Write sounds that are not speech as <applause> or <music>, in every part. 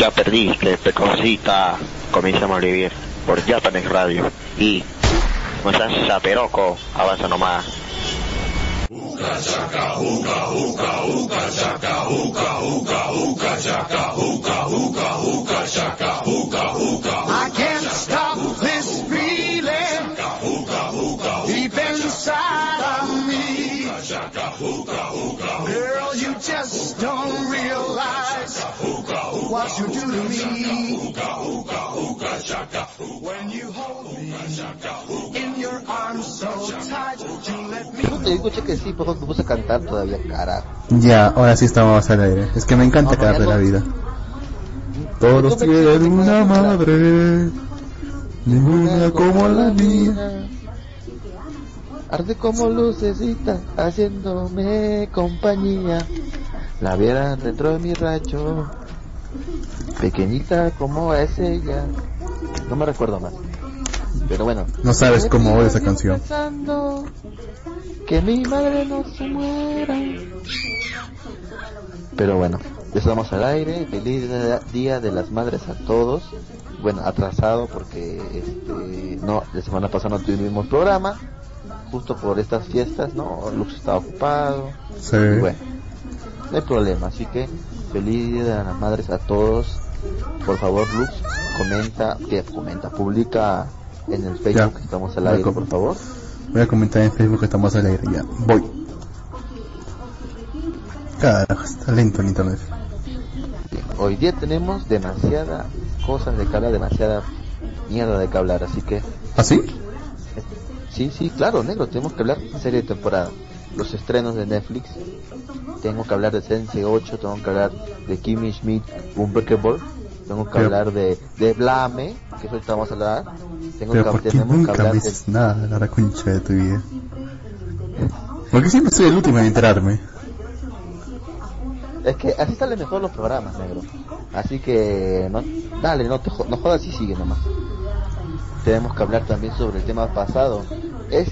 Ya perdiste, pecosita. Comenzamos a vivir por Japanex Radio. Y, seas chaperoco, avanza nomás. I can't stop this feeling. Girl, you just don't realize what you do to me. When you hold me in your arms so tight, you let me te digo, che, que sí, por favor, me puse a cantar todavía, carajo. Ya, ahora sí estamos al aire. Es que me encanta de ya la no- vida. Todos tienen una madre, ninguna como la mía. Arde como lucecita, haciéndome compañía. La viera dentro de mi rancho, pequeñita como es ella. No me recuerdo más. Pero bueno. No sabes cómo odio esa canción. pensando Que mi madre no se muera. Pero bueno, ya estamos al aire. Feliz Día de las Madres a todos. Bueno, atrasado porque este, no, la semana pasada no tuvimos programa. Justo por estas fiestas, ¿no? Lux estaba ocupado. Sí. Y bueno, no hay problema. Así que feliz Día de las Madres a todos. Por favor, Lux, comenta, que comenta, publica en el Facebook que estamos al aire, por favor. Voy a comentar en Facebook que estamos al aire ya. Voy. Carajo, está lento el internet. Hoy día tenemos demasiadas cosas de hablar, demasiada mierda de que hablar, así que ¿Ah, sí? sí, sí, claro, negro, tenemos que hablar serie de temporada, los estrenos de Netflix, tengo que hablar de Sense 8, tengo que hablar de Kimmy Schmidt, Unbreakable, tengo que Pero- hablar de, de Blame, que eso ahorita vamos a hablar, tengo Pero que, ¿por qué tenemos que nunca hablar me de... dices nada, la concha de tu vida? Porque siempre soy el último en enterarme. Es que así salen mejor los programas, negro. Así que, no, dale, no te no jodas y sigue nomás. Tenemos que hablar también sobre el tema pasado. ¿Es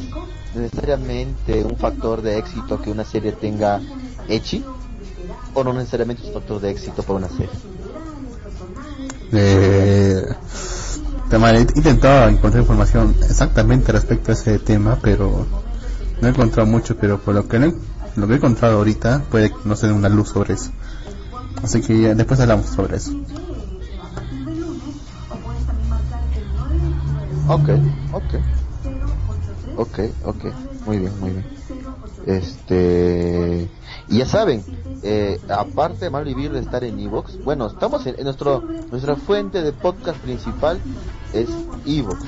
necesariamente un factor de éxito que una serie tenga Echi? ¿O no necesariamente es un factor de éxito para una serie? Eh, he intentado encontrar información exactamente respecto a ese tema, pero no he encontrado mucho, pero por lo que, no- lo que he encontrado ahorita puede que no se dé una luz sobre eso. Así que ya después hablamos sobre eso. Ok, ok. Ok, ok. Muy bien, muy bien. Este. Y ya saben, eh, aparte de Malvivir de estar en Evox, bueno, estamos en, en nuestro, nuestra fuente de podcast principal es Evox.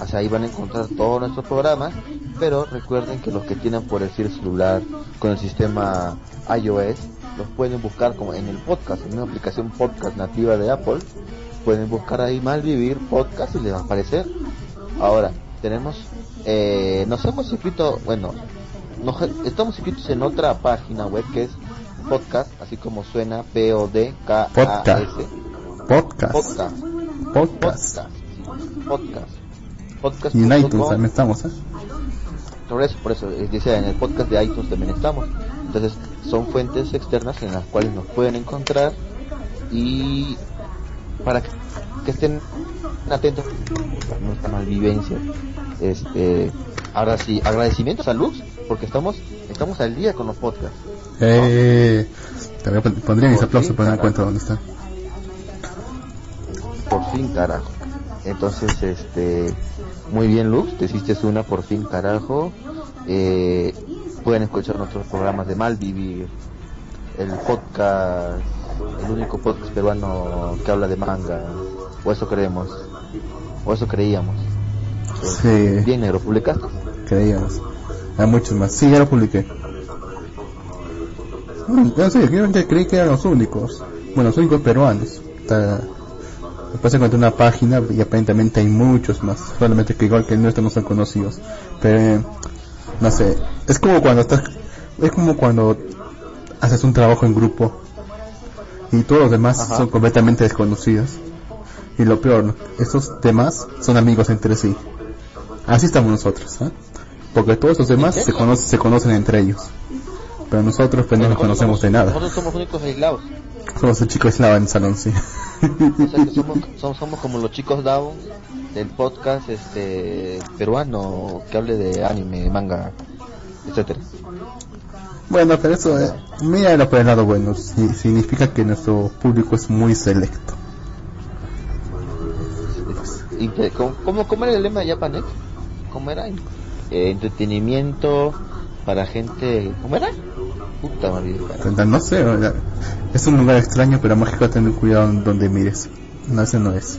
O sea, ahí van a encontrar todos nuestros programas, pero recuerden que los que tienen por decir celular con el sistema iOS, los pueden buscar como en el podcast, en una aplicación podcast nativa de Apple, pueden buscar ahí Malvivir Podcast y les va a aparecer. Ahora, tenemos, eh, nos hemos inscrito, bueno, nos- estamos inscritos en otra página web que es podcast, así como suena P-O-D-K-A-S. Podcast. Podcast. Podcast. Podcast. Podcast. Podcast. Y en iTunes también estamos, ¿eh? Por eso, por eso, eh, dice en el podcast de iTunes también estamos. Entonces, son fuentes externas en las cuales nos pueden encontrar y para que, que estén atentos a nuestra malvivencia. Este, ahora sí, agradecimientos a Lux porque estamos estamos al día con los podcasts. Eh, voy a pon- pondría mis aplausos para dar cuenta dónde está. Por fin, carajo. Entonces, este, muy bien, Lux, te hiciste una por fin, carajo. Eh, pueden escuchar nuestros programas de Malvivir, el podcast, el único podcast peruano que habla de manga, o eso creemos, o eso creíamos. Sí, negro, ¿publicaste? creíamos. Hay muchos más. Sí, ya lo publiqué. Ya sí, yo creí que eran los únicos. Bueno, los únicos peruanos. Está- Después encontré una página y aparentemente hay muchos más. Solamente que igual que el nuestro no son conocidos. Pero, eh, no sé. Es como cuando estás... Es como cuando haces un trabajo en grupo y todos los demás Ajá. son completamente desconocidos. Y lo peor, esos demás son amigos entre sí. Así estamos nosotros, ¿eh? Porque todos los demás ¿En se serio? conocen, se conocen entre ellos. Pero nosotros pues no nos conocemos somos- de nada. Nosotros somos únicos aislados. Somos el chico eslava en el salón, sí. O sea que somos, somos, somos como los chicos Down del podcast este peruano que hable de anime, manga, etcétera. Bueno, pero eso, eh, míralo por el lado bueno, si- significa que nuestro público es muy selecto. Inte- ¿Cómo, cómo, cómo era el lema de Japanet? ¿Cómo era? Eh, entretenimiento para gente... ¿Cómo era? Puta. Entonces, No sé, es un lugar extraño, pero mágico tener cuidado donde mires. No, ese no es.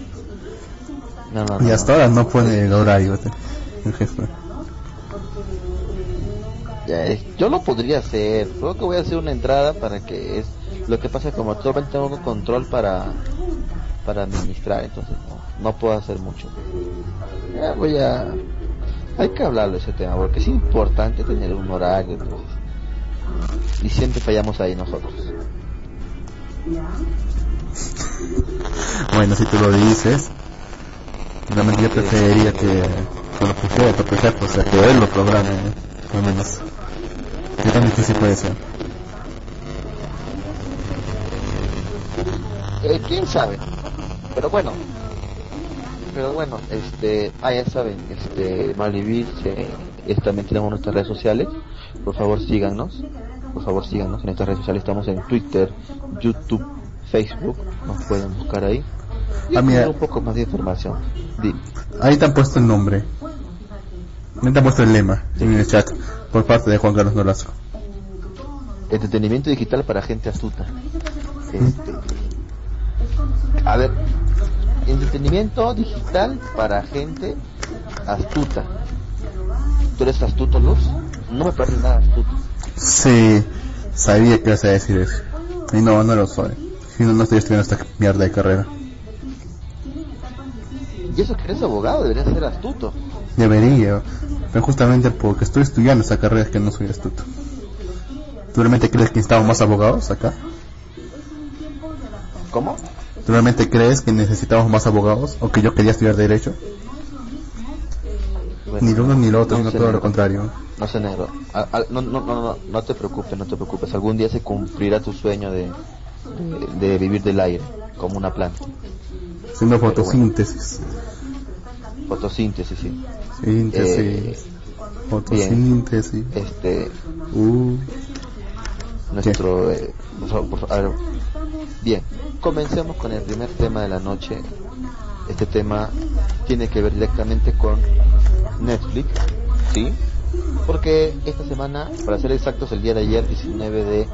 No, no, no, Y hasta ahora no pone el horario. eh, el jefe. Ya, es- yo lo podría hacer. Creo que voy a hacer una entrada para que es... Lo que pasa es que como actualmente tengo control para para administrar, entonces no, no puedo hacer mucho. Ya voy a... Hay que hablarlo ese tema, porque es importante tener un horario. Y siempre fallamos ahí nosotros. Bueno, si tú lo dices, realmente yo preferiría que, prefiero que por ejemplo, o sea, que él lo programe, al menos. ¿Qué tan difícil puede ser? Eh, quién sabe pero bueno pero bueno este ah ya saben este Malvivir se, es- también tenemos nuestras redes sociales. Por favor síganos. Por favor síganos en estas redes sociales. Estamos en Twitter YouTube Facebook. Nos pueden buscar ahí. Ah, mira. un poco más de información. Di- Ahí te han puesto el nombre. Ahí te han puesto el lema en el chat por parte de Juan Carlos Nolasco. entretenimiento digital para gente astuta. Este, a ver entretenimiento digital para gente astuta tú eres astuto Luz no me parece nada astuto Sí, sabía que ibas a decir eso. Y no, no lo soy. Si no, no estoy estudiando esta mierda de carrera. y eso que eres abogado deberías ser astuto Debería, pero justamente porque estoy estudiando esta carrera es que no soy astuto. ¿Tú realmente crees que necesitamos más abogados acá? ¿Cómo? ¿Tú realmente crees que necesitamos más abogados? ¿O que yo quería estudiar Derecho? Bueno, Ni lo uno ni lo otro, sino sé, todo lo contrario. no sé negro A- a- no, no, no, no, no te preocupes no te preocupes algún día se cumplirá tu sueño de, de, de vivir del aire como una planta Haciendo fotosíntesis. fotosíntesis sí Síntesis. Eh, fotosíntesis. este Uh, nuestro eh, por por a ver. Bien comencemos con el primer tema de la noche. Este tema tiene que ver directamente con Netflix sí porque esta semana para ser exactos el día de ayer 19 de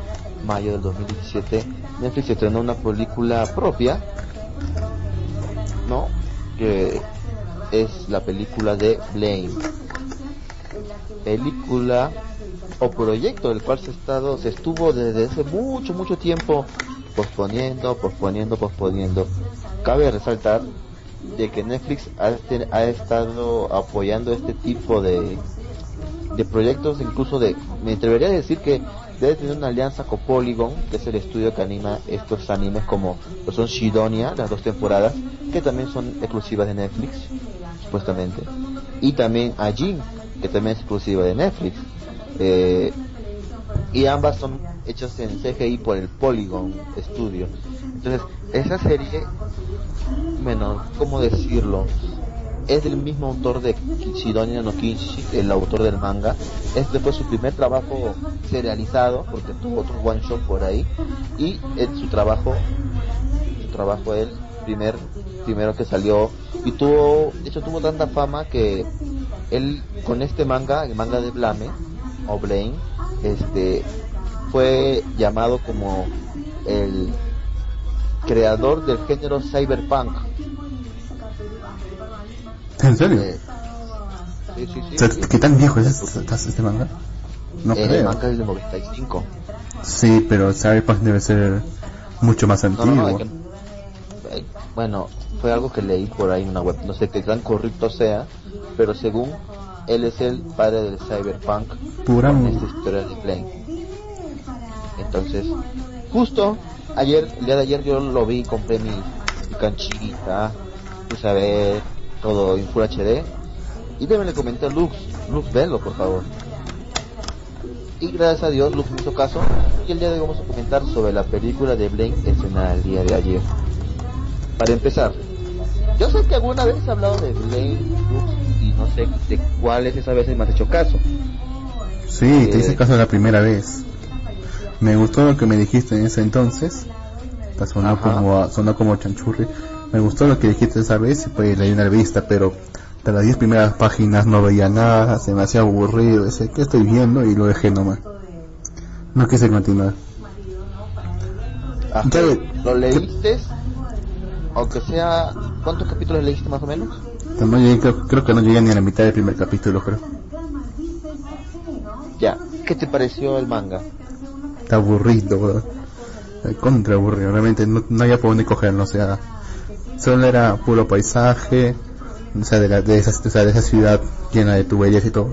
mayo del 2017 Netflix estrenó una película propia no que es la película de Blame. Película o proyecto del cual se estado se estuvo desde hace mucho mucho tiempo posponiendo posponiendo posponiendo. Cabe resaltar de que Netflix ha, este- ha estado apoyando este tipo de de proyectos incluso de me atrevería a decir que debe tener una alianza con Polygon que es el estudio que anima estos animes como son Shidonia las dos temporadas que también son exclusivas de Netflix supuestamente. Y también Ajin que también es exclusiva de Netflix. Eh, y ambas son hechas en CGI por el Polygon Studio entonces esa serie bueno cómo decirlo es del mismo autor de Shidonia no Kinshi, el autor del manga. Este fue su primer trabajo serializado, porque tuvo otro one shot por ahí, y en su trabajo, su trabajo él, primer, primero que salió, y tuvo, de hecho tuvo tanta fama que él con este manga, el manga de Blame, o Blame, este, fue llamado como el creador del género cyberpunk. ¿En serio? Eh, sí, sí, sí, O sea, sí. ¿Qué tan viejo es este, este manga? No Eh, el creo. manga es del 95. Sí, pero Cyberpunk debe ser mucho más antiguo. no, no, hay que- eh, bueno, fue algo que leí por ahí en una web. No sé qué tan correcto sea, pero según él es el padre del cyberpunk Pura con esta historia de Plane. Entonces, justo ayer, el día de ayer yo lo vi, compré mi, mi canchita, a ver todo en Full HD y también le comenté a Lux, Lux velo por favor. Y gracias a Dios Lux me hizo caso y el día de hoy vamos a comentar sobre la película de Blake estrenada el día de ayer. para empezar, yo sé que alguna vez has hablado de Blade y no sé de cuáles esa vez me has hecho caso. Sí, te Eh, hice caso la primera vez. Me gustó lo que me dijiste en ese entonces. Sonó como, sonó como chanchurri. Me gustó lo que dijiste esa vez y pues leí una revista, pero de las 10 primeras páginas no veía nada, se me hacía aburrido, decía, ¿qué estoy viendo? Y lo dejé nomás. No quise continuar. Ajá. Ve- ¿Lo leíste? Aunque sea, ¿cuántos capítulos leíste más o menos? No llegué- creo, creo que no llegué ni a la mitad del primer capítulo, creo. Ya. ¿Qué te pareció el manga? Está aburrido, weón. Eh, Contra aburrido, realmente no, no había por dónde cogerlo, o sea, solo era puro paisaje, o sea, de, la, de, esa, o sea, de esa ciudad llena de tuberías y todo.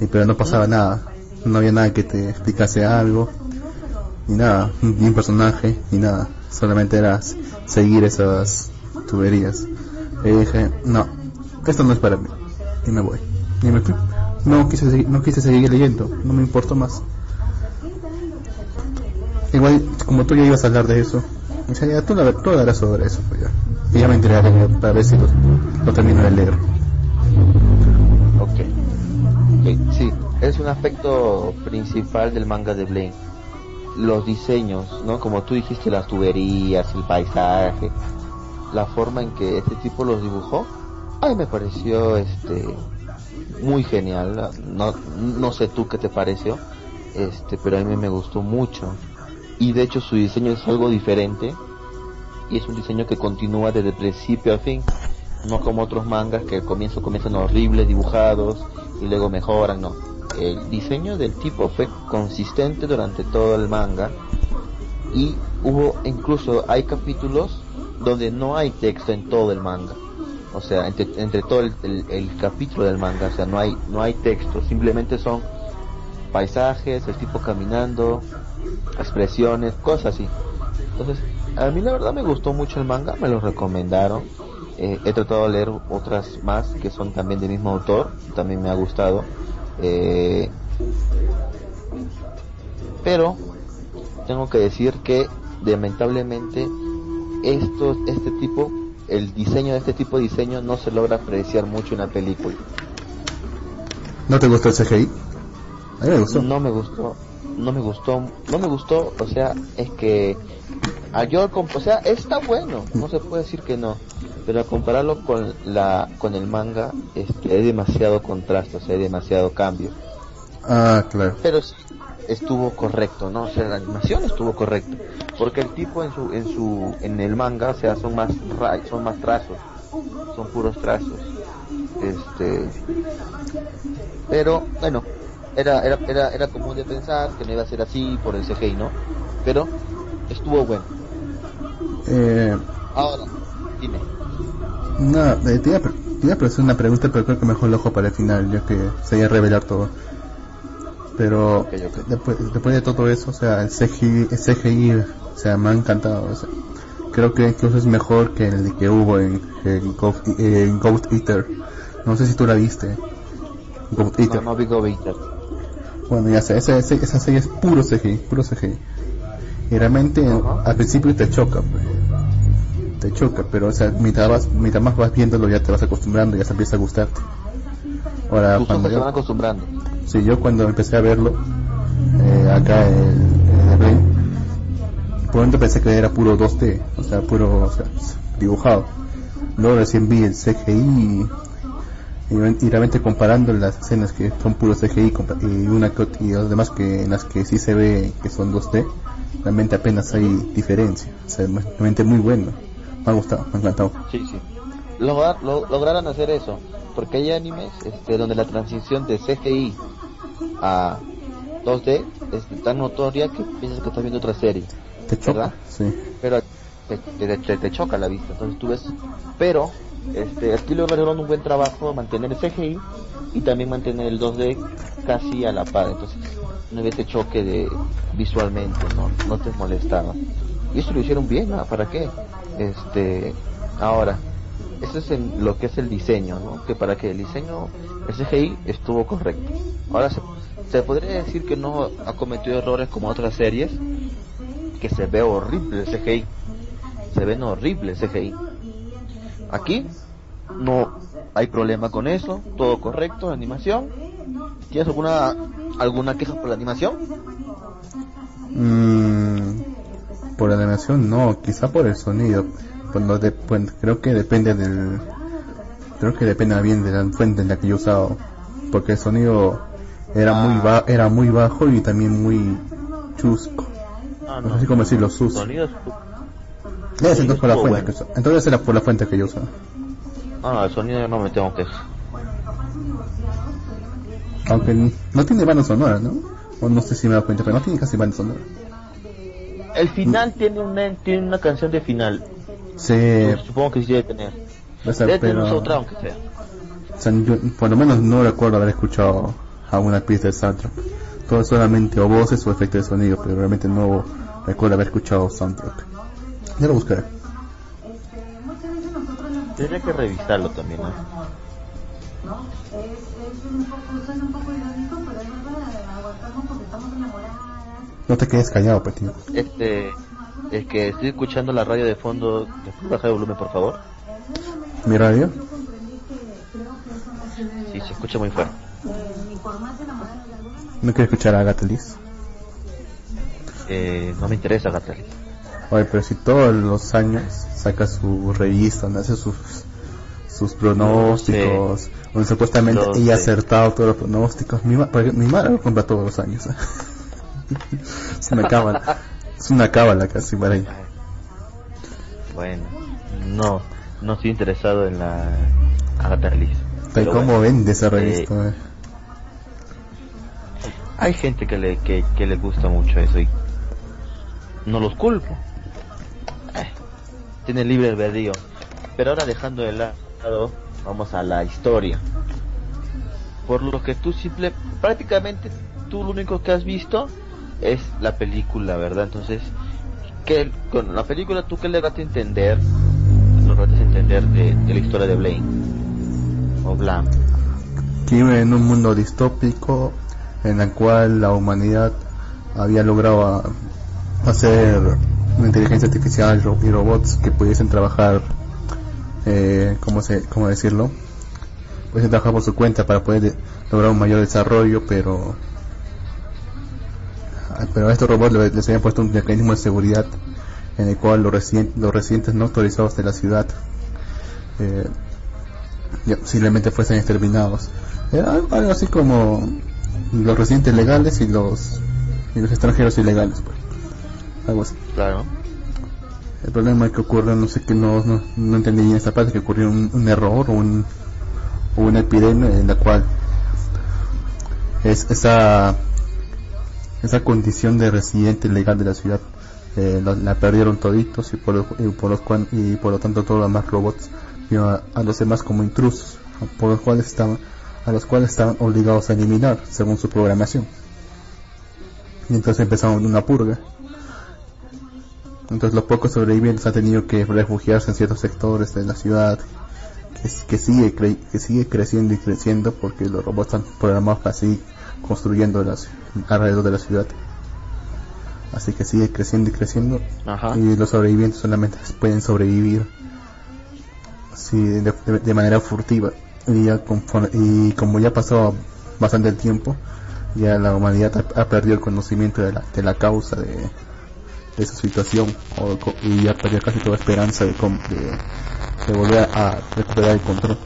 Y, pero no pasaba nada, no había nada que te explicase algo, ni nada, ni un personaje, ni nada, solamente era seguir esas tuberías. Y dije, no, esto no es para mí, y me voy. Y me. No quise, seguir- no quise seguir leyendo, no me importó más. Igual, como tú ya ibas a hablar de eso, o sea, tú, la- tú hablarás sobre eso, pues ya. Y ya me leer para ver si lo, lo termino de leer. Ok. Ok, Sí, es un aspecto principal del manga de Blaine. Los diseños, ¿no? Como tú dijiste, las tuberías, el paisaje, la forma en que este tipo los dibujó, ay, me pareció este muy genial. No, no sé tú qué te pareció, este, pero a mí me gustó mucho. Y de hecho su diseño es algo diferente y es un diseño que continúa desde principio a fin no como otros mangas que al comienzo comienzan horribles dibujados y luego mejoran, no. El diseño del tipo fue consistente durante todo el manga y hubo incluso hay capítulos donde no hay texto en todo el manga. O sea, entre, entre todo el, el- capítulo del manga, o sea, no hay no hay texto, simplemente son paisajes, el tipo caminando, expresiones, cosas así. Entonces, a mí la verdad me gustó mucho el manga, me lo recomendaron. Eh, he tratado de leer otras más que son también del mismo autor, también me ha gustado. Eh, pero tengo que decir que lamentablemente esto, este tipo, el diseño de este tipo de diseño no se logra apreciar mucho en la película. ¿No te gustó el CGI? A mí me gustó. No me gustó, no me gustó, no me gustó, o sea, es que a yo, o sea, está bueno, no se puede decir que no, pero a compararlo con la, con el manga, este, hay demasiado contraste, o sea, hay demasiado cambio, Ah, claro. pero sí, estuvo correcto, ¿no? O sea, la animación estuvo correcta, porque el tipo en su, en su, en el manga, o sea, son más, son más trazos, son puros trazos, este, pero bueno era era era era común de pensar que no iba a ser así por el CGI no pero estuvo bueno. Eh, ahora dime. no, eh, te iba, a te iba a hacer una pregunta, pero creo que mejor lo dejo para el final, ya que se iba a revelar todo. Pero. Después, después de todo eso, o sea, el CGI, el CGI o sea, me ha encantado. o sea, creo que incluso es mejor que el que hubo en, en Ghost, en Ghost Eater. No sé si tú la viste. Ghost no, Eater. no vi Go Eater. Bueno, ya sé, esa, esa, esa serie es puro CGI, puro CGI. Y realmente al principio te choca, pues. te choca, pero o sea, mientras, vas, mientras más vas viéndolo ya te vas acostumbrando, ya se empieza a gustarte. Ahora, tus cuando ojos se van yo, acostumbrando sí, yo cuando empecé a verlo, eh, acá en, en el Play, por momento pensé que era puro 2D, o sea, puro o sea, dibujado. Luego recién vi el CGI y, realmente comparando las escenas que son puro CGI y una y las demás que en las que sí se ve que son 2D, realmente apenas hay diferencia. O sea, es realmente muy bueno. Me ha gustado, me ha encantado. sí sí Lograr- lo- lograron hacer eso porque hay animes este donde la transición de CGI a 2D es tan notoria que piensas que estás viendo otra serie ¿Te choca? ¿Verdad? Sí. pero te, te, te- te choca la vista entonces tú ves pero este aquí lograron un buen trabajo mantener el CGI y también mantener el 2D casi a la par entonces no había este choque de visualmente no no te molestaba y eso lo hicieron bien ¿ah? para qué este ahora eso es en lo que es el diseño no que para que el diseño el CGI estuvo correcto ahora se, podría decir que no ha cometido errores como otras series que se ve horrible el CGI. se ven horribles CGI. Aquí no hay problema con eso, todo correcto, animación. ¿Tienes alguna alguna queja por la animación? Mm, por la animación no, quizá por el sonido. Pues no de- pues creo que depende del creo que depende bien de la fuente en la que yo usado porque el sonido era muy ba- era muy bajo y también muy chusco Ah, no sé si cómo decirlo sus Sonidos. es entonces por la fuente que bueno. usa- entonces era por la fuente que yo usaba Ah, el sonido no me tengo queja. aunque no tiene banda sonora no o no sé si me dado cuenta pero no tiene casi banda sonora El final tiene una, tiene una canción de final. Sí Supongo que sí debe tener. o sea, Debe tener pero- otra aunque sea. O sea, yo por lo menos no recuerdo haber escuchado alguna pieza del soundtrack. Todo solamente o voces o efectos de sonido, pero realmente no recuerdo haber escuchado soundtrack. Ya lo buscaré. Tendría que revisarlo también, ¿no? No te quedes callado, Petino. Este, es que estoy escuchando la radio de fondo. ¿Me puedes bajar el volumen, por favor? ¿Mi radio? Sí, se escucha muy fuerte. No quiero escuchar a Agatha Liz. Eh, no me interesa, Gatali. Oye, pero si todos los años saca su revista donde hace sus sus pronósticos, donde supuestamente ella ha acertado todos los pronósticos. Mi, ma- mi madre lo compra todos los años. es una cábala. Es una cábala casi para ella. Bueno, no, no estoy interesado en la Agatha Liz. ¿Y Pero cómo bueno, vende esa revista? eh? hay gente que le, que, que le gusta mucho eso y no los culpo. Eh, tiene libre albedrío. Pero ahora dejando de lado, vamos a la historia. Por lo que tú simple, prácticamente tú lo único que has visto es la película, ¿verdad? Entonces, ¿qué, con la película tú qué le vas a entender? Lograste entender de, la historia de Blaine o Blam. que vive en un mundo distópico en el cual la humanidad había logrado hacer una inteligencia artificial y robots que pudiesen trabajar, eh, ¿cómo, se, ¿cómo decirlo? Pudiesen trabajar por su cuenta para poder de- lograr un mayor desarrollo, pero pero a estos robots le- les habían puesto un mecanismo de seguridad en el cual los residentes, los residentes no autorizados de la ciudad eh, ya, posiblemente fuesen exterminados. Era algo algo así como los residentes legales y los y los extranjeros ilegales, pues. Algo así. Claro. El problema es que ocurrió, no sé qué, no, no, no entendí bien esta parte, que ocurrió un, un error o un, una epidemia en la cual es esa esa condición de residente legal de la ciudad eh, la, perdieron toditos y por, y por los cual, y por lo tanto todos los demás robots vieron a, los demás como intrusos por los cuales estaban a los cuales estaban obligados a eliminar según su programación. Y entonces empezaron una purga. Entonces los pocos sobrevivientes han tenido que refugiarse en ciertos sectores de la ciudad que, sigue cre- que sigue creciendo y creciendo porque los robots están programados para seguir construyendo las alrededor de la ciudad. Así que sigue creciendo y creciendo. Ajá. y los sobrevivientes solamente pueden sobrevivir así de, manera furtiva. Y, ya conforme- y como ya pasó bastante el tiempo ya la humanidad ha, ha perdido el conocimiento de la, de la causa de, de esa situación o y ya perdió casi toda esperanza de, de volver a recuperar el control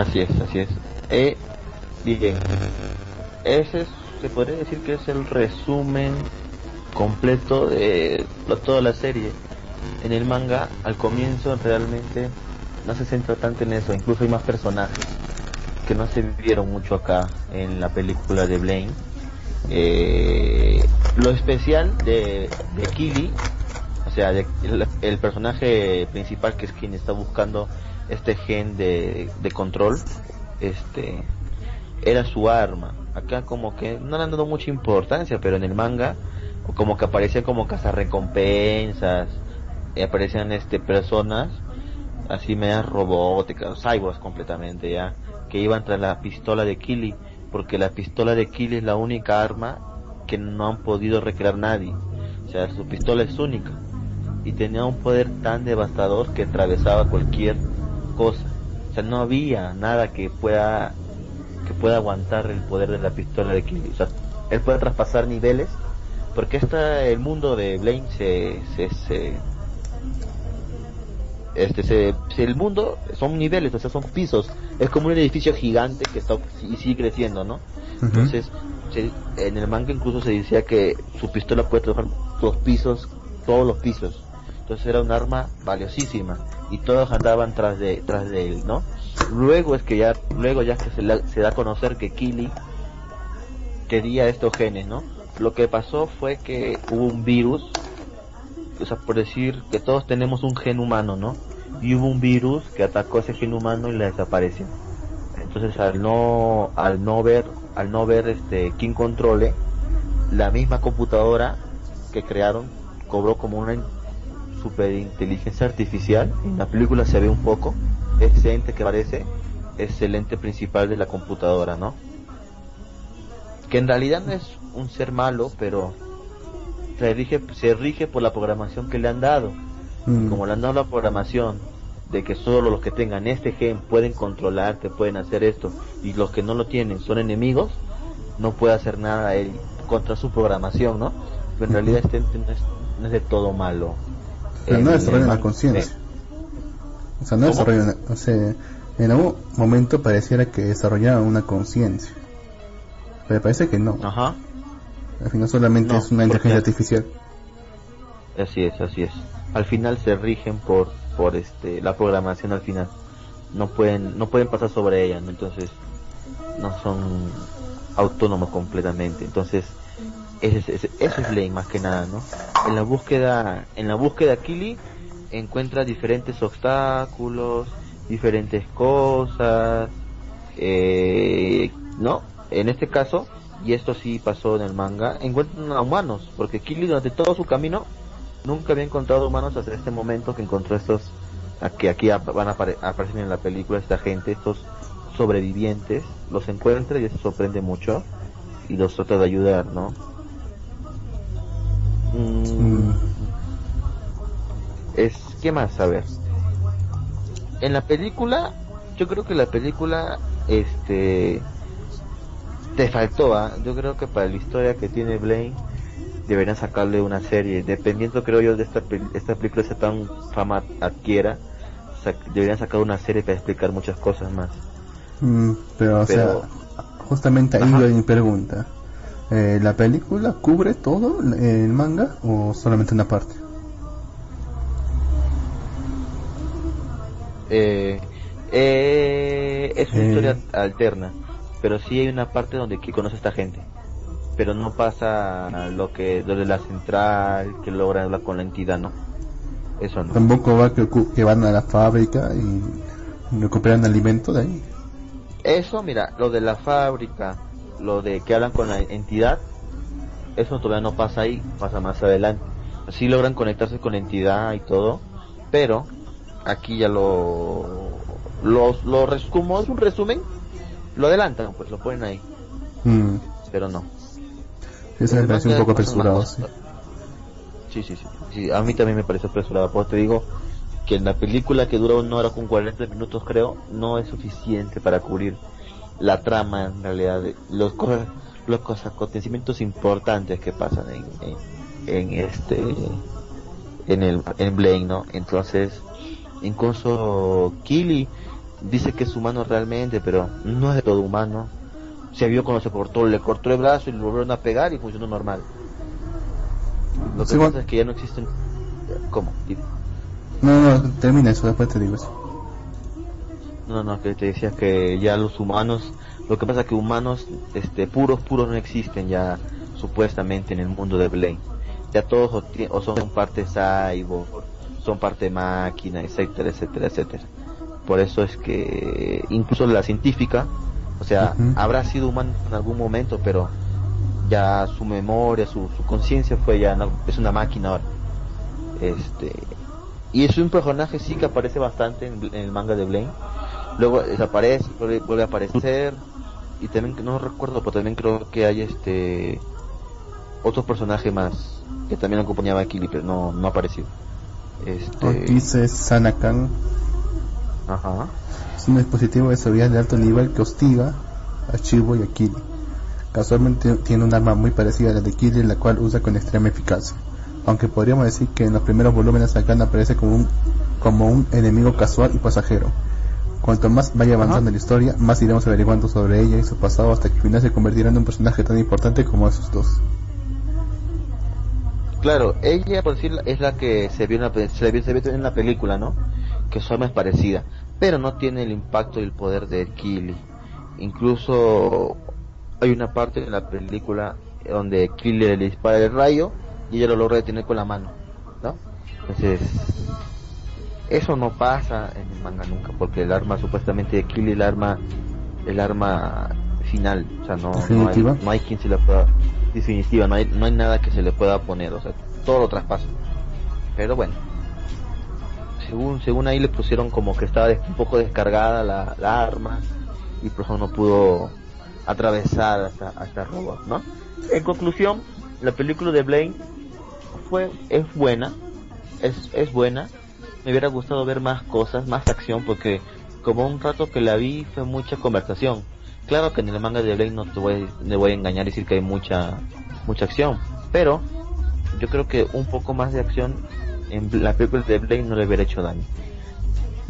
Así es, así es. Eh, bien, ese es- se podría decir que es el resumen completo de toda la serie. En el manga, al comienzo realmente no se centra tanto en eso, incluso hay más personajes que no se vieron mucho acá en la película de Blaine. Eh, lo especial de, de Kili, o sea, de- el personaje principal que es quien está buscando este gen de, de control, este, era su arma. Acá como que no le han dado mucha importancia, pero en el manga como que aparecían como cazarrecompensas, y aparecían este personas así medias robóticas, cyborgs completamente ya, que iban tras la pistola de Kili, porque la pistola de Kili es la única arma que no han podido recrear nadie. O sea, su pistola es única. Y tenía un poder tan devastador que atravesaba cualquier cosa. O sea, no había nada que pueda que pueda aguantar el poder de la pistola de Killy. O sea, él puede traspasar niveles porque esta el mundo de Blaine se, se, se este se, se- el mundo son niveles, o sea, son pisos. Es como un edificio gigante que está y sigue creciendo, ¿no? Entonces, se- en el manga incluso se decía que su pistola puede trabajar los pisos, todos los pisos. Entonces era un arma valiosísima y todos andaban tras de tras de él, ¿no? Luego es que ya luego ya que se, la- se da a conocer que Kili quería estos genes, ¿no? Lo que pasó fue que hubo un virus, o sea, por decir que todos tenemos un gen humano, ¿no? Y hubo un virus que atacó ese gen humano y la desapareció. Entonces al no al no ver al no ver este quién controle la misma computadora que crearon cobró como una super inteligencia artificial. En la película se ve un poco ese ente que parece es el ente principal de la computadora, ¿no? Que en realidad no es un ser malo, pero se rige, se rige por la programación que le han dado Mm. como le han dado la programación de que solo los que tengan este gen pueden controlarte, pueden hacer esto, y los que no lo tienen son enemigos, no puede hacer nada él contra su programación, ¿no? Pero en realidad este ente no es, no es de todo malo. Pero no El- desarrolla el la conciencia. O sea, no ¿Cómo? desarrolla una- o sea, en algún momento pareciera que desarrollaba una conciencia. Pero parece que no. eh, Ajá, Al final solamente No, es una inteligencia artificial. así es, así es. Al final se rigen por por este la programación al final. No pueden no pueden pasar sobre ella, ¿no? Entonces no son autónomos completamente. Entonces ese, es- ese es Blaine más que nada, ¿no? En la búsqueda en la búsqueda Kili encuentra diferentes obstáculos, diferentes cosas, eh, ¿no? En este caso, y esto sí pasó en el manga, encuentran a humanos, porque Kili durante todo su camino nunca había encontrado humanos hasta este momento que encontró estos, que aquí van a apare- aparecer en la película esta gente, estos sobrevivientes, los encuentra y eso sorprende mucho y los trata de ayudar, ¿no? Mm, es qué más a ver. En la película yo creo que la película este te faltó ¿ah? yo creo que para la historia que tiene Blaine deberían sacarle una serie. Dependiendo creo yo de esta esta película sea tan fama adquiera sac- deberían sacar una serie para explicar muchas cosas más. Mm, pero, o Pero- sea, justamente ahí mi pregunta. Eh, ¿La película cubre todo el manga o solamente una parte? eh, eh, es una Eh. historia alterna, pero sí hay una parte donde que conoce a esta gente, pero no pasa lo que lo de la central que logra hablar con la entidad, no, eso no. Tampoco va que, que van a la fábrica y recuperan alimento de ahí. Eso, mira, lo de la fábrica, lo de que hablan con la entidad, eso todavía no pasa ahí, pasa más adelante. Sí logran conectarse con la entidad y todo, pero aquí ya lo lo, lo como es un resumen, lo adelantan, pues lo ponen ahí, Mm, pero no. eso me parece un poco apresurado, sí. Sí, sí, sí, sí, a mí también me parece apresurado, pues te digo que en la película que dura una hora con 40 minutos creo, no es suficiente para cubrir la trama en realidad, los cosas, los cosas, acontecimientos importantes que pasan en, en, en este, en el, en Blaine, ¿no? Entonces, incluso Killy dice que es humano realmente, pero no es de todo humano. Se vio cuando se cortó, le cortó el brazo y le volvieron a pegar y funcionó normal. Lo que Sí, bueno. pasa es que ya no existen. ¿Cómo? No, no, termina eso, después te digo eso. No, no, que te decía que ya los humanos, lo que pasa es que humanos, este, puros, puros no existen ya supuestamente en el mundo de Blaine. Ya todos o, son parte cyborg, son parte máquina, etcétera, etcétera, etcétera. Por eso es que incluso la científica, o sea, habrá sido humano en algún momento, pero ya su memoria, su, su conciencia fue ya, no- es una máquina ahora. Este, y es un personaje sí que aparece bastante en, en el manga de Blaine. Luego desaparece, vuelve, vuelve a aparecer. Y también, no recuerdo, pero también creo que hay este. otro personaje más que también acompañaba a Kili, pero no, no ha aparecido. Este, Dice Sanakan, ajá. es un dispositivo de seguridad de alto nivel que hostiga a Chibo y a Kili. Casualmente tiene un arma muy parecida a la de Kili, la cual usa con extrema eficacia. Aunque podríamos decir que en los primeros volúmenes Sanakan aparece como un, como un enemigo casual y pasajero. Cuanto más vaya avanzando Ajá. la historia, más iremos averiguando sobre ella y su pasado hasta que al final se convertirá en un personaje tan importante como esos dos. Claro, ella por decir es la que se vio en la, pe- se vio, se vio en la película, ¿no? Que su arma es parecida, pero no tiene el impacto y el poder de Kili. Incluso hay una parte en la película donde Kili le dispara el rayo y ella lo logra detener con la mano, ¿no? Entonces, eso no pasa en el manga nunca, porque el arma supuestamente de Kili, el arma, el arma final, o sea, no, no hay, no hay quien se le pueda, definitiva, no hay, no hay nada que se le pueda poner, o sea, todo lo traspasa. Pero bueno, según, según ahí le pusieron como que estaba un poco descargada la, la arma y por eso no pudo atravesar hasta, hasta robot, ¿no? En conclusión, la película de Blaine fue, es buena, es, es buena, me hubiera gustado ver más cosas, más acción, porque como un rato que la vi fue mucha conversación. Claro que en el manga de Blade no te voy, a engañar y decir que hay mucha, mucha acción, pero yo creo que un poco más de acción en la película de Blade no le hubiera hecho daño.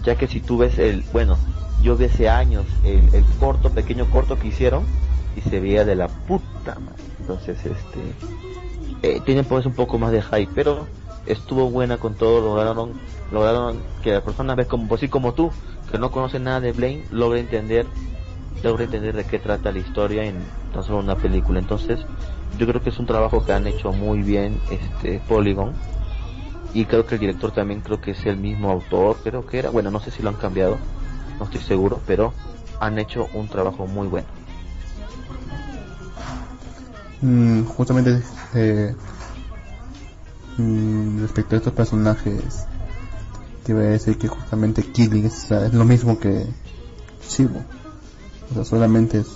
Ya que si tú ves el, bueno, yo vi hace años el, el corto, pequeño corto que hicieron y se veía de la puta madre. Entonces, este, eh, tienen pues un poco más de hype, pero estuvo buena con todo, lograron, lograron que la persona ve como, pues sí como tú, que no conoce nada de Blaine, logre entender, logre entender de qué trata la historia en tan solo una película. Entonces, yo creo que es un trabajo que han hecho muy bien este Polygon y creo que el director también creo que es el mismo autor, creo que era, bueno, no sé si lo han cambiado, no estoy seguro, pero han hecho un trabajo muy bueno. Mm, justamente eh, mm, respecto a estos personajes te iba a decir que justamente Killing es, es lo mismo que Chivo o sea solamente es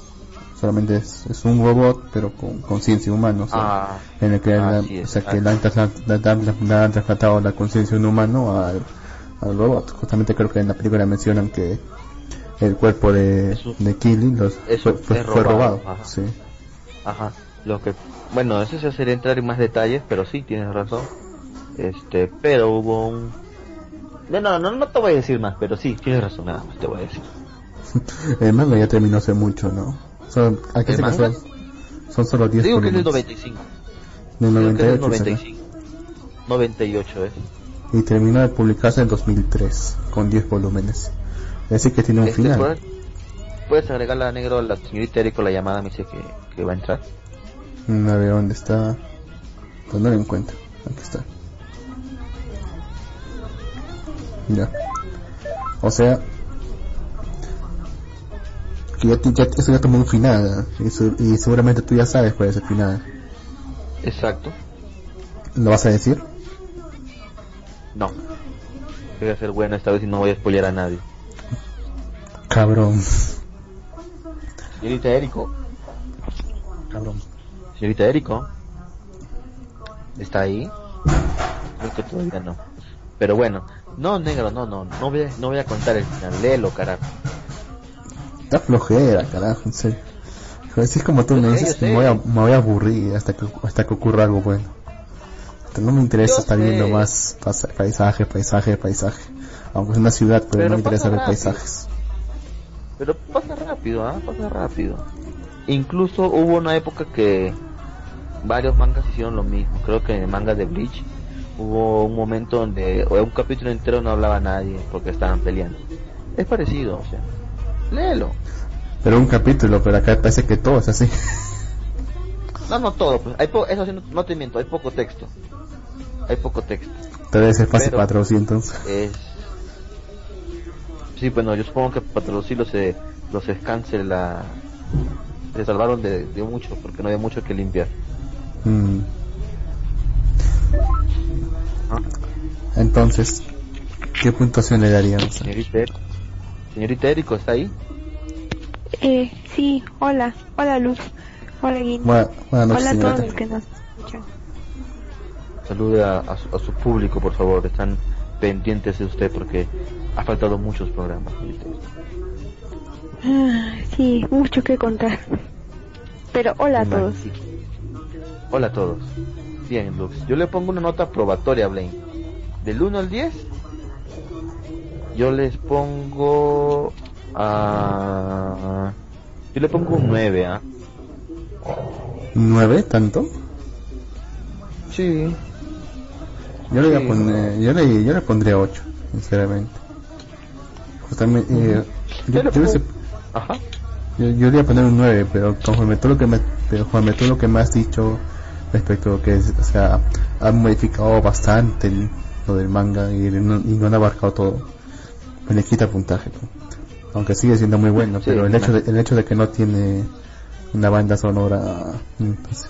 solamente es, es un robot pero con conciencia humana o sea, Ah, en el que, la- así es, o sea, que le han, trasladado la conciencia de un humano al, al robot justamente creo que en la película mencionan que el cuerpo de, Eso- de Killing los, fue, fue- es fue robado, robado ajá. sí. Ajá, lo que, bueno, eso ya sería entrar en más detalles, pero sí, tienes razón. Este, pero hubo un... No, no, no, no te voy a decir más, pero sí, tienes razón, nada más te voy a decir. <laughs> El manga ya terminó hace mucho, ¿no? Son, ¿a qué ¿El se casó? Son solo 10 Digo que es del volúmenes. 95. Del Creo que es del 98 será. 95. 98 es. Y terminó de publicarse en 2003, con 10 volúmenes. Es decir, que tiene un Este, final. ¿puedes, puedes agregarle a negro a la señorita Erico la llamada, me dice que, que va a entrar. A ver dónde está. Pues no lo encuentro. Aquí está. Ya. O sea. Que ya, ya, eso ya tomó un final. Y, su- y seguramente tú ya sabes cuál es el final. Exacto. ¿Lo vas a decir? No. Voy a ser bueno esta vez y no voy a spoilear a nadie. Cabrón. Señorita Erico. Cabrón. Señorita Erico. ¿Está ahí? Creo que todavía no. Pero bueno, no negro, no, no, no voy a, no voy a contar el final, léelo carajo. Está flojera, carajo, en serio. Si es como tú me dices, me voy, a, me voy a aburrir hasta que, hasta que ocurra algo bueno. No me interesa Yo estar sé. viendo más paisaje, paisaje, paisaje. Aunque es una ciudad, pero, Pero no me interesa ver paisajes. Pero pasa rápido, ¿ah? Pasa rápido. Incluso hubo una época que varios mangas hicieron lo mismo. Creo que en el manga de Bleach hubo un momento donde o un capítulo entero no hablaba nadie porque estaban peleando. Es parecido, o sea. Léelo. Pero un capítulo, pero acá parece que todo es así. <laughs> No, no todo, pues. Hay po- eso sí, no, no te miento, hay poco texto. Hay poco texto. Debe ser fácil para traducir entonces. Es... Sí, bueno, yo supongo que para traducirlo se, los scans se la... Se salvaron de, de mucho, porque no había mucho que limpiar. Mm. Entonces, ¿qué puntuación le daríamos? Señorita, señorita Erico, ¿está ahí? Eh, sí, hola, hola Luz, hola Guin, Buena- buenas noches, hola a todos los que nos, escuchando. Salude a, a su, a su público, por favor. Están pendientes de usted porque ha faltado muchos programas. Ah, sí, mucho que contar. Pero hola a todos. Magnífico. Hola a todos. Bien, Lux. Yo le pongo una nota probatoria a Blaine. Del 1 al 10, yo les pongo a... Yo le pongo un 9, ¿ah? ¿Nueve? ¿Tanto? Sí. Yo le, voy a Sí. poner, yo le, yo le pondría 8, sinceramente. Justamente, eh, yo, Yo le yo Ajá. yo- le iba a poner un 9, pero conforme todo lo que me, pero conforme todo lo que me has dicho respecto a lo que es, o sea, han modificado bastante el- lo del manga y no, y no han abarcado todo, me le quita puntaje. ¿no? Aunque sigue siendo muy bueno, Sí, pero el hecho, de, el hecho de que no tiene una banda sonora mm, pues,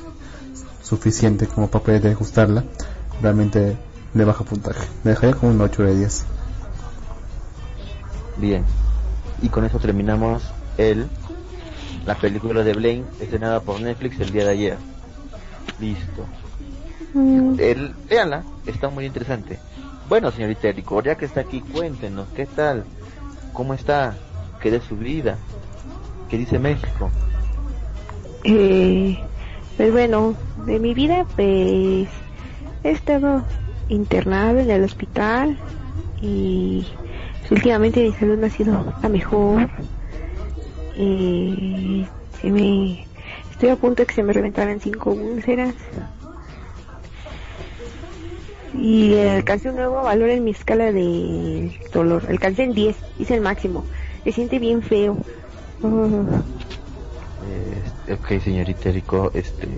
suficiente como para poder gustarla, realmente le baja puntaje. Me dejaría como un 8 de 10. Bien. Y con eso terminamos el la película de Blaine estrenada por Netflix el día de ayer. Listo. Mm, El, véanla, está muy interesante. Bueno, señorita Erico, ya que está aquí, cuéntenos, ¿qué tal? ¿Cómo está? ¿Qué de su vida? ¿Qué dice México? eh, pues bueno, de mi vida, pues he estado internado en el hospital y pues, últimamente mi salud no ha sido la mejor. Eh, se me, estoy a punto de que se me reventaran cinco úlceras. Y alcancé un nuevo valor en mi escala de dolor. Alcancé en 10, hice el máximo. Se siente bien feo. Ah. Eh, ok, señorita Erico, este...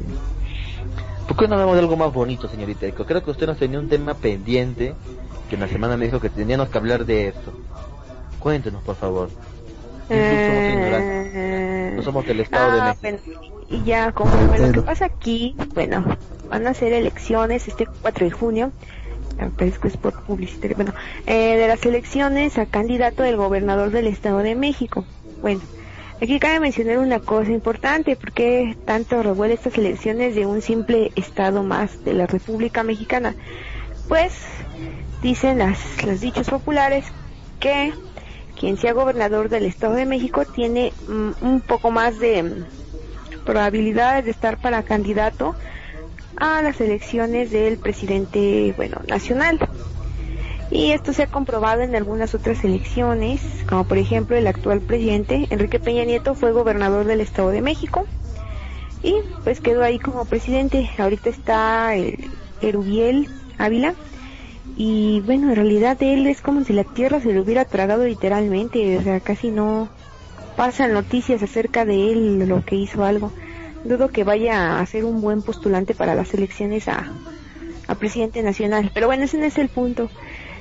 ¿Por qué no hablamos de algo más bonito, señorita Erico? Creo que usted nos tenía un tema pendiente, que en la semana me dijo que teníamos que hablar de esto. Cuéntenos, por favor. Somos. Eh, No somos del Estado de ah, México. bueno, y ya, como bueno, lo que pasa aquí, bueno, van a ser elecciones este 4 de junio, ah, parece que es por publicitario, bueno, eh, de las elecciones a candidato del gobernador del Estado de México. Bueno, aquí cabe mencionar una cosa importante, porque tanto revuelve estas elecciones de un simple Estado más de la República Mexicana? Pues, dicen las, los dichos populares que quien sea gobernador del Estado de México tiene mm, un poco más de probabilidades de estar para candidato a las elecciones del presidente, bueno, nacional. Y esto se ha comprobado en algunas otras elecciones, como por ejemplo el actual presidente, Enrique Peña Nieto, fue gobernador del Estado de México y pues quedó ahí como presidente. Ahorita está el Erubiel Ávila, y bueno, en realidad él es como si la tierra se lo hubiera tragado literalmente, o sea, casi no pasan noticias acerca de él, lo que hizo algo. Dudo que vaya a ser un buen postulante para las elecciones a, a presidente nacional, pero bueno, ese no es el punto.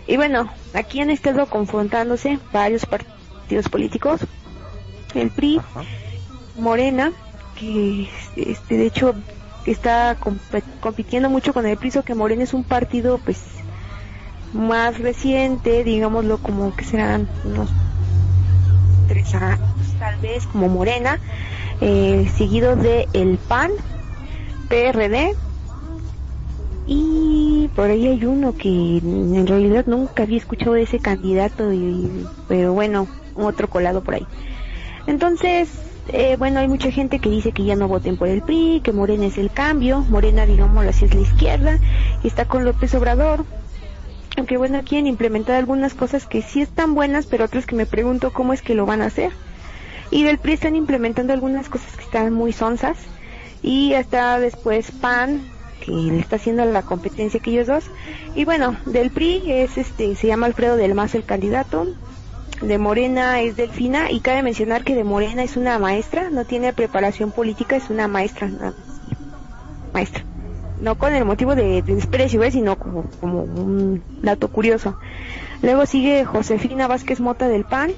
Y bueno, aquí han estado confrontándose varios partidos políticos, el PRI, Ajá. Morena, que este, de hecho está comp- compitiendo mucho con el PRI, so que Morena es un partido pues más reciente, digámoslo como que serán unos tres años tal vez como Morena, eh, seguido de el PAN, PRD y por ahí hay uno que en realidad nunca había escuchado de ese candidato y pero bueno otro colado por ahí. Entonces eh, bueno hay mucha gente que dice que ya no voten por el PRI que Morena es el cambio Morena digamos así es la izquierda y está con López Obrador. Aunque bueno quieren implementar algunas cosas que sí están buenas pero otras que me pregunto cómo es que lo van a hacer y del PRI están implementando algunas cosas que están muy sonsas y hasta después PAN que le está haciendo la competencia que ellos dos y bueno del PRI es este se llama Alfredo del Mazo el candidato de Morena es Delfina y cabe mencionar que de Morena es una maestra no tiene preparación política es una maestra más. maestra no con el motivo de, de desprecio ¿ves? sino como, como un dato curioso luego sigue Josefina Vázquez Mota del PAN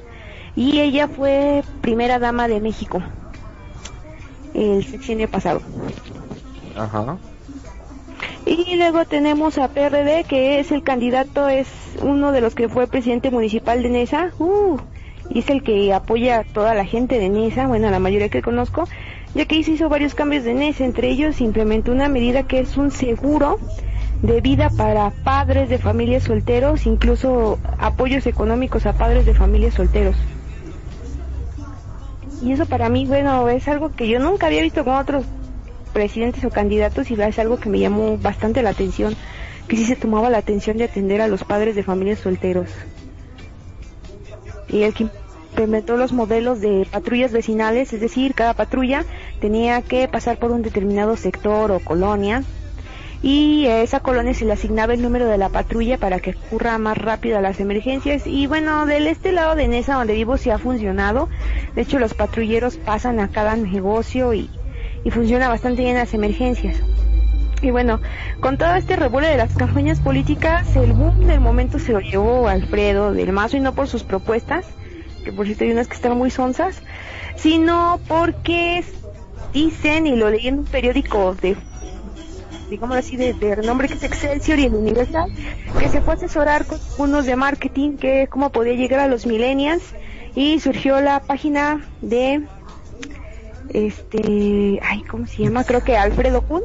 y ella fue primera dama de México el sexenio pasado Ajá. y luego tenemos a PRD, que es el candidato, es uno de los que fue presidente municipal de Nesa, uh, y es el que apoya a toda la gente de Nesa, bueno, la mayoría que conozco, ya que se hizo varios cambios de NES, entre ellos implementó una medida que es un seguro de vida para padres de familias solteros, incluso apoyos económicos a padres de familias solteros. Y eso para mí, bueno, es algo que yo nunca había visto con otros presidentes o candidatos y es algo que me llamó bastante la atención, que sí se tomaba la atención de atender a los padres de familias solteros. Y el que implementó los modelos de patrullas vecinales, es decir, cada patrulla tenía que pasar por un determinado sector o colonia y a esa colonia se le asignaba el número de la patrulla para que ocurra más rápido a las emergencias y bueno, del este lado de Nesa donde vivo sí ha funcionado, de hecho los patrulleros pasan a cada negocio y, y funciona bastante bien las emergencias. Y bueno, con todo este revuelo de las campañas políticas, el boom del momento se lo llevó Alfredo del Mazo y no por sus propuestas, que por cierto hay unas que están muy sonzas, sino porque dicen, y lo leí en un periódico de digamos así, de, de, renombre que es Excelsior y el Universal, que se fue a asesorar con unos de marketing que cómo podía llegar a los millennials y surgió la página de este, ay, ¿cómo se llama? Creo que Alfredo Kun.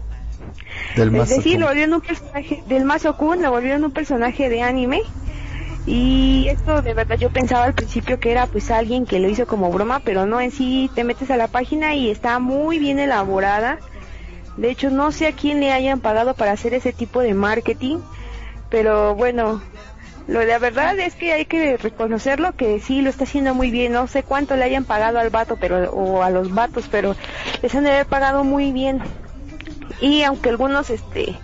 Del es decir, Kun. lo volvieron un personaje del Mazo Kun, lo volvieron un personaje de anime. Y esto de verdad yo pensaba al principio que era pues alguien que lo hizo como broma, pero no, en sí te metes a la página y está muy bien elaborada. De hecho, no sé a quién le hayan pagado para hacer ese tipo de marketing, pero bueno, lo de la verdad es que hay que reconocerlo que sí lo está haciendo muy bien. No sé cuánto le hayan pagado al vato, pero o a los vatos, pero les han de haber pagado muy bien. Y aunque algunos este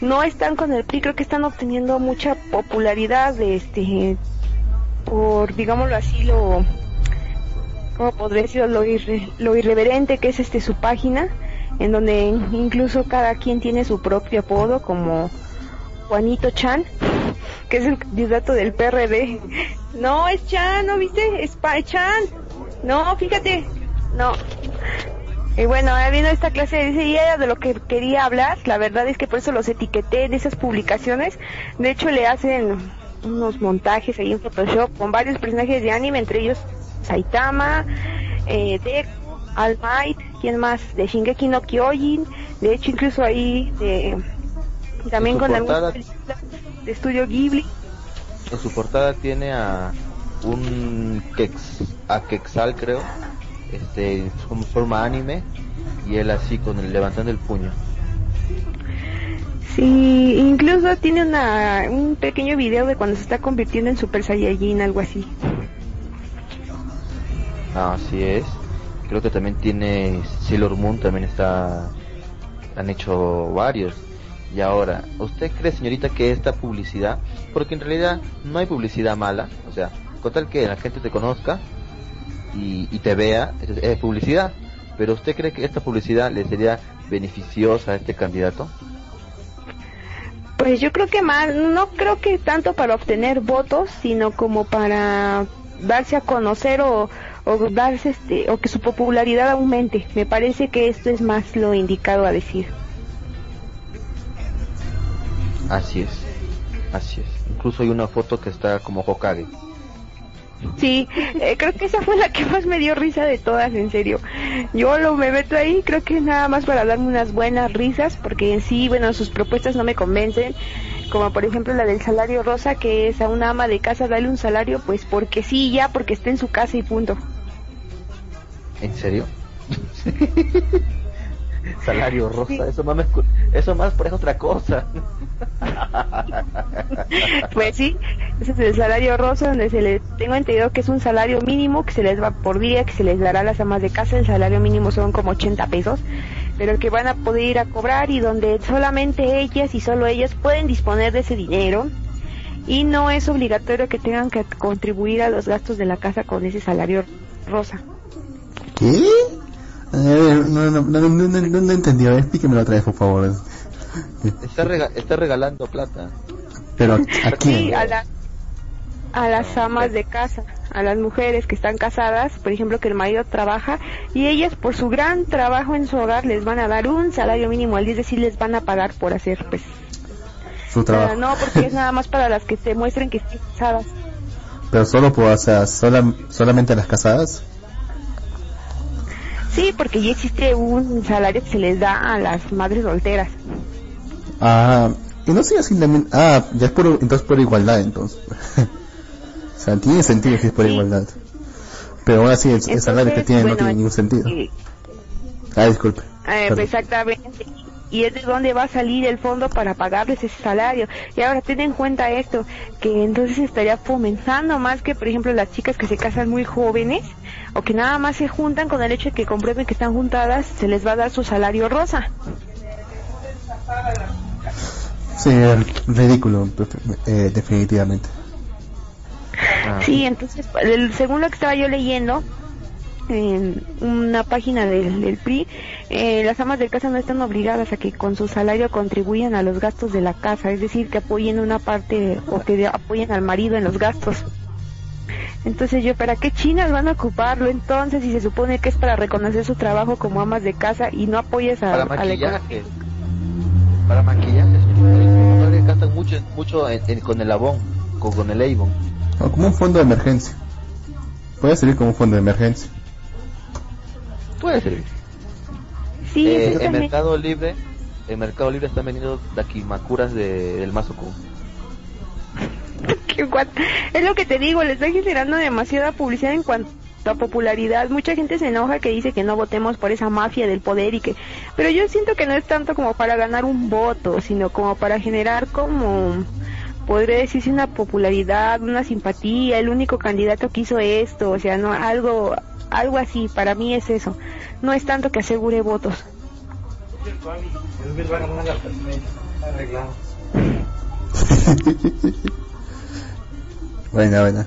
no están con el PRI, creo que están obteniendo mucha popularidad de este por digámoslo así lo ¿cómo podría decirlo? Lo, irre, lo irreverente que es este su página en donde incluso cada quien tiene su propio apodo como Juanito Chan que es el candidato del PRD no es Chan no viste es pa Chan. No fíjate. No. Y bueno, viendo esta clase dice, y era de lo que quería hablar, la verdad es que por eso los etiqueté en esas publicaciones, de hecho le hacen unos montajes ahí en Photoshop con varios personajes de anime, entre ellos Saitama, eh, Deku, All Might, ¿quién más? De Shingeki no Kyojin, de hecho incluso ahí de, también con algunas películas de estudio Ghibli. En su portada tiene a un Kex, a Quexal creo, este como forma anime y él así con el levantando el puño. Sí, incluso tiene una un pequeño video de cuando se está convirtiendo en Super Saiyajin, algo así. Ah, así es. Creo que también tiene Sailor Moon, también está han hecho varios. Y ahora, ¿usted cree, señorita, que esta publicidad, porque en realidad no hay publicidad mala, o sea, con tal que la gente te conozca, y, y te vea, es, publicidad. Pero ¿usted cree que esta publicidad le sería beneficiosa a este candidato? Pues yo creo que más, no creo que tanto para obtener votos, sino como para darse a conocer o, o darse este, o que su popularidad aumente. Me parece que esto es más lo indicado a decir. Así es, así es. Incluso hay una foto que está como Hokage. Sí, eh, creo que esa fue la que más me dio risa de todas, en serio. Yo lo me meto ahí, creo que nada más para darme unas buenas risas, porque en sí, bueno, sus propuestas no me convencen, como por ejemplo la del salario rosa, que es a una ama de casa darle un salario, pues porque sí, ya, porque está en su casa y punto. ¿En serio? <laughs> salario rosa, sí. eso más me, eso más parece otra cosa. <laughs> pues sí, ese es el salario rosa donde se les tengo entendido que es un salario mínimo que se les va por día, que se les dará a las amas de casa, el salario mínimo son como 80 pesos, pero que van a poder ir a cobrar y donde solamente ellas y solo ellas pueden disponer de ese dinero y no es obligatorio que tengan que contribuir a los gastos de la casa con ese salario rosa. ¿Qué? No, no, no, no, no, no entendió, explíquemelo otra vez, por favor. Está, rega está regalando plata. Pero, ¿a quién? Sí, a, la, a las amas de casa, a las mujeres que están casadas, por ejemplo, que el marido trabaja y ellas por su gran trabajo en su hogar les van a dar un salario mínimo al día, es decir, les van a pagar por hacer, pues. Su trabajo. no, porque es nada más para las que se muestren que están casadas. Pero solo por, o sea, sola, solamente las casadas. Sí, porque ya existe un salario que se les da a las madres solteras. Ah, y no sería simplemente... Ah, ya es por, entonces por igualdad, entonces. <laughs> o sea, tiene sentido si es por Sí. igualdad. Pero ahora sí, el, salario que tiene no tiene ningún sentido. eh, Ah, disculpe. Eh, Perdón. exactamente. Y es de dónde va a salir el fondo para pagarles ese salario. Y ahora ten en cuenta esto, que entonces estaría fomentando más que, por ejemplo, las chicas que se casan muy jóvenes o que nada más se juntan con el hecho de que comprueben que están juntadas, se les va a dar su salario rosa. Sí, ridículo, eh, definitivamente. Ah, Sí, entonces, según lo que estaba yo leyendo en una página del, del PRI, eh, las amas de casa no están obligadas a que con su salario contribuyan a los gastos de la casa, es decir, que apoyen una parte o que apoyen al marido en los gastos. Entonces yo, ¿para qué chinas van a ocuparlo entonces si se supone que es para reconocer su trabajo como amas de casa y no apoyes a, para a la. Para maquillaje, las mujeres gastan mucho, mucho en- en- con el Avon, con, con el Avon. Como un fondo de emergencia. Puede servir como un fondo de emergencia. Puede servir. Sí, Eh, en. Mercado Libre, en Mercado Libre están vendiendo dakimakuras de, del Mazo. <laughs> Qué Es lo que te digo, le está generando demasiada publicidad en cuanto a popularidad. Mucha gente se enoja que dice que no votemos por esa mafia del poder y que... Pero yo siento que no es tanto como para ganar un voto, sino como para generar como... Podría decirse una popularidad, una simpatía, el único candidato que hizo esto, o sea, no algo algo así, para mí es eso. No es tanto que asegure votos. Buena, buena.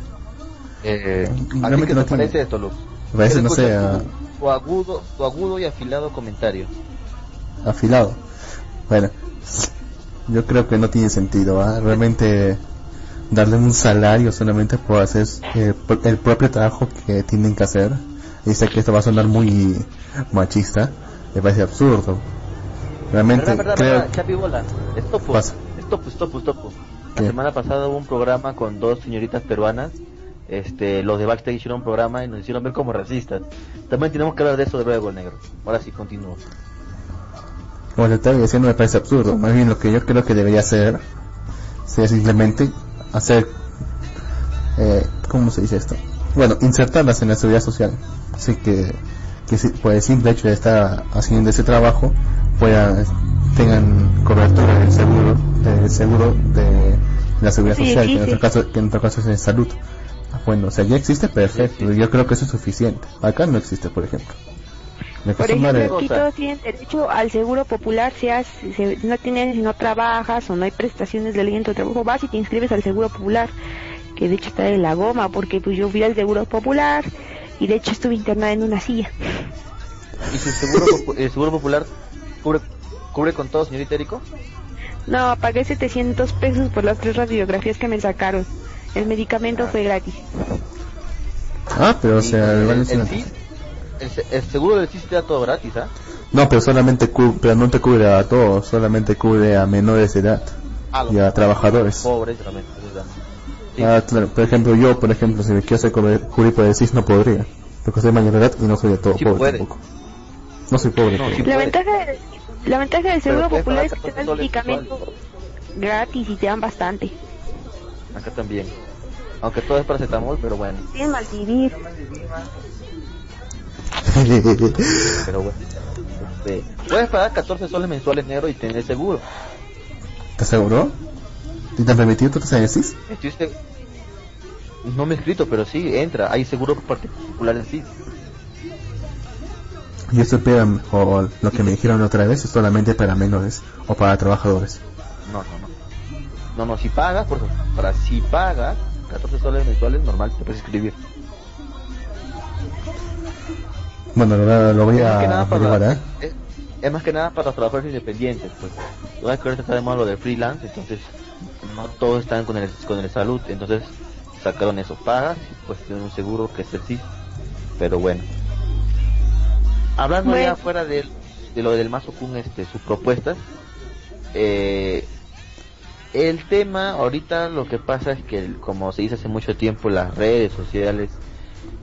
Eh, ¿A ti Realmente qué no te tiene- parece esto, Luz? Me parece, ¿Qué no sé, tu, tu agudo, tu agudo y afilado comentario. afilado. Bueno, yo creo que no tiene sentido, ¿ah? Realmente darle un salario solamente por hacer eh, por- el propio trabajo que tienen que hacer. Y sé que esto va a sonar muy machista, me parece absurdo. Realmente ¿Verdad, verdad, creo verdad? Chapi Bola, stop, Pasa. stop, stop, stop. La ¿Qué? semana pasada hubo un programa con dos señoritas peruanas. Este, los de Backstage hicieron un programa y nos hicieron ver como racistas. También tenemos que hablar de eso de luego, negro. Ahora sí, continúo. como te estaba diciendo me parece absurdo. Más bien lo que yo creo que debería hacer sería simplemente hacer, eh, ¿cómo se dice esto? Bueno, insertarlas en la seguridad social. Así que, que si- por el simple hecho de estar haciendo ese trabajo, puedan, tengan cobertura del seguro, del seguro de la seguridad Sí, social, que en, nuestro caso, que en nuestro caso es en salud. Ah, Bueno, o sea, ya existe, perfecto. Yo creo que eso es suficiente. Acá no existe, por ejemplo. Me Por ejemplo, aquí todos tienen derecho al seguro popular, seas, si no tienes, si no trabajas o no hay prestaciones de ley en tu trabajo, vas y te inscribes al seguro popular, que de hecho está de la goma, porque pues yo fui al seguro popular y de hecho estuve internada en una silla. ¿Y su seguro, el seguro popular cubre, cubre con todo, señorita Erico? No, pagué 700 pesos por las tres radiografías que me sacaron. El medicamento fue gratis. Ah, pero o sea, el, el, el, se- el seguro del CIS te da todo gratis, ¿ah? No, pero solamente cu- pero no te cubre a todos, solamente cubre a menores de edad Ah, y a trabajadores. pobres, realmente. Sí. Ah, claro, por ejemplo, yo, por ejemplo, si me quiero hacer CIS no podría, porque soy mayor de edad y no soy de todo Sí pobre puede. tampoco. No soy pobre. No, pero- sí La ventaja, de- la ventaja del seguro popular es que te dan 14 soles medicamento gratis y te dan bastante. Acá también. Aunque todo es paracetamol, pero bueno. Malvivir. <laughs> Pero bueno. Este, puedes pagar 14 soles mensuales negro y tener seguro. ¿Te aseguró? ¿Y te han CIS? Estoy seg- No me he escrito, pero sí, entra. Hay seguro particular en sí. Y eso pero, o lo que me dijeron otra vez es solamente para menores o para trabajadores. No, no, no. No, no, si pagas, por ejemplo, para si pagas 14 soles mensuales, normal te puedes escribir. Bueno, lo, lo voy es, a para, ¿eh? es, es más que nada para los trabajadores independientes, pues. Tú sabes que ahorita está de moda lo de freelance, entonces no todos están con el, con el salud, entonces sacaron eso, pagas, pues tienen un seguro que es el CIS, pero bueno. Hablando ya Bueno. fuera de, de lo del Mazo Kun, este, sus propuestas, eh, el tema ahorita lo que pasa es que, como se dice hace mucho tiempo, las redes sociales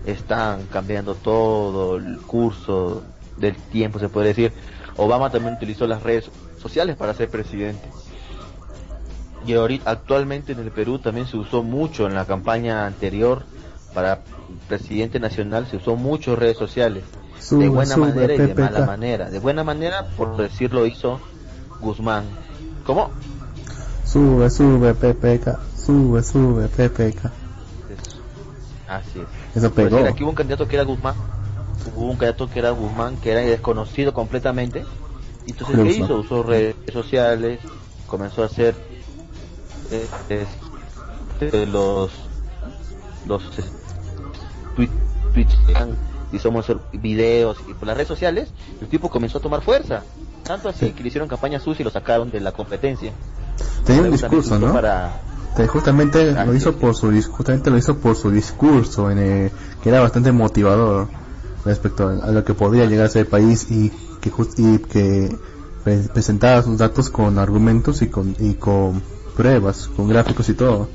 están cambiando todo el curso del tiempo, se puede decir. Obama también utilizó las redes sociales para ser presidente. Y ahorita, actualmente en el Perú también se usó mucho en la campaña anterior para presidente nacional, se usó mucho redes sociales. de buena sube, manera y de PPK. mala manera. De buena manera, por decirlo, hizo Guzmán. ¿Cómo? Sube, sube, PPK. Sube, sube, PPK. Así es. Eso pegó. decir, aquí hubo un candidato que era Guzmán, hubo un candidato que era Guzmán, que era desconocido completamente. Y entonces, ¿qué Guzmán. hizo? Usó redes sociales, comenzó a hacer eh, eh, los los eh, tweet- tweets y somos videos y por las redes sociales, el tipo comenzó a tomar fuerza. Tanto así Sí. que le hicieron campaña sucia y lo sacaron de la competencia. Tenía un discurso, ¿no? Para, justamente lo Así hizo por su dis- justamente lo hizo por su discurso en el- que era bastante motivador respecto a lo que podría llegar a ser el país y que jus- y que pre- presentaba sus datos con argumentos y con y con pruebas con gráficos y todo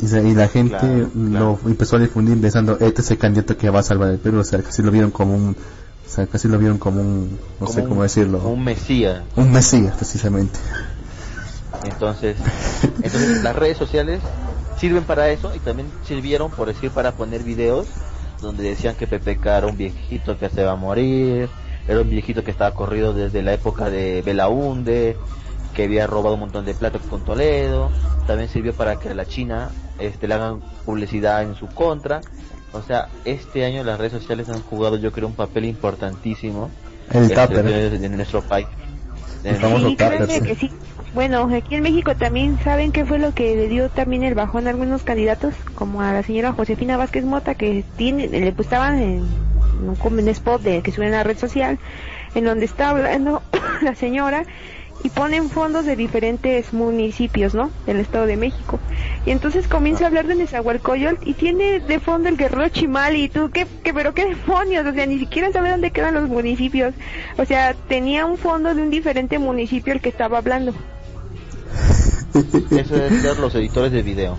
y, se- y la gente Claro, claro. lo empezó a difundir pensando este es el candidato que va a salvar el Perú o sea casi lo vieron como un o sea casi lo vieron como un no sé cómo un- decirlo Un mesías. un mesías precisamente Entonces, <laughs> entonces las redes sociales sirven para eso y también sirvieron, por decir, para poner videos donde decían que PPK era un viejito que se va a morir, era un viejito que estaba corrido desde la época de Belaunde, que había robado un montón de plata con Toledo, también sirvió para que a la China este, le hagan publicidad en su contra. O sea, este año las redes sociales han jugado yo creo un papel importantísimo el en nuestro país. Sí, que sí. Bueno, aquí en México también saben qué fue lo que le dio también el bajón a algunos candidatos, como a la señora Josefina Vázquez Mota, que tiene, le estaban en, en un, spot de que sube en la red social, en donde está hablando <coughs> la señora y ponen fondos de diferentes municipios, ¿no? Del Estado de México. Y entonces comienza a hablar de Nezahualcóyotl y tiene de fondo el Guerrero Chimal y tú, ¿qué, qué, pero qué demonios? O sea, ni siquiera sabe dónde quedan los municipios. O sea, tenía un fondo de un diferente municipio el que estaba hablando. Eso deben ser los editores de video.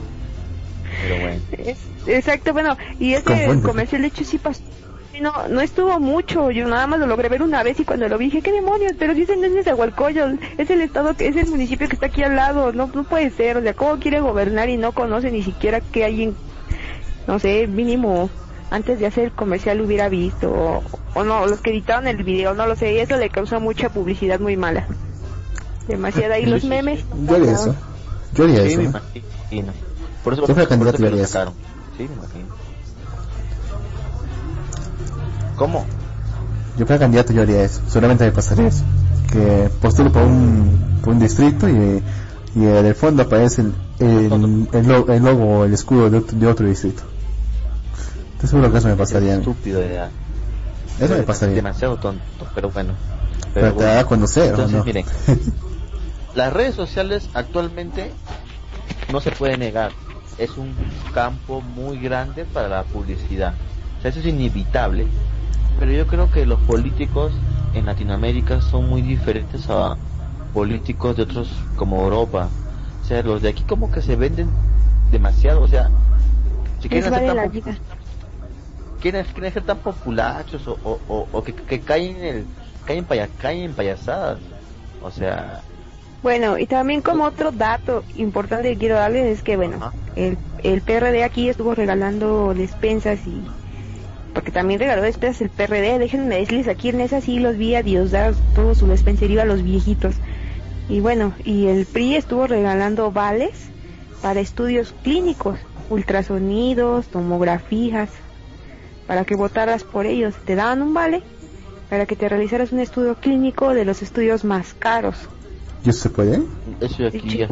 Pero bueno. Es- exacto, bueno, y ese comercial de hecho sí pasó. No, no estuvo mucho, yo nada más lo logré ver una vez y cuando lo vi dije, ¿qué demonios? Pero dicen no es Nezahualcóyotl, es el estado, que es el municipio que está aquí al lado, no, no puede ser, o sea, ¿cómo quiere gobernar y no conoce ni siquiera que hay en, no sé, mínimo, antes de hacer el comercial hubiera visto, o, o no, los que editaron el video, no lo sé, y eso le causó mucha publicidad muy mala. Demasiada, y los memes. yo haría eso yo haría Sí, eso imagino. Por eso, por eso que lo sacaron. Sí, me imagino. ¿Cómo? yo fuera candidato yo haría eso seguramente me pasaría eso que postulo por un, por un distrito y, y en el fondo aparece el, el, el, lo- el logo o el escudo de otro, de otro distrito estoy seguro que eso me pasaría a mí. Estúpido ya. eso me pasaría Demasiado tonto, pero bueno. pero te bueno. da a conocer ¿o Entonces, no? miren, <laughs> las redes sociales actualmente no se puede negar. Es un campo muy grande para la publicidad. O sea, eso es inevitable. Pero yo creo que los políticos en Latinoamérica son muy diferentes a políticos de otros como Europa. O sea, los de aquí como que se venden demasiado. O sea, si quieren vale hacer tan quieren, quieren ser tan populachos o, o, o, o que, que caen en el caen, paya- caen en payasadas o sea Bueno, y también como otro dato importante que quiero darles es que, bueno, el, el PRD aquí estuvo regalando despensas y... Porque también regaló despensas el PRD, déjenme decirles, aquí en esa sí los vi a Dios dar todo su despenserío a los viejitos. Y bueno, y el PRI estuvo regalando vales para estudios clínicos, ultrasonidos, tomografías, para que votaras por ellos. Te daban un vale para que te realizaras un estudio clínico de los estudios más caros. ¿y eso se puede? eso aquí ya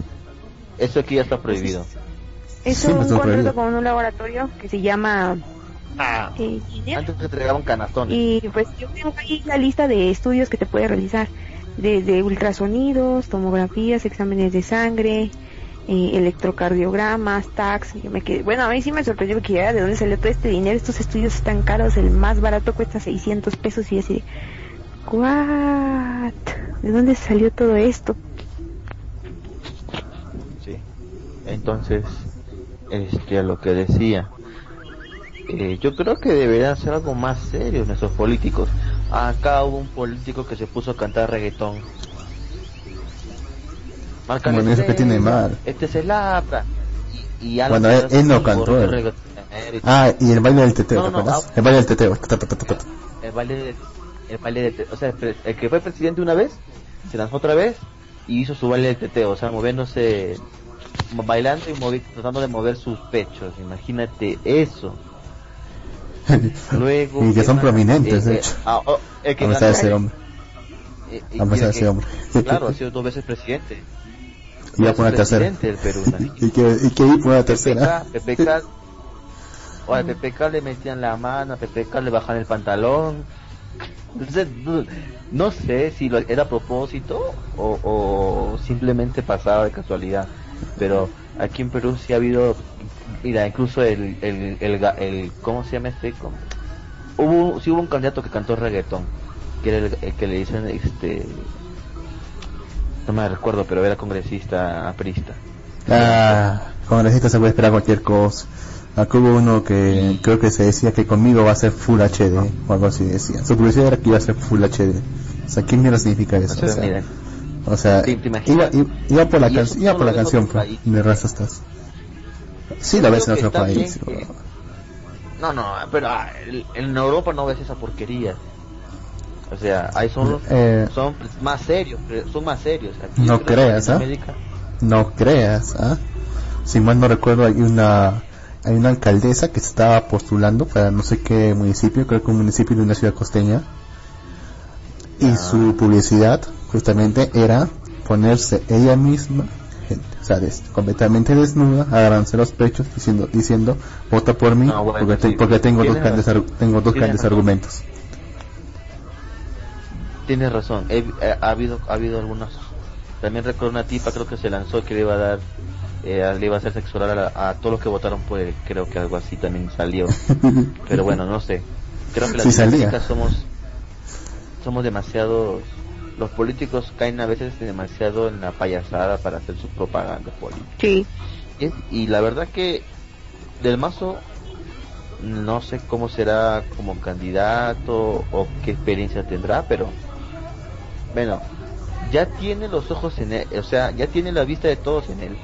eso aquí ya está prohibido Eso Sí, me un contrato con un laboratorio que se llama ah, eh, antes te entregaban canastones y pues yo tengo ahí la lista de estudios que te puede realizar desde ultrasonidos, tomografías, exámenes de sangre, eh, electrocardiogramas, tags. Yo me quedé, bueno, a mí sí me sorprendió porque ya de dónde salió todo este dinero. Estos estudios están caros, el más barato cuesta 600 pesos y así, ¿what? ¿De dónde salió todo esto? sí entonces este a lo que decía eh, yo creo que deberían ser algo más serio nuestros políticos. Acá hubo un político que se puso a cantar reggaetón. Marcan Bueno, eso que tiene estrella, mal. Este es el APRA. Y, y Bueno, que él- no cantó, él. reggaetonero y Ah, y el baile del teteo, ah. El baile del teteo. el baile de, el baile de, te- o sea, el, que fue presidente una vez, se lanzó otra vez y hizo su baile de teteo, o sea, moviéndose, mo- bailando y movi- tratando de mover sus pechos, imagínate eso. <laughs> Luego, y que ¿qué son más? prominentes, de eh, hecho. ah, oh, el que A pesar de ese hombre. eh, A pesar de hombre. Claro, ha sido dos veces presidente. Y ya por una tercera. Perú, <laughs> y que, y que ir por una tercera. PPK, PPK, o al PPK le metían la mano, a PPK le bajan el pantalón. Entonces, no, no sé si lo, era a propósito o, o simplemente pasaba de casualidad, pero aquí en Perú sí ha habido, mira, incluso el, el, el, el- ¿cómo se llama este? ¿Cómo? Hubo, sí hubo un candidato que cantó reggaetón, que era el, que le dicen, este, no me recuerdo, pero era congresista aprista. Ah, congresista se puede esperar cualquier cosa. Acá hubo uno que creo que se decía que conmigo va a ser Full HD o algo así decía. Su publicidad era que iba a ser Full HD. O sea, ¿qué mierda significa eso? O sea, o sea ¿Te- te iba, iba, iba por la, can- iba por la canción, pues, de resto estás. Sí la ves en otro país. No, no, pero ah, en Europa no ves esa porquería. O sea, ahí son, Eh, son más serios, son más serios. Aquí No creas, ¿ah? América- No creas, ¿ah? Si mal no recuerdo, hay una hay una alcaldesa que estaba postulando para no sé qué municipio, creo que un municipio de una ciudad costeña. Y Ah. su publicidad justamente era ponerse ella misma, completamente desnuda, agarrándose los pechos diciendo diciendo vota por mí Ah, bueno, porque, te- sí. porque tengo dos grandes tengo dos grandes razón. argumentos. Tienes razón, he- eh, ha habido ha habido algunas. También recuerdo una tipa, creo que se lanzó que le iba a dar, eh, le iba a hacer sexual a, la- a todos los que votaron por él. Creo que algo así también salió. <laughs> Pero bueno, no sé. Creo que las Sí somos somos demasiados los políticos caen a veces demasiado en la payasada para hacer su propaganda política. Sí. Y, y la verdad que del mazo no sé cómo será como candidato o qué experiencia tendrá, pero bueno, ya tiene los ojos en él, o sea, ya tiene la vista de todos en él.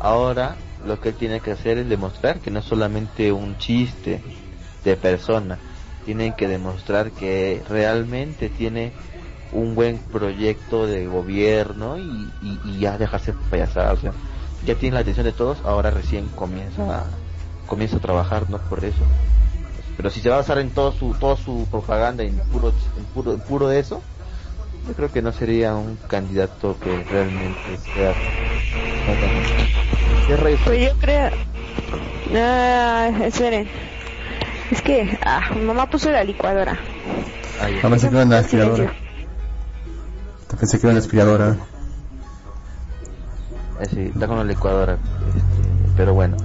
Ahora lo que él tiene que hacer es demostrar que no es solamente un chiste de persona, tienen que demostrar que realmente tiene un buen proyecto de gobierno y, y, y ya dejarse payasar, o sea, ya tiene la atención de todos, ahora recién comienza a, comienza a trabajar, ¿no? Por eso. Pero si se va a basar en todo su, toda su propaganda, en puro, en puro, en puro de eso, yo creo que no sería un candidato que realmente sea... Pues yo creo. Ah, esperen. Es que, ah, mamá puso la licuadora. Ah, ya. Ah, pensé que era una Silencio. aspiradora. Pensé que era una aspiradora. Eh, sí, está con la licuadora. este, pero bueno.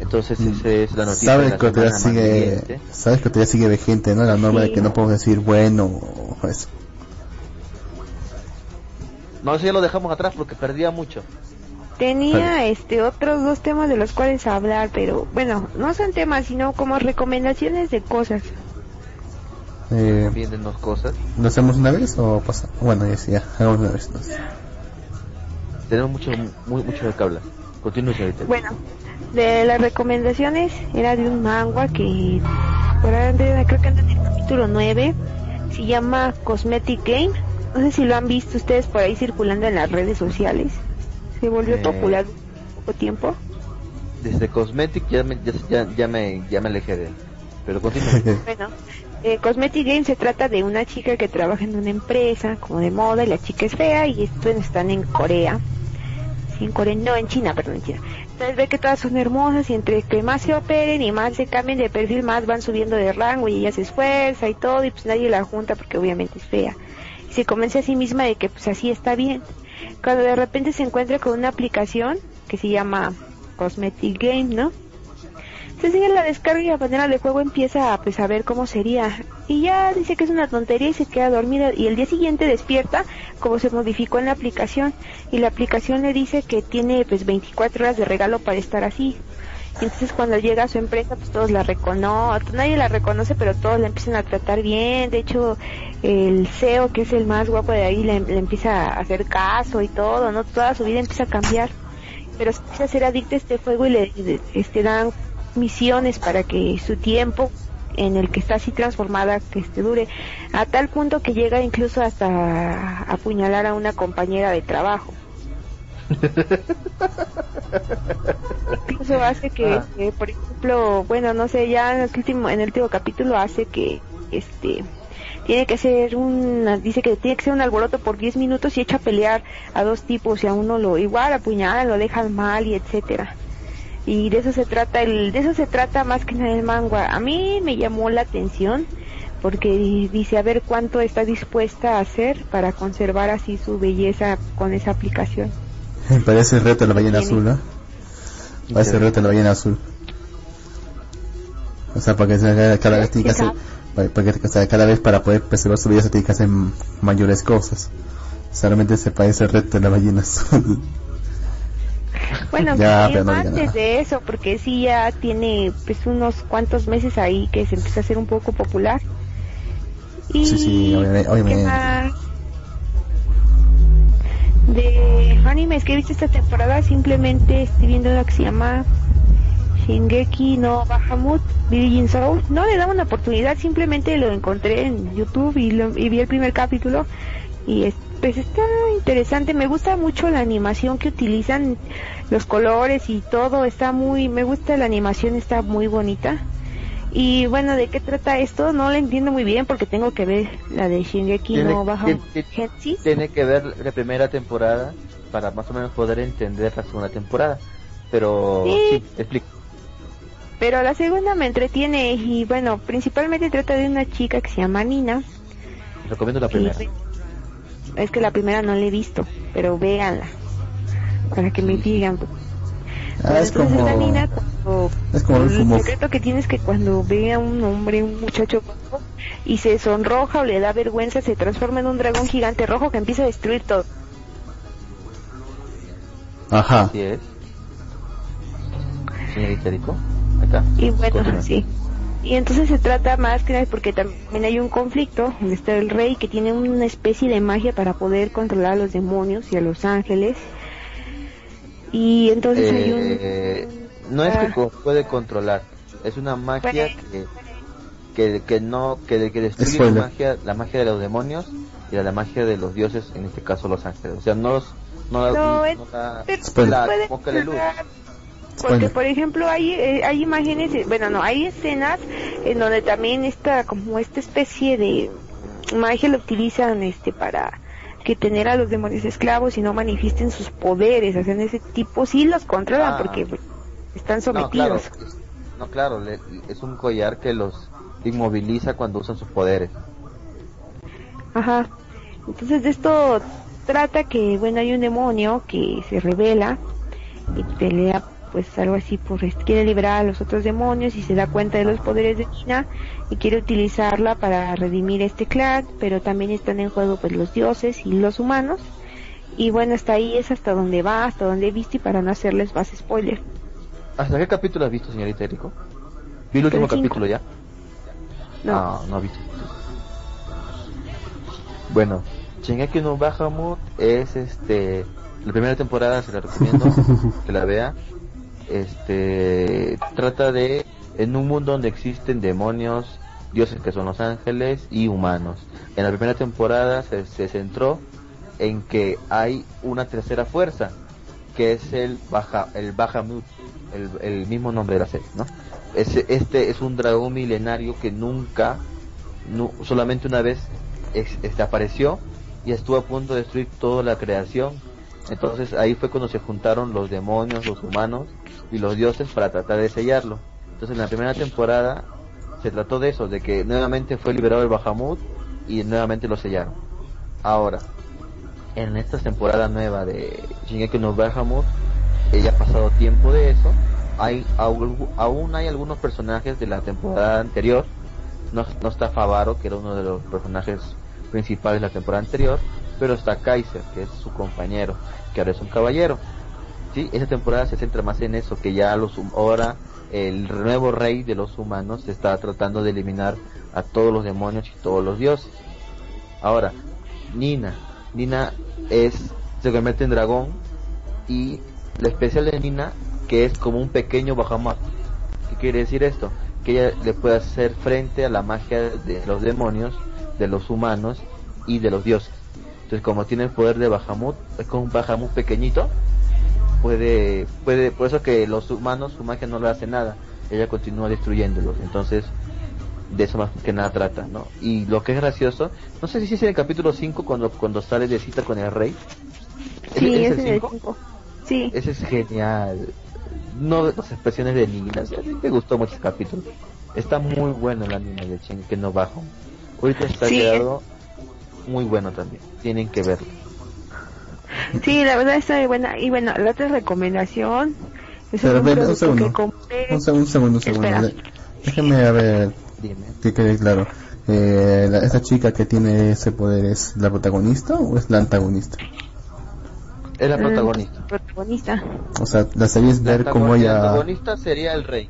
Entonces esa es la noticia. Sabes de que todavía sigue, sabes que todavía sigue vigente, ¿no? La norma de Sí. que no podemos decir bueno o eso. No, eso ya lo dejamos atrás porque perdía mucho. Tenía este otros dos temas de los cuales hablar, pero bueno, no son temas, sino como recomendaciones de cosas. Eh, Viéndonos cosas. ¿Lo hacemos una vez o pasa? Bueno, ya sí, ya, hagamos una vez. entonces. Tenemos mucho, muy, mucho de que hablar. Continúe, señorita. Bueno, de las recomendaciones era de un manga que por ahí anda- creo que anda en el capítulo 9, se llama Cosmetic Game. No sé si lo han visto ustedes por ahí circulando en las redes sociales. Se volvió Eh. popular poco tiempo. Desde Cosmetic ya me, ya, ya, ya me, ya me alejé de él. Pero continúe. Bueno, eh, Cosmetic Game se trata de una chica que trabaja en una empresa como de moda y la chica es fea y esto están en Corea. Sí, en Corea, no, en China, perdón, en China. Entonces ve que todas son hermosas y entre que más se operen y más se cambien de perfil, más van subiendo de rango y ella se esfuerza y todo y pues nadie la junta porque obviamente es fea. Y se convence a sí misma de que pues así está bien. Cuando de repente se encuentra con una aplicación que se llama Cosmetic Game, ¿no? Entonces ella la descarga y a manera de juego empieza a, pues, a ver cómo sería. Y ya dice que es una tontería y se queda dormida. Y el día siguiente despierta como se modificó en la aplicación. Y la aplicación le dice que tiene pues 24 horas de regalo para estar así. Y entonces cuando llega a su empresa, pues todos la reconocen, nadie la reconoce, pero todos la empiezan a tratar bien. De hecho, el CEO, que es el más guapo de ahí, le, empieza a hacer caso y todo, ¿no? Toda su vida empieza a cambiar. Pero se empieza a ser adicto a este juego y le- este, dan misiones para que su tiempo en el que está así transformada que este dure a tal punto que llega incluso hasta apuñalar a una compañera de trabajo <laughs> incluso hace que, Ah. que, por ejemplo bueno no sé ya en el último en el último capítulo hace que este tiene que ser un dice que tiene que ser un alboroto por 10 minutos y echa a pelear a dos tipos y a uno lo igual apuñalan lo dejan mal y etcétera y de eso se trata el de eso se trata más que nada el manga a mí me llamó la atención porque di- dice a ver cuánto está dispuesta a hacer para conservar así su belleza con esa aplicación Parece el reto de la ballena azul, ¿no? Parece el reto de la ballena azul. O sea, para que se cada vez tiene que hacer, para, para que, o sea, cada vez para poder preservar su belleza tiene que hacer mayores cosas. Solamente se parece el reto de la ballena azul. Bueno, Ya, antes nada. de eso, porque sí ya tiene pues unos cuantos meses ahí que se empieza a hacer un poco popular. Y Sí, sí, obviamente-. De animes que he visto esta temporada, simplemente estoy viendo una que se llama Shingeki no Bahamut Virgin Soul. No le daba una oportunidad, simplemente lo encontré en YouTube y, lo- y vi el primer capítulo y es- pues está interesante. Me gusta mucho la animación que utilizan, los colores y todo. Está muy, me gusta la animación, está muy bonita. Y bueno, ¿de qué trata esto? No lo entiendo muy bien porque tengo que ver la de Shingeki Tiene- no Bahamut tiene- que ver la primera temporada para más o menos poder entender la segunda temporada. Pero Sí. sí, te explico. Pero la segunda me entretiene y bueno, principalmente trata de una chica que se llama Nina. Recomiendo la y- primera. Es que la primera no la he visto, pero véanla. Para que me digan. Ah, es como, cuando- es como el secreto que tienes que cuando ve a un hombre, un muchacho y se sonroja o le da vergüenza, se transforma en un dragón gigante rojo que empieza a destruir todo. Ajá. Así es. Señorita Rico, acá. Y bueno, Continúa. sí. Y entonces se trata más que nada porque también hay un conflicto donde está el rey que tiene una especie de magia para poder controlar a los demonios y a los ángeles. Y entonces hay un... Eh, no es que Ah. puede controlar, es una magia Bueno. que, que, que no, que, que destruye la magia, la magia de los demonios y la magia de los dioses, en este caso los ángeles. O sea, no los, no, la- No, no es- la- la- puede que la luz. Porque, por ejemplo, hay, eh, hay imágenes, eh, bueno, no, hay escenas en donde también está como esta especie de magia lo utilizan este para que tener a los demonios esclavos y no manifiesten sus poderes, hacen ese tipo, sí los controlan Ah. porque pues, están No, claro, sometidos. no, claro, le- es un collar que los inmoviliza cuando usan sus poderes. Ajá. Entonces de esto trata que, bueno, hay un demonio que se revela y pelea pues algo así por este, quiere liberar a los otros demonios y se da cuenta de los poderes de Nina y quiere utilizarla para redimir este clan, pero también están en juego pues los dioses y los humanos. Y bueno, hasta ahí es hasta donde va, hasta donde he visto y para no hacerles más spoiler. ¿Hasta qué capítulo has visto, señorita Rico? Vi el último cinco. capítulo ya. No. Ah, no he visto. Bueno, Shingeki no Bahamut es este la primera temporada se la recomiendo <laughs> que la vea. Este trata de en un mundo donde existen demonios, dioses que son los ángeles y humanos. En la primera temporada se, se centró en que hay una tercera fuerza que es el Baja, el Bahamut, el, el mismo nombre de la serie, ¿no? Este es un dragón milenario que nunca, nu- solamente una vez este, apareció y estuvo a punto de destruir toda la creación. Entonces ahí fue cuando se juntaron los demonios, los humanos y los dioses para tratar de sellarlo. Entonces en la primera temporada se trató de eso, de que nuevamente fue liberado el Bahamut y nuevamente lo sellaron. Ahora, en esta temporada nueva de Shingeki no Bahamut, ya ha pasado tiempo de eso, hay aún hay algunos personajes de la temporada anterior, no, no está Favaro, que era uno de los personajes principales de la temporada anterior, pero está Kaiser, que es su compañero, que ahora es un caballero. Sí, esa temporada se centra más en eso, que ya los ahora el nuevo rey de los humanos está tratando de eliminar a todos los demonios y todos los dioses. Ahora, Nina, Nina es se convierte en dragón y lo especial de Nina que es como un pequeño Bahamut. ¿Qué quiere decir esto? Que ella le puede hacer frente a la magia de los demonios, de los humanos y de los dioses. Entonces, como tiene el poder de Bahamut, es como un Bahamut pequeñito, puede, puede, por eso que los humanos, su magia no le hace nada, ella continúa destruyéndolos. Entonces, de eso más que nada trata, ¿no? Y lo que es gracioso, no sé si es en el capítulo 5 cuando, cuando sale de cita con el rey. Sí, ¿Ese es el en el cinco? 5. Sí. Ese es genial. No, las expresiones de Nina, sí, a mí me gustó mucho ese capítulo. Está muy bueno el anime de Chen, que no bajo. Ahorita está Sí, quedado muy bueno también. Tienen que verlo. Sí, la verdad está muy buena. Y bueno, la otra recomendación es Pero, un segundo. que compré. Un segundo, un segundo, un segundo. Espera. De- Déjeme a ver Dime. que quede claro. Eh, la- ¿Esa chica que tiene ese poder es la protagonista o es la antagonista? Es la Mm, protagonista. protagonista. O sea, la serie es La ver cómo antagoni- la ella... antagonista sería el rey.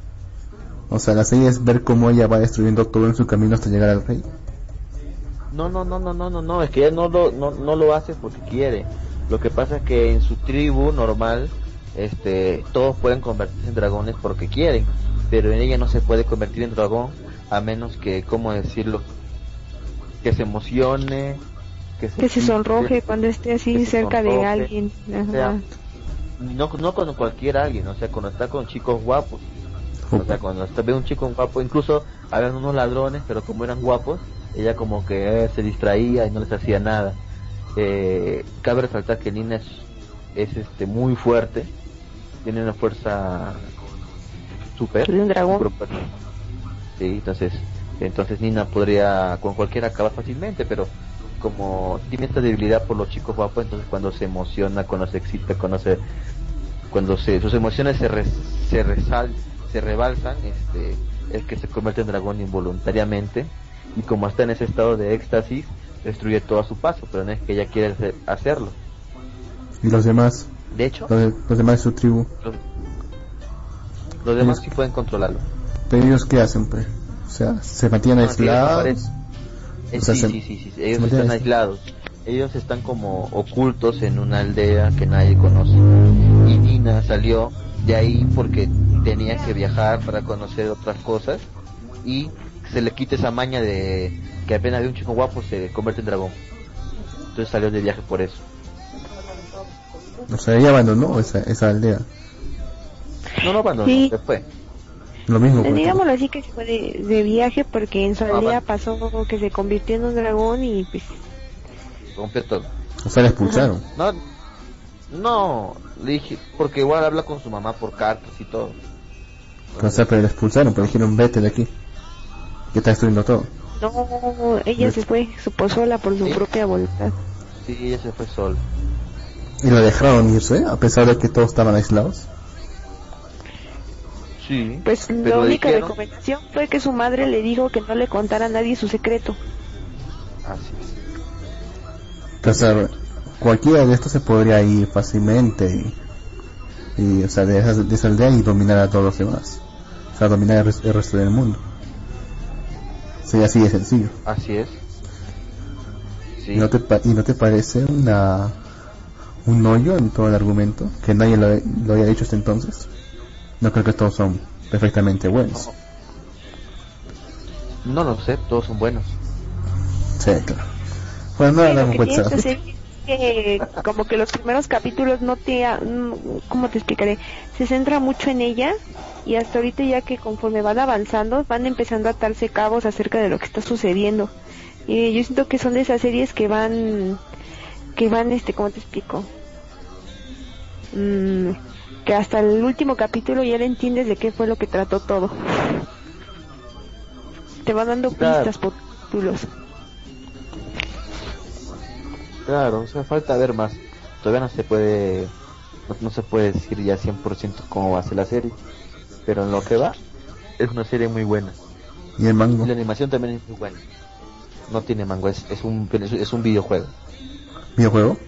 O sea, la serie es ver cómo ella va destruyendo todo en su camino hasta llegar al rey. No, no, no, no, no, no, no, es que ella no lo, no, no lo hace porque quiere. Lo que pasa es que en su tribu normal, este, todos pueden convertirse en dragones porque quieren, pero en ella no se puede convertir en dragón a menos que, ¿cómo decirlo? Que se emocione, que se, Que se sonroje cuando esté así cerca de alguien. o sea, no, no con cualquier alguien, o sea, cuando está con chicos guapos. O sea, cuando está, ve un chico guapo, incluso habían unos ladrones, pero como eran guapos, ella como que eh, se distraía y no les hacía nada. Eh, cabe resaltar que Nina es, es este muy fuerte, tiene una fuerza super. De un dragón. Sí, entonces, entonces Nina podría con cualquiera acabar fácilmente, pero como tiene esta debilidad por los chicos guapos, entonces cuando se emociona, cuando se excita, cuando se cuando se, sus emociones se, se resal, se rebalsan, este, es que se convierte en dragón involuntariamente y como está en ese estado de éxtasis, destruye todo a su paso, pero no es que ella quiere hacer- hacerlo. Y los demás, De hecho, los, de- los demás de su tribu, los, los demás sí pueden controlarlo. ¿pero ellos qué hacen, pues? O sea, se mantienen No, ellos aislados. Eh, O sea, sí, se- sí, sí, sí, ellos están aislados. Ellos están como ocultos en una aldea que nadie conoce. Y Nina salió de ahí porque tenía que viajar para conocer otras cosas y se le quita esa maña de que apenas ve un chico guapo se convierte en dragón. Entonces salió de viaje por eso. O sea, ella abandonó esa, esa aldea. No, no abandonó, Sí. se fue. Lo mismo. pues, Digámoslo así que se fue de, de viaje porque en su Ah, aldea pasó que se convirtió en un dragón y pues Rompió todo. O sea, la expulsaron. No, no, le dije, porque igual habla con su mamá por cartas y todo. O sea, pero la expulsaron, pero dijeron vete de aquí. Que está destruyendo todo. no, ella se fue, supo sola por su Sí. propia voluntad. Sí, ella se fue sola. Y la dejaron irse, a pesar de que todos estaban aislados. Sí. Pues la única dijeron- recomendación fue que su madre le dijo que no le contara a nadie su secreto. Así es. O sea, cualquiera de estos se podría ir fácilmente y, y, o sea, de esa, de esa aldea y dominar a todos los demás. O sea, dominar el, el resto del mundo. Sería así de sencillo. Así es. Sí. ¿Y, no te ¿Y no te parece una un hoyo en todo el argumento? Que nadie lo, lo haya dicho hasta entonces. No creo que todos son perfectamente buenos. No lo sé, todos son buenos. Sí, claro. Bueno, no Sí, lo hablamos que que como que los primeros capítulos no te, mm, ¿cómo te explicaré? Se centra mucho en ella y hasta ahorita ya que conforme van avanzando van empezando a atarse cabos acerca de lo que está sucediendo. Y yo siento que son de esas series que van, que van, este, ¿cómo te explico? Mm, que hasta el último capítulo ya le entiendes de qué fue lo que trató todo. Te van dando pistas por capítulos. Claro, o sea, falta ver más. Todavía no se puede, no, no se puede decir ya 100% cómo va a ser la serie. Pero en lo que va, es una serie muy buena. Y el mango. La animación también es muy buena. No tiene mango, es, es un, es un videojuego. ¿Videojuego?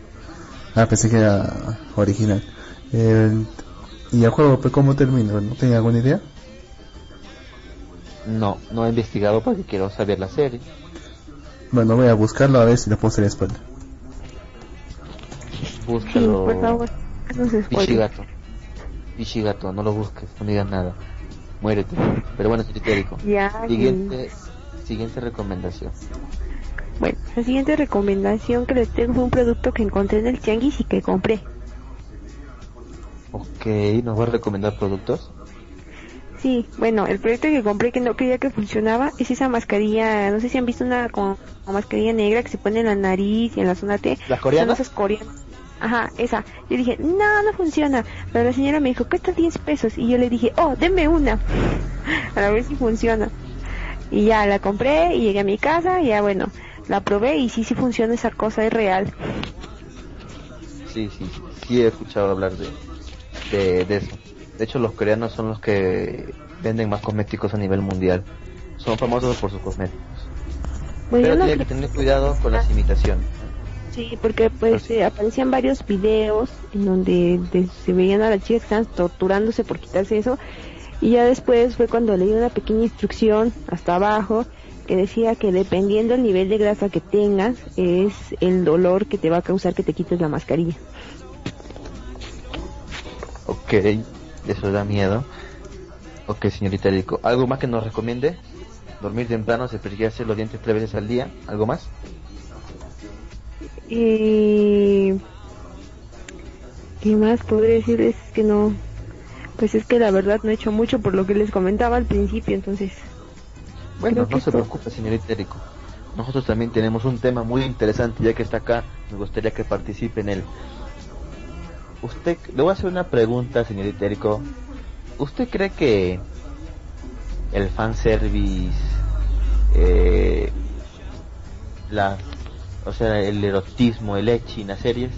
Ah, pensé que era original. El- ¿Y el juego pues, cómo termina? ¿No tiene alguna idea? No, no he investigado porque quiero saber la serie. Bueno, voy a buscarlo a ver si le puedo hacer spoiler. Sí, Búscalo. por favor. Pichigato. Pichigato, no lo busques, no digas nada. Muérete. Pero bueno, señorita Eriko. Ya, Siguiente, siguiente recomendación. Bueno, la siguiente recomendación que les tengo fue un producto que encontré en el tianguis y que compré. Ok, ¿nos va a recomendar productos? Sí, bueno, el producto que compré que no creía que funcionaba es esa mascarilla, no sé si han visto una mascarilla negra que se pone en la nariz y en la zona T. ¿Las coreanas? Son esas coreanas. Ajá, esa. Yo dije, no, no funciona. Pero la señora me dijo, cuesta 10 pesos. Y yo le dije, oh, denme una. <laughs> Para ver si funciona. Y ya la compré y llegué a mi casa y ya bueno, la probé y sí, sí funciona esa cosa, es real. Sí, sí, sí he escuchado hablar de, de, de eso. De hecho, los coreanos son los que venden más cosméticos a nivel mundial. Son famosos por sus cosméticos. Bueno, Pero no tiene que tener cuidado con las imitaciones. Sí, porque pues eh, aparecían varios videos en donde de- se veían a las chicas que estaban torturándose por quitarse eso y ya después fue cuando leí una pequeña instrucción hasta abajo que decía que dependiendo del nivel de grasa que tengas es el dolor que te va a causar que te quites la mascarilla. Ok, eso da miedo. Ok, señorita Rico. ¿Algo más que nos recomiende? Dormir temprano, cepillarse los dientes tres veces al día. ¿Algo más? Y... ¿Qué más podría decirles? Es que no... Pues es que la verdad no he hecho mucho por lo que les comentaba al principio, entonces... Bueno, no se preocupe, señorita Rico. Nosotros también tenemos un tema muy interesante, ya que está acá, me gustaría que participe en él. Usted, le voy a hacer una pregunta, señorita Rico. ¿Usted cree que el fanservice, eh, la, o sea, el erotismo, el ecchi en las series,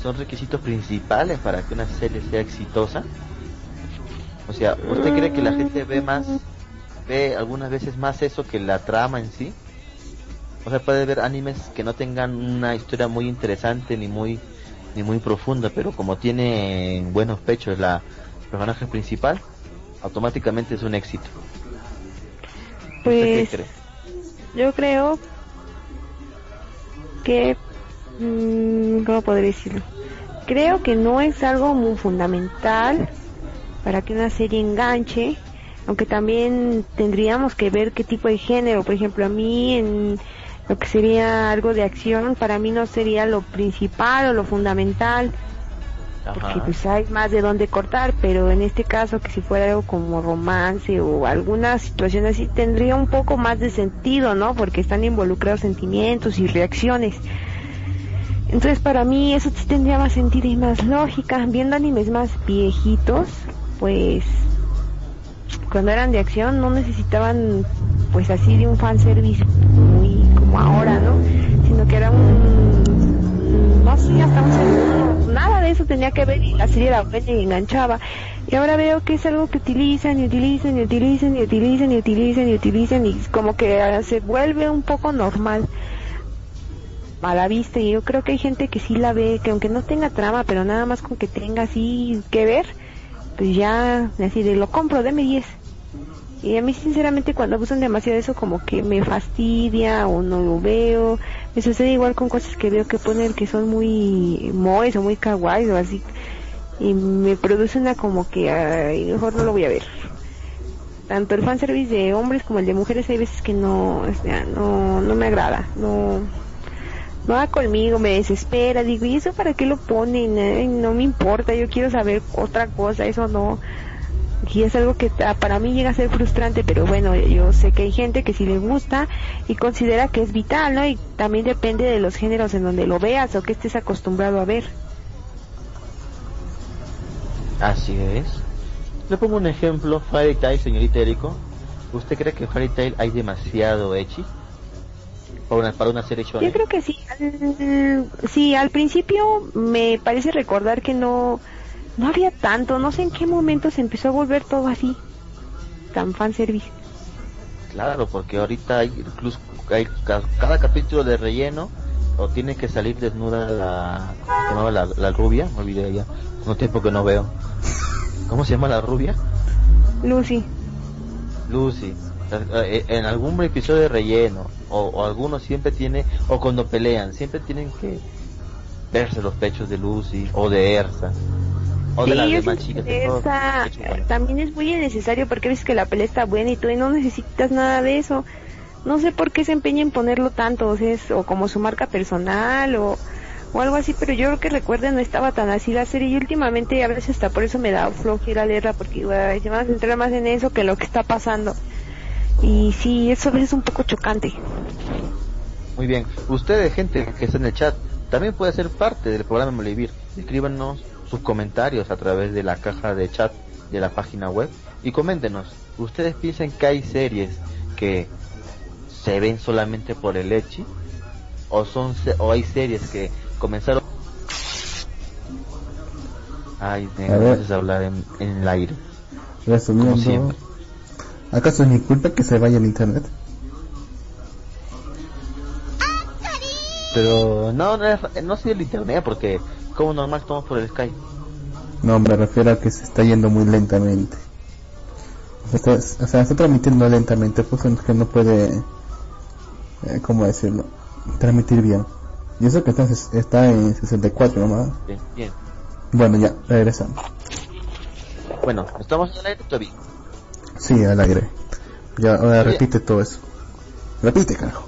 son requisitos principales para que una serie sea exitosa? O sea, ¿usted cree que la gente ve más, ve algunas veces más eso que la trama en sí? O sea, puede ver animes que no tengan una historia muy interesante ni muy ni muy profunda, pero como tiene buenos pechos la personaje principal, automáticamente es un éxito. ¿Usted Pues qué cree? yo creo que mm, cómo podría decirlo creo que no es algo muy fundamental para que una serie enganche aunque también tendríamos que ver qué tipo de género. Por ejemplo a mí en lo que sería algo de acción para mí no sería lo principal o lo fundamental porque pues hay más de dónde cortar, pero en este caso que si fuera algo como romance o alguna situación así tendría un poco más de sentido, ¿no? Porque están involucrados sentimientos y reacciones. Entonces para mí eso sí tendría más sentido y más lógica. Viendo animes más viejitos, pues cuando eran de acción no necesitaban pues así de un fanservice muy como ahora, ¿no? Sino que era un no sé, hasta un nada de eso tenía que ver y la serie era buena y enganchaba. Y ahora veo que es algo que utilizan y utilizan y utilizan y utilizan y utilizan y utilizan y como que se vuelve un poco normal a la vista y yo creo que hay gente que sí la ve, que aunque no tenga trama, pero nada más con que tenga así que ver, pues ya así de lo compro, deme 10. Y a mí sinceramente cuando abusan demasiado de eso como que me fastidia o no lo veo. Me sucede igual con cosas que veo que ponen que son muy moes o muy kawaii o así. Y me produce una como que ay, mejor no lo voy a ver. Tanto el fanservice de hombres como el de mujeres hay veces que no, no, no me agrada. No, no va conmigo, me desespera. Digo, ¿y eso para qué lo ponen? No me importa, yo quiero saber otra cosa, eso no. Y es algo que para mí llega a ser frustrante, pero bueno, yo sé que hay gente que sí le gusta y considera que es vital, ¿no? Y también depende de los géneros en donde lo veas o que estés acostumbrado a ver. Así es. Le pongo un ejemplo, Fairy Tail, señorita Eriko. ¿Usted cree que Fairy Tail hay demasiado echi? Para una, para una serie Yo shonen. creo que sí. Sí, al principio me parece recordar que no, no había tanto. No sé en qué momento se empezó a volver todo así, tan fanservice. Claro, porque ahorita hay incluso hay ca- cada capítulo de relleno o tiene que salir desnuda la, ¿cómo la, la rubia, me olvidé ya, no tiempo que no veo. ¿Cómo se llama la rubia? Lucy. Lucy. Eh, En algún episodio de relleno, o, o algunos siempre tiene, o cuando pelean, siempre tienen que verse los pechos de Lucy, o de Ersa, o de Sí, las demás chicas. que también es muy innecesario porque ves que la pelea está buena y tú y no necesitas nada de eso. No sé por qué se empeña en ponerlo tanto, o sea, es o como su marca personal o, o algo así, pero yo creo que recuerden no estaba tan así la serie y últimamente a veces hasta por eso me da flojera leerla porque güey, se van a centrar más en eso que lo que está pasando. Y sí, eso a veces es un poco chocante. Muy bien. Ustedes, gente que está en el chat, también puede ser parte del programa Molivir. Escríbanos sus comentarios a través de la caja de chat de la página web y coméntenos. ¿Ustedes piensan que hay series que se ven solamente por el Echi? ¿O, son se- o hay series que comenzaron... Ay, A haces hablar en, en el aire. Resumiendo, Como siempre. ¿acaso es mi culpa que se vaya el internet? Pero no, no, es- no soy el internet porque como normal estamos por el Skype. No, me refiero a que se está yendo muy lentamente. O sea, está, o sea, está transmitiendo lentamente, pues es que no puede, eh, ¿cómo decirlo? Transmitir bien. Y eso que está, en está en 64 nomás. Bien, bien. Bueno, ya, regresamos. Bueno, estamos en el aire todavía. Sí, al aire. Ya, ahora repite todo eso. Repite, carajo.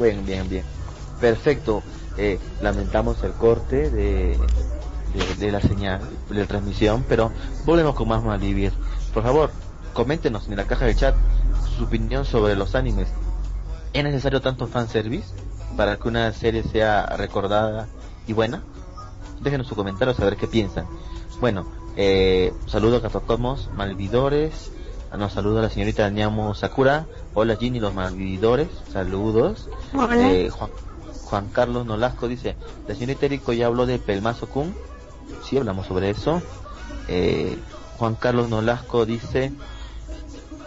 Bien, bien, bien. Perfecto. Eh, lamentamos el corte de, de, de la señal, de transmisión, pero volvemos con más Malivir. Por favor, coméntenos en la caja de chat su opinión sobre los animes. ¿Es necesario tanto fanservice para que una serie sea recordada y buena? Déjenos su comentario, saber qué piensan. Bueno, eh, saludos a Catocomos, Malvidores. Nos saluda la señorita Ñamo Sakura. Hola Ginny, los Malvidores. Saludos. Hola. Eh, Juan, Juan Carlos Nolasco dice, la señorita Erico ya habló de Pelmazo Kun. Sí, hablamos sobre eso. Eh, Juan Carlos Nolasco dice,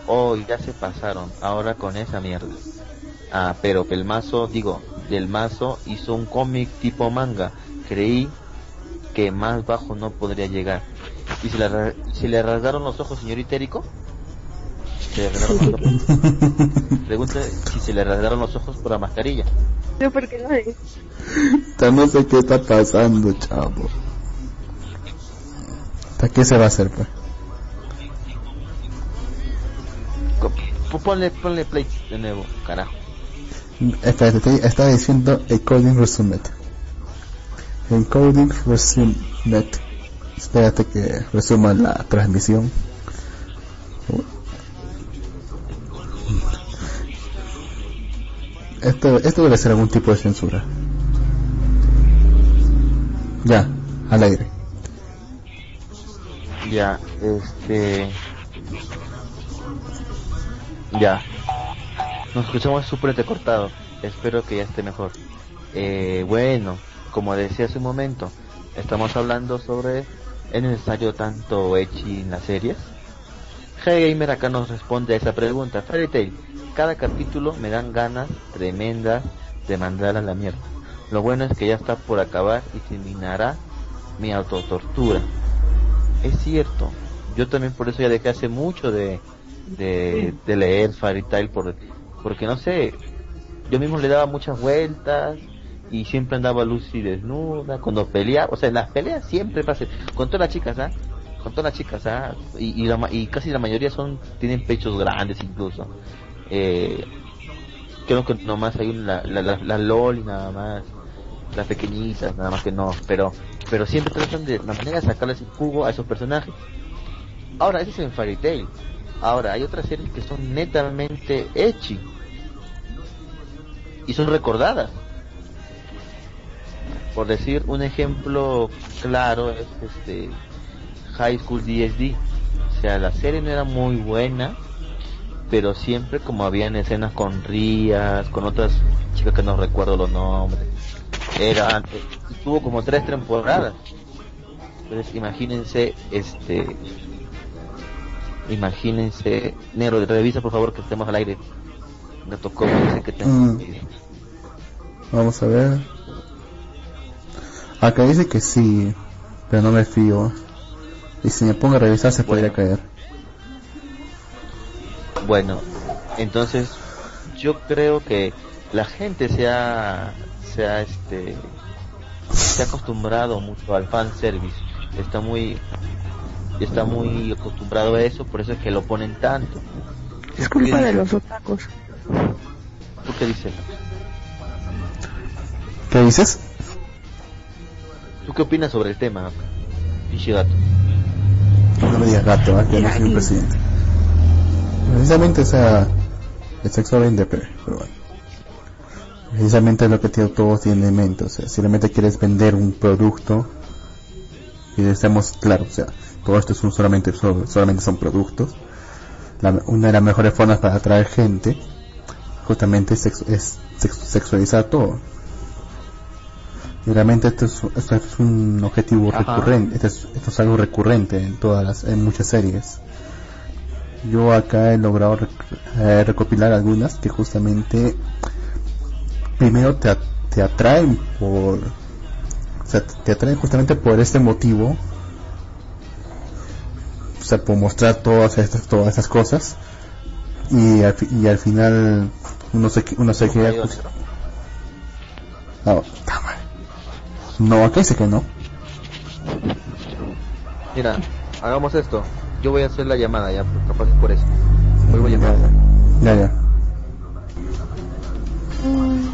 oh, ya se pasaron, ahora con esa mierda. Ah, pero Pelmazo, digo, Del Mazo hizo un cómic tipo manga. Creí que más bajo no podría llegar. ¿Y si le, si le rasgaron los ojos, señorita Erico? ¿Se le rasgaron los ojos? Pregunta si se le rasgaron los ojos por la mascarilla. Yo porque no es. <laughs> Ya no sé qué está pasando, chavo. ¿Para qué se va a hacer, pues? Ponle, ponle play de nuevo, carajo. Espérate, te- está diciendo Encoding Resumed. Encoding Resumed. Espérate que resuma la transmisión. Esto, esto debe ser algún tipo de censura. Ya, al aire. Ya, este. Ya. Nos escuchamos súper entrecortado. Espero que ya esté mejor. Eh, bueno, como decía hace un momento, estamos hablando sobre. ¿Es necesario tanto Echi en las series? Hey Gamer acá nos responde a esa pregunta. Fairy Tail, cada capítulo me dan ganas tremendas de mandar a la mierda. Lo bueno es que ya está por acabar y terminará mi autotortura. Es cierto, yo también por eso ya dejé hace mucho de, de, de leer Fairy Tail por, porque no sé, yo mismo le daba muchas vueltas y siempre andaba Lucy desnuda, cuando peleaba, o sea, en las peleas siempre pasa, con todas las chicas, ¿ah? Con todas las chicas, ¿ah? Y, y, la y casi la mayoría son, tienen pechos grandes incluso. Eh, creo que nomás hay una, la, la, la LOL y nada más, las pequeñitas, nada más que no, pero, pero siempre tratan de la manera de sacarles el jugo a esos personajes. Ahora, ese es en Fairy Tail. Ahora, hay otras series que son netamente ecchi y son recordadas. Por decir un ejemplo claro es este High School DSD. O sea, la serie no era muy buena, pero siempre como habían escenas con Rías, con otras chicas que no recuerdo los nombres. Era tuvo como tres temporadas. Entonces, imagínense este imagínense, Negro, revisa por favor que estemos al aire. Me tocó, dice que tengo Mm. Vamos a ver. Acá dice que sí, pero no me fío. Y si me pongo a revisar se podría caer. Bueno, entonces yo creo que la gente se ha, se ha, este, se ha acostumbrado mucho al fan service. Está muy, está muy acostumbrado a eso, por eso es que lo ponen tanto. Es culpa de los otacos. ¿Tú qué dices? ¿Qué dices? ¿Tú qué opinas sobre el tema, Pichi Gato? No me digas gato, ¿eh? que no soy un presidente. Precisamente esa el sexo vende, pero, pero bueno. Precisamente es lo que todos tienen en mente. O sea, si realmente quieres vender un producto, y estamos claros, o sea, todo esto es un solamente, so- solamente son productos. La- una de las mejores formas para atraer gente, justamente es, sexu- es sex- sexualizar todo. Y realmente esto es, esto es un objetivo Ajá. recurrente, esto es, esto es algo recurrente en todas las, en muchas series. Yo acá he logrado rec- eh, recopilar algunas que justamente primero te, te atraen por o sea, te atraen justamente por este motivo o sea por mostrar todas estas todas estas cosas y al, y al final uno se uno se queda no, ta madre. No acá dice que no Mira, hagamos esto. Yo voy a hacer la llamada ya, capaz es por eso. Vuelvo a llamar. ya ya Starry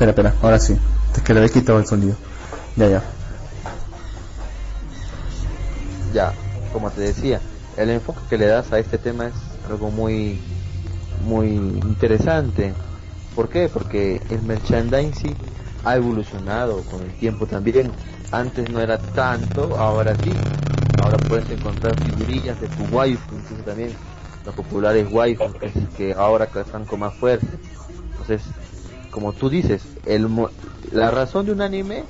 espera espera ahora sí es que le había quitado el sonido ya ya Ya, como te decía, el enfoque que le das a este tema es algo muy, muy interesante. ¿Por qué? Porque el merchandising ha evolucionado con el tiempo también. Antes no era tanto, ahora sí. Ahora puedes encontrar figurillas de tu waifu, incluso también los populares waifus que, que ahora están con más fuerza. Entonces, como tú dices, el, la razón de un anime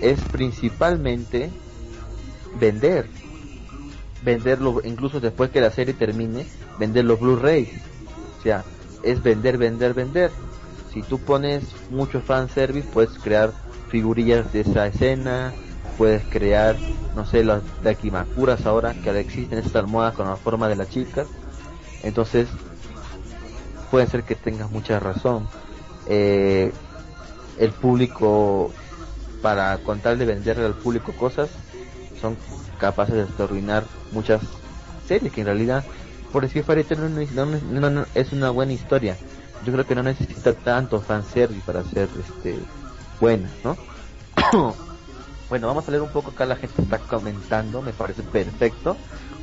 es principalmente vender venderlo incluso después que la serie termine vender los Blu-rays. O sea es vender vender vender. Si tú pones mucho fanservice puedes crear figurillas de esa escena puedes crear no sé las dakimakuras ahora que existen estas almohadas con la forma de la chica entonces puede ser que tengas mucha razón Eh, el público para contar de venderle al público cosas son capaces de arruinar muchas series que en realidad por decir no- no- no- no- es una buena historia. Yo creo que no necesita tanto fanservice para ser este buena ¿no? <coughs> bueno vamos a leer un poco acá la gente está comentando me parece perfecto.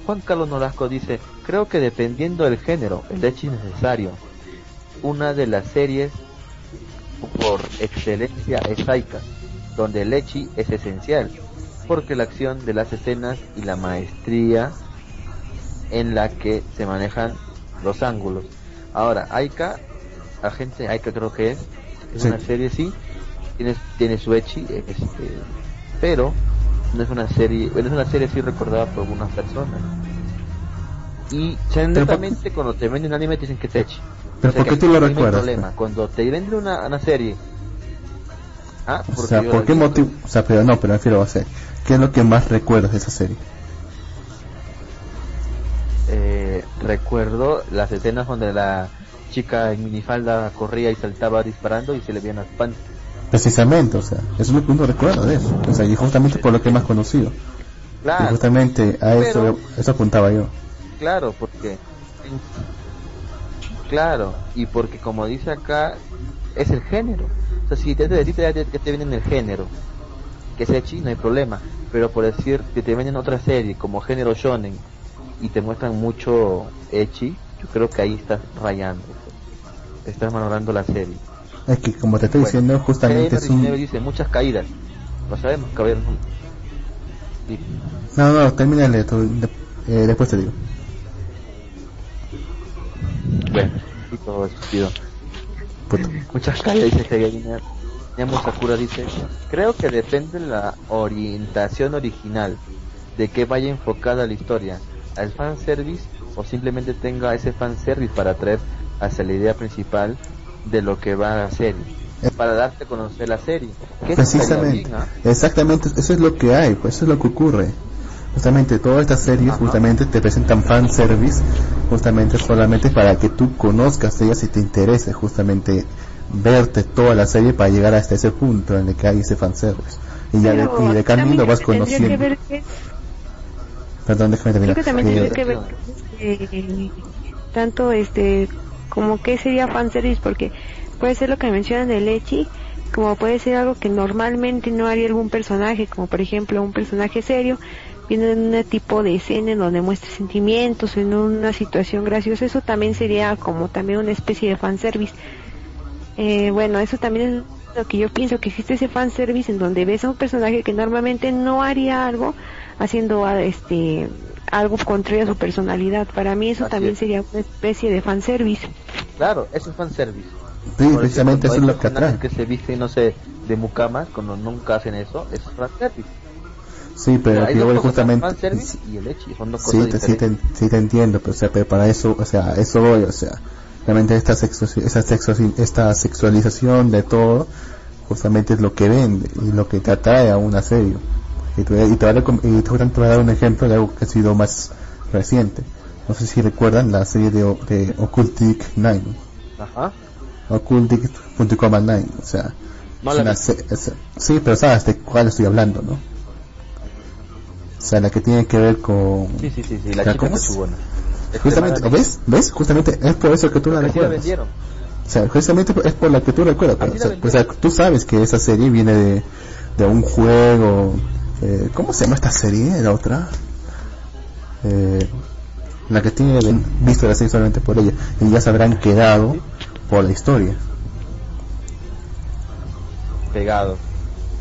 Juan Carlos Nolasco dice creo que dependiendo del género el hecho es necesario. Una de las series por excelencia es Aika, donde el Echi es esencial, porque la acción de las escenas y la maestría en la que se manejan los ángulos. Ahora, Aika, agente Aika creo que es, es Sí. una serie sí, tiene, tiene su Echi, este, pero no es una serie, bueno, es una serie sí recordada por algunas personas. Y generalmente cuando te venden anime te dicen que te Echi. Pero O sea ¿por qué tú lo recuerdas? problema. Cuando te venden una, una serie. Ah, O sea, ¿por qué motivo? O sea, pero no, pero refiero a ser. ¿Qué es lo que más recuerdas de esa serie? Eh, recuerdo las escenas donde la chica en minifalda corría y saltaba disparando y se le veían las panties. Precisamente, o sea, eso es lo que uno recuerda de eso. O sea, y justamente por lo que es más conocido. Y Claro, justamente a eso, eso apuntaba yo. claro, porque claro, y porque como dice acá es el género. O sea, si te de ti te, te venden el género, que es Echi, no hay problema, pero por decir que te venden otra serie como género shonen y te muestran mucho Echi, yo creo que ahí estás rayando. Estás valorando la serie. Es que como te estoy Bueno, diciendo, justamente es un... 19 dice muchas caídas. Lo sabemos, cabrón. No, no, termínale, eh, después te digo. Bueno, y todo caídas, dice Gamer. Nemo Sakura dice, creo que depende de la orientación original, de que vaya enfocada la historia, al fanservice o simplemente tenga ese fanservice para atraer hacia la idea principal de lo que va a la serie, para darte a conocer la serie. Que Precisamente, bien, ¿ah? exactamente, eso es lo que hay, pues eso es lo que ocurre. Justamente todas estas series justamente te presentan fanservice, justamente solamente para que tú conozcas ellas y te interese justamente verte toda la serie para llegar hasta ese punto en el que hay ese fanservice. Y ya de, y de camino también vas que conociendo. ver que- Perdón, déjame Creo terminar. que también Eh, que ver eh, tanto este como que sería fanservice porque puede ser lo que mencionan del Echi como puede ser algo que normalmente no haría algún personaje como por ejemplo un personaje serio viene en un tipo de escena en donde muestre sentimientos en una situación graciosa eso también sería como también una especie de fanservice eh, bueno eso también es lo que yo pienso que existe ese fanservice en donde ves a un personaje que normalmente no haría algo haciendo ah, este algo contrario a su personalidad. Para mí eso Así también es. sería una especie de fanservice. Claro, eso es fanservice. sí, Por precisamente eso es lo que atrae. se visten, no sé, de mucamas, cuando nunca hacen eso, es fanservice. Sí, pero dos voy justamente... y el echi, son dos cosas Sí te, sí, te, diferentes. sí te entiendo, pero, o sea, pero para eso, o sea, eso voy, o sea, realmente esta, sexu esta, sexu esta sexualización de todo, justamente es lo que vende y lo que te atrae a una serie. Y te, voy a- y te, voy a y te voy a- dar un ejemplo de algo que ha sido más reciente. No sé si recuerdan la serie de, de Occultic 9, Ajá. Occultic.9, o sea, No es una es- sí, pero sabes de cuál estoy hablando, ¿no? O sea, la que tiene que ver con... Sí, sí, sí, sí, la chica ¿cómo es? cachubona. Justamente, Extremadamente. ¿ves? ¿Ves? Justamente es por eso que tú la la recuerdas. vendieron. O sea, justamente es por la que tú recuerdas. o sea, la o sea, tú sabes que esa serie viene de, de un juego. Eh, ¿Cómo se llama esta serie? La otra. Eh, la que tiene visto la serie solamente por ella. Y ya se habrán quedado por la historia. Pegado.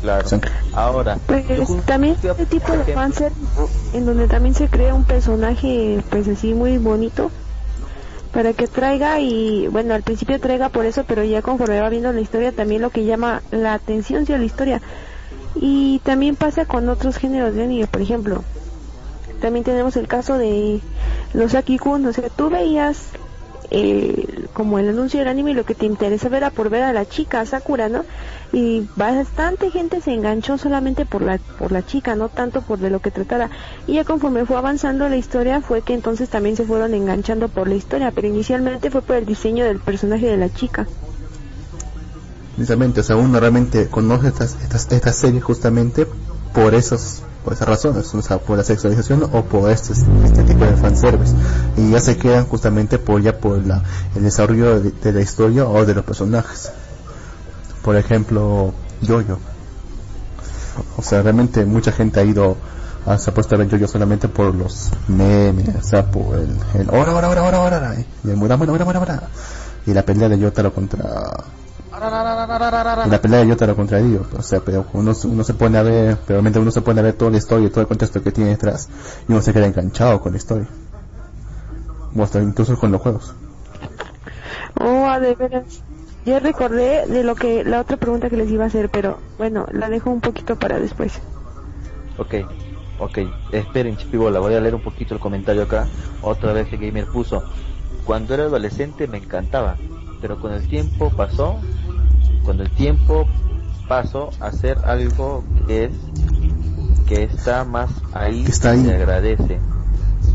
Claro. Ahora, Pues también este tipo de fanservice en donde también se crea un personaje pues así muy bonito para que traiga y bueno al principio traiga por eso pero ya conforme va viendo la historia también lo que llama la atención hacia la historia. Y también pasa con otros géneros de anime por ejemplo también tenemos el caso de los Akikun o sea tú veías como el anuncio del anime lo que te interesaba era por ver a la chica Sakura no y bastante gente se enganchó solamente por la por la chica no tanto por de lo que tratara. Y ya conforme fue avanzando la historia fue que entonces también se fueron enganchando por la historia pero inicialmente fue por el diseño del personaje de la chica. Precisamente, o sea, uno realmente conoce estas, estas, estas series justamente por esos por esas razones, o sea, por la sexualización o por este, este tipo de fanservice. Y ya se quedan justamente por ya por el desarrollo de, la historia o de los personajes. Por ejemplo, Yoyo. O sea, realmente mucha gente ha ido, a, se ha puesto a ver Yoyo solamente por los memes, o sea, por el, el ora, ora, ora, ora, ora, ora, y mura. y la pelea de Yotaro contra la pelea de Yotaro contra Dio, o sea, pero uno, uno se pone a ver, pero realmente uno se pone a ver toda la historia y todo el contexto que tiene detrás, y uno se queda enganchado con la historia. O hasta incluso con los juegos. oh a de veras ya recordé de lo que la otra pregunta que les iba a hacer pero bueno la dejo un poquito para después Ok, ok, esperen Chipibola, voy a leer un poquito el comentario acá. Otra vez que Gamer puso, cuando era adolescente me encantaba, pero con el tiempo pasó, cuando el tiempo pasó a ser algo que es, que está más ahí, Que está ahí. se agradece.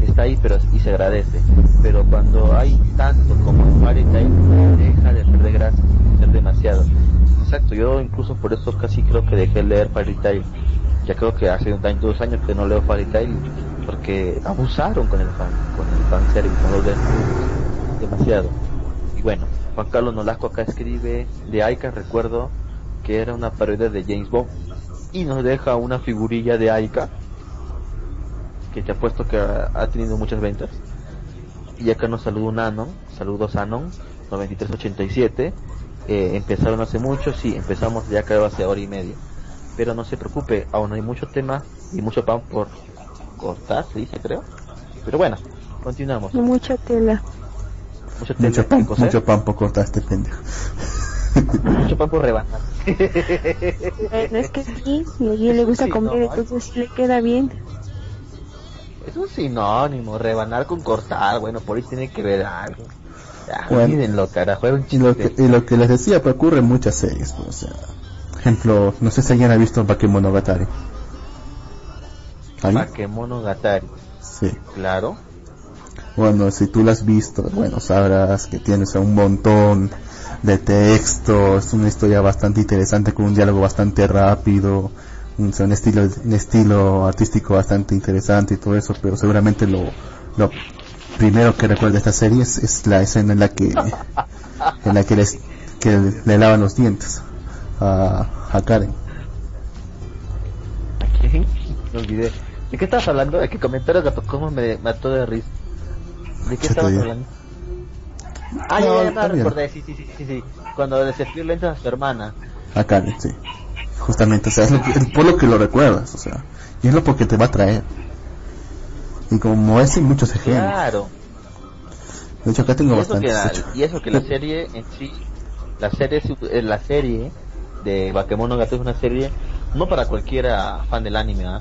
está ahí pero y se agradece. Pero cuando hay tanto como en Tail, deja de perder gracia, ser demasiado. Exacto, yo incluso por eso casi creo que dejé de leer Fairy Tail. Ya creo que hace un año, dos años que no leo Fairy Tail porque abusaron con el fan, con el fan service, con los de demasiado. Y bueno, Juan Carlos Nolasco acá escribe de Aika, recuerdo que era una parodia de James Bond y nos deja una figurilla de Aika que te apuesto que ha, tenido muchas ventas. Y acá nos saluda un Anon, saludos Anon, 9387. Eh, empezaron hace mucho, sí, empezamos ya creo hace hora y media. Pero no se preocupe, aún hay mucho tema y mucho pan por cortar, se dice creo. Pero bueno, continuamos. Mucha tela. Mucho Mucho pan, mucho pan por cortar este pendejo. <laughs> mucho pan por rebanar. Bueno, es que sí, y a él le gusta comer, no, entonces sí le queda bien. Es un sinónimo, rebanar con cortar, bueno, por ahí tiene que ver algo. Ya, Bueno. carajo, era un Y lo, que, chiste. y lo que les decía, pues ocurre en muchas series. pues, o sea, ejemplo, no sé si alguien ha visto Bakemonogatari. ¿Alguien? Bakemonogatari, Sí. claro. Bueno, si tú la has visto, bueno, sabrás que tienes un montón de texto, es una historia bastante interesante con un diálogo bastante rápido, un, estilo un estilo artístico bastante interesante y todo eso, pero seguramente lo, lo primero que recuerda esta serie es, es la escena en la que en la que, les, que le lavan los dientes a, a Karen. Aquí, <laughs> me olvidé. ¿De qué estabas hablando? De que comentario gato como me mató de risa. ¿De qué estabas hablando? Ah, No, ya, ya, ya, recordé, sí, sí, sí, sí, sí. Cuando le lentes a su hermana. A Karen, sí. Justamente, o sea, es, lo que- es por lo que lo recuerdas, o sea, y es lo porque te va a traer. Y como es, hay muchos ejemplos. Claro. De hecho, acá tengo Y que bastantes. hecho. y eso que la serie en sí, la serie, eh, la serie de Bakemonogatari es una serie no para cualquiera fan del anime. ¿ah?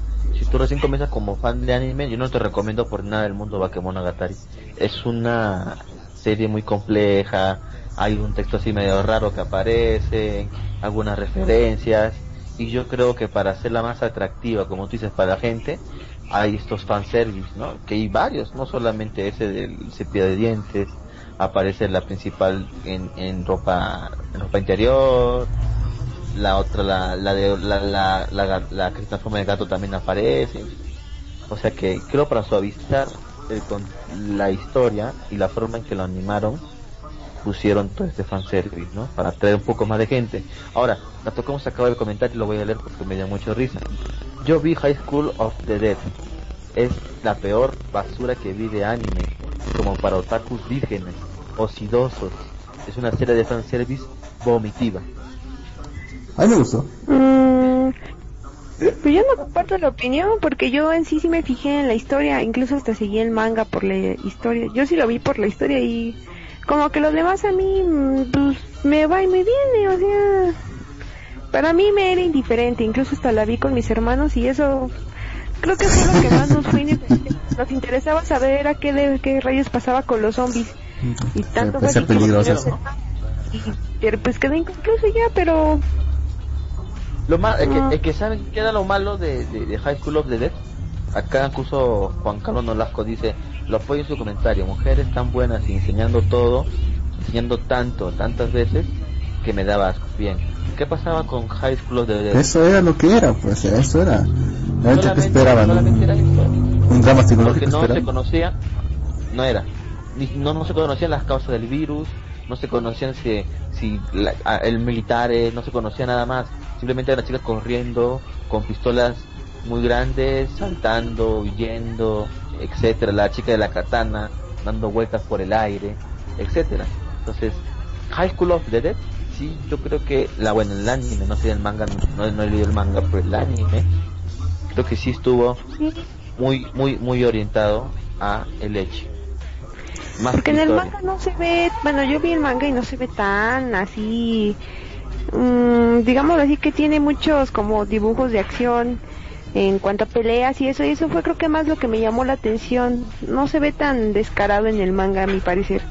Tú recién comienzas como fan de anime, yo no te recomiendo por nada el mundo Bakemonogatari. Es una serie muy compleja, hay un texto así medio raro que aparece, algunas referencias, y yo creo que para hacerla más atractiva, como tú dices, para la gente, hay estos fanservice, ¿no? Que hay varios, no solamente ese del cepillo de dientes, aparece la principal en, en ropa en ropa interior, la otra, la, la de la, la, la, la que se gato también aparece. O sea que creo para suavizar el con- la historia y la forma en que lo animaron, pusieron todo este fanservice, ¿no? Para atraer un poco más de gente. Ahora, la tocamos acaba el comentario lo voy a leer porque me da mucha risa. Yo vi High School of the Dead. Es la peor basura que vi de anime, como para otakus vírgenes, osidosos. Es una serie de fanservice vomitiva. A mí me gustó. Mm, pues yo no comparto la opinión porque yo en sí sí me fijé en la historia, incluso hasta seguí el manga por la historia. Yo sí lo vi por la historia y como que los demás a mí mm, pues me va y me viene, o sea, para mí me era indiferente, incluso hasta la vi con mis hermanos y eso creo que fue lo que más nos fue. Nos interesaba saber era qué, de, qué rayos pasaba con los zombies y tanto fue peligroso. y, pero pues quedó inconcluso ya, pero Lo más, es que, es que saben qué era lo malo de, de, de High School of the Dead. Acá incluso Juan Carlos Nolasco dice, lo apoyo en su comentario, mujeres tan buenas y enseñando todo, enseñando tanto, tantas veces, que me daba asco. Bien, ¿qué pasaba con High School of the Dead? Eso era lo que era, pues, eso era. Hecho, que esperaban? solamente era Un, drama porque psicológico no se conocía, no era, ni, no, no se conocían las causas del virus, no se conocían si, si la- el militar, eh, no se conocía nada más, simplemente eran las chicas corriendo con pistolas muy grandes, saltando, huyendo, etcétera, la chica de la katana dando vueltas por el aire, etcétera. Entonces, High School of the Dead, sí, yo creo que la bueno, el anime, no sé el manga, no, no he leído el manga, pero el anime, creo que sí estuvo muy muy muy orientado a el hecho más Porque que en el manga no se ve, bueno, yo vi el manga y no se ve tan así, mm, digamos así que tiene muchos como dibujos de acción en cuanto a peleas y eso, y eso fue creo que más lo que me llamó la atención. No se ve tan descarado en el manga a mi parecer.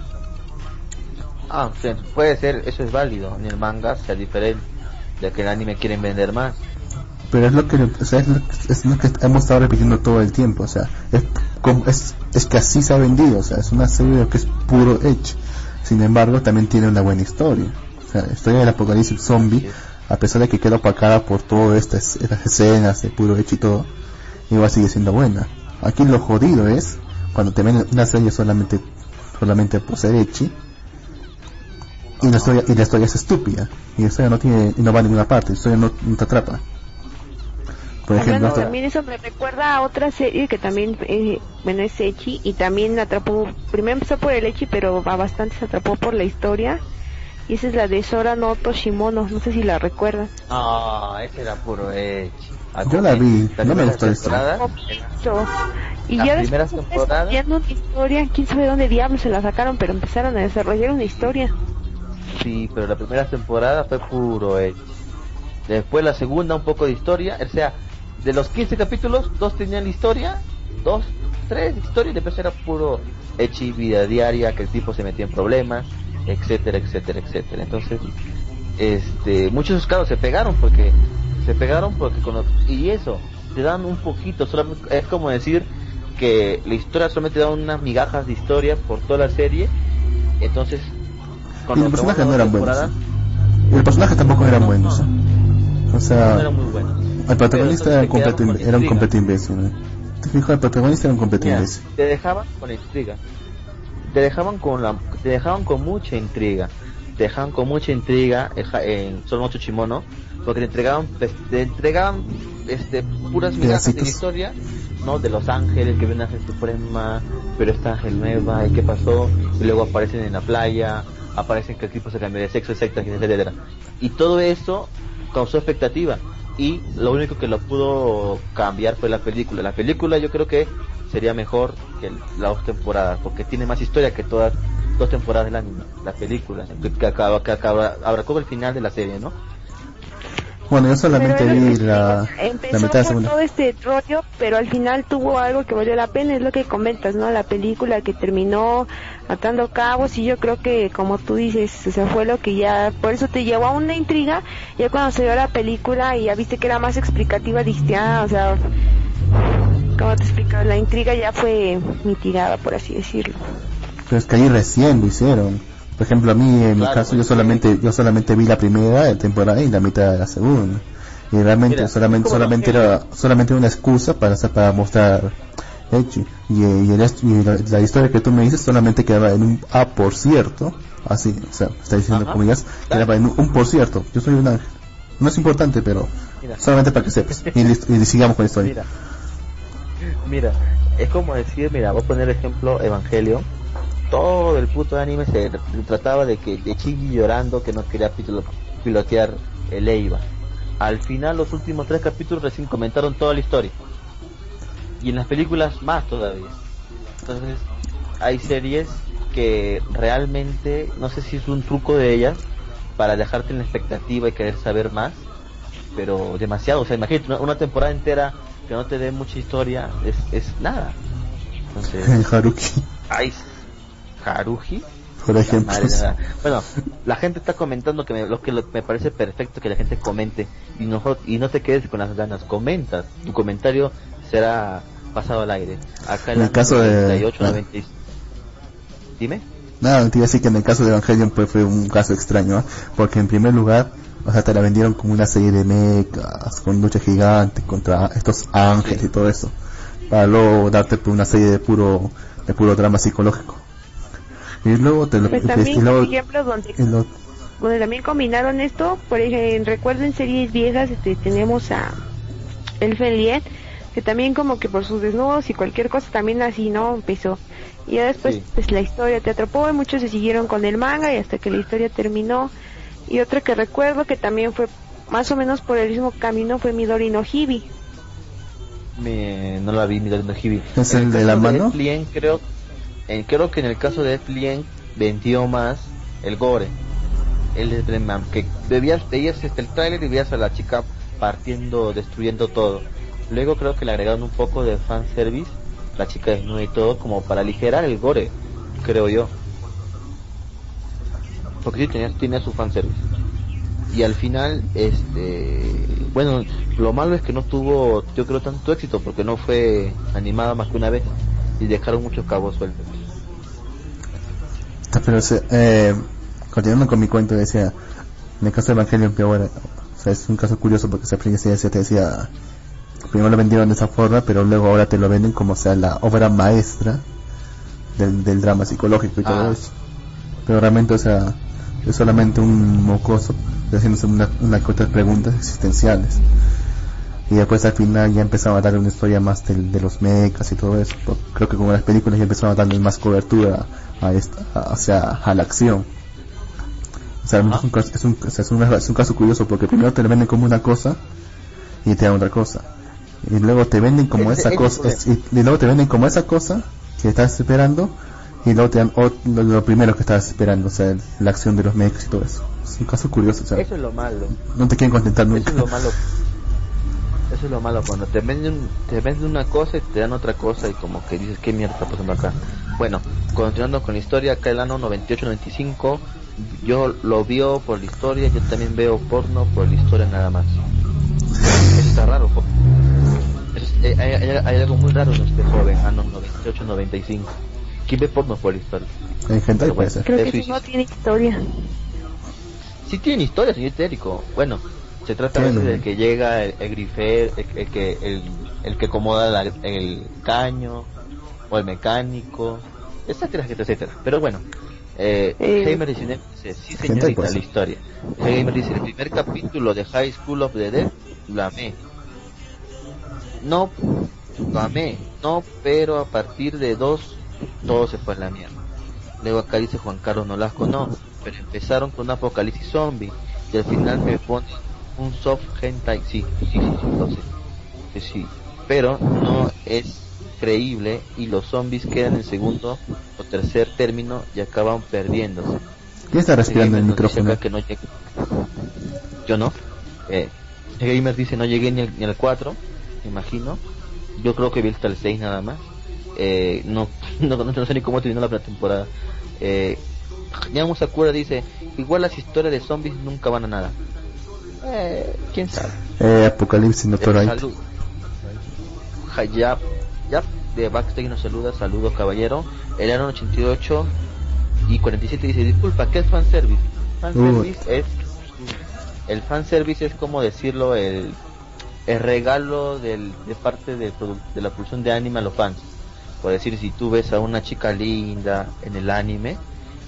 ah sí, puede ser eso es válido en el manga sea diferente de que el anime quieren vender más Pero es lo que, es lo, es lo que hemos estado repitiendo todo el tiempo, o sea, es es, es que así se ha vendido, o sea, es una serie que es puro edge. Sin embargo, también tiene una buena historia. O sea, la historia del apocalipsis zombie, a pesar de que queda opacada por todas estas, estas escenas de puro edge y todo, igual sigue siendo buena. Aquí lo jodido es cuando te ven una serie solamente solamente por ser edgy y la historia y la historia es estúpida y la historia no tiene no va a ninguna parte, la historia no te atrapa. Por ejemplo, Hablando, también eso me recuerda a otra serie que también, eh, bueno, es Echi y también atrapó, primero empezó por el Echi, pero a bastante se atrapó por la historia. Y esa es la de Sora no Toshimono, no sé si la recuerdan. No, ese era puro Edge. Yo la vi, no me gustó esa. temporadas, Poquito. Y ya después temporadas- una historia, quién sabe dónde diablos se la sacaron, pero empezaron a desarrollar una historia. Sí, pero la primera temporada fue puro Edge. Después la segunda un poco de historia, o sea, de los 15 capítulos, dos tenían historia, dos, tres historias, después era puro y vida diaria, que el tipo se metía en problemas, etcétera, etcétera, etcétera. Entonces, este, muchos casos se pegaron porque se pegaron porque con los- y eso te dan un poquito, solamente es como decir que la historia solamente da unas migajas de historia por toda la serie, entonces y cuando los personajes no eran buenos. Y los personajes tampoco eran buenos. ¿eh? No eran muy buenos. El protagonista era un completo, era un intriga. completo imbécil. ¿Te fijas? El protagonista era un completo Mira, imbécil. te dejaban con intriga. Te dejaban con la, te dejaban con mucha intriga. Te dejaban con mucha intriga en, Solo Mocho Chimono, porque te entregaban, pues, te entregaban, este, puras migajas de historia, ¿no? De los ángeles que ven a Ángel Suprema, pero esta ángel nueva, y qué pasó, y luego aparecen en la playa, aparecen que el tipo se cambió de sexo, etcétera, etcétera. Y todo eso causó expectativa. Y lo único que lo pudo cambiar fue la película. La película yo creo que sería mejor que las dos temporadas, porque tiene más historia que todas dos temporadas del anime, la película, que, acaba, que acaba, abarcó el final de la serie, ¿no? Bueno, yo solamente Pero vi la, empezó la mitad de segunda. todo este rollo, pero al final tuvo algo que valió la pena, es lo que comentas, ¿no? La película que terminó atando cabos y yo creo que, como tú dices, o sea, fue lo que ya, por eso te llevó a una intriga, ya cuando se vio la película y ya viste que era más explicativa, dijiste, ah, o sea, ¿cómo te explico? La intriga ya fue mitigada, por así decirlo. Pero es que ahí recién lo hicieron. Por ejemplo, a mí en mi caso yo pues, solamente yo solamente vi la primera temporada y la mitad de la segunda. Y realmente Mira, solamente solamente era solamente una excusa para para mostrar Echi. Y, y, el y la, la historia que tú me dices solamente quedaba en un ah por cierto, así, o sea, está diciendo Ajá. comillas, quedaba en un, un por cierto. Yo soy un ángel. No es importante, pero Mira. solamente para que sepas. Y, y sigamos con la historia. Mira, mira, es como decir, mira, voy a poner ejemplo Evangelio. Todo el puto anime se trataba de que de Chigi llorando que no quería pilo- pilotear el Eiva. Al final, los últimos tres capítulos recién comentaron toda la historia. Y en las películas más todavía. Entonces, hay series que realmente, no sé si es un truco de ellas, para dejarte en la expectativa y querer saber más, pero demasiado. O sea, imagínate una, una temporada entera que no te dé mucha historia, es, es nada. Entonces, <laughs> Haruki, ay, Haruji. por ejemplo. de la- Bueno, la gente está comentando que me, lo que lo- me parece perfecto que la gente comente y no, y no te quedes con las ganas, comentas. Tu comentario será pasado al aire. Acá En el caso de- 98, ah. 96. Dime. Nada, te iba a decir que en el caso de Evangelion pues, fue un caso extraño, porque en primer lugar, o sea, te la vendieron como una serie de mechas, con lucha gigante contra estos ángeles y todo eso, para luego darte pues, una serie de puro, de puro drama psicológico. Y luego te lo, Pues y también, luego- por ejemplo, donde lo- donde también combinaron esto, por ejemplo, recuerden series viejas, este, tenemos a Lied, que también como que por sus desnudos y cualquier cosa también así, ¿no? Empezó. Y ya después, Sí. pues la historia te atrapó y muchos se siguieron con el manga y hasta que la historia terminó. Y otra que recuerdo que también fue más o menos por el mismo camino fue Midori no Hibi. Me, no la vi mirando Hibi. ¿Es En el de la mano? Creo, creo que en el caso de Eflien vendió más el gore. El de Bremen, que veías, veías este, el tráiler y veías a la chica partiendo, destruyendo todo. Luego creo que le agregaron un poco de fanservice, la chica desnuda y todo, como para aligerar el gore, creo yo. Porque sí tenía, tenía su fanservice. Y al final, este, bueno, lo malo es que no tuvo, yo creo, tanto éxito porque no fue animada más que una vez. Y dejaron muchos cabos sueltos. Ah, Pero, eh, continuando con mi cuento, decía, en el caso de Evangelion peor, o sea, es un caso curioso porque se te decía, primero lo vendieron de esa forma, pero luego ahora te lo venden como sea la obra maestra del, del drama psicológico y todo Ah. eso. Pero realmente, o sea, es solamente un mocoso haciéndose una, una que otras preguntas existenciales. Y después al final ya empezaron a darle una historia más del- de, los mechas y todo eso. Creo que con las películas ya empezaron a darle más cobertura a esta, a, o sea, a la acción. O sea, es un, caso- es, un, o sea, es, un, es un caso curioso porque primero te lo venden como una cosa y te dan otra cosa. Y luego te venden como esa cosa, y, y luego te venden como esa cosa que estás esperando y luego te dan lo, lo primero que estabas esperando, o sea, la acción de los mechas y todo eso. Es un caso curioso, o sea, Eso es lo malo. no te quieren contentar Eso nunca. es lo malo. <laughs> Eso es lo malo cuando te venden te venden una cosa y te dan otra cosa y como que dices qué mierda está pasando acá. Bueno, continuando con la historia, acá el año 98-95 yo lo vio por la historia, yo también veo porno por la historia nada más. Eso está raro. po. Eso es- eh, hay, hay- hay algo muy raro en este joven, año 98-95. ¿Quién ve porno por la historia? En bueno. ser. Creo que eso no tiene historia. Sí tiene historia, señor Itérico. Bueno, se trata veces del que llega, el, el grifer, el, el que el, el que acomoda la- el caño, o el mecánico, etcétera, etcétera, etcétera. Pero bueno, eh, Eh. Heimer dice, sí señorita, la historia. Heimer dice, el primer capítulo de High School of the Dead, lo amé. No, lo amé, no, pero a partir de dos, todo se fue a la mierda. Luego acá dice Juan Carlos Nolasco, no, pero empezaron con un apocalipsis zombie y al final me ponen un soft hentai, sí, sí, sí, sí, que sí, pero no es creíble y los zombies quedan en segundo o tercer término y acaban perdiéndose. ¿Quién está respirando el micrófono? que no llegué. Yo no. Eh, el Gamer dice no llegué ni al, ni al 4, me imagino. Yo creo que vi hasta el 6 nada más. Eh, no, no, <laughs> no, no sé ni cómo terminó la temporada. Eh, Yamu Sakura dice, igual las historias de zombies nunca van a nada. Eh, quién sabe. Eh, Apocalipsis, Eh, Light. salud. Hayap, Yap de Backstage nos saluda, saludos caballero. El año 88 y 47 dice, disculpa, ¿qué es fanservice? Fanservice es, el fanservice es como decirlo, el, el regalo del, de parte de la producción de anime a los fans. Por decir, si tú ves a una chica linda en el anime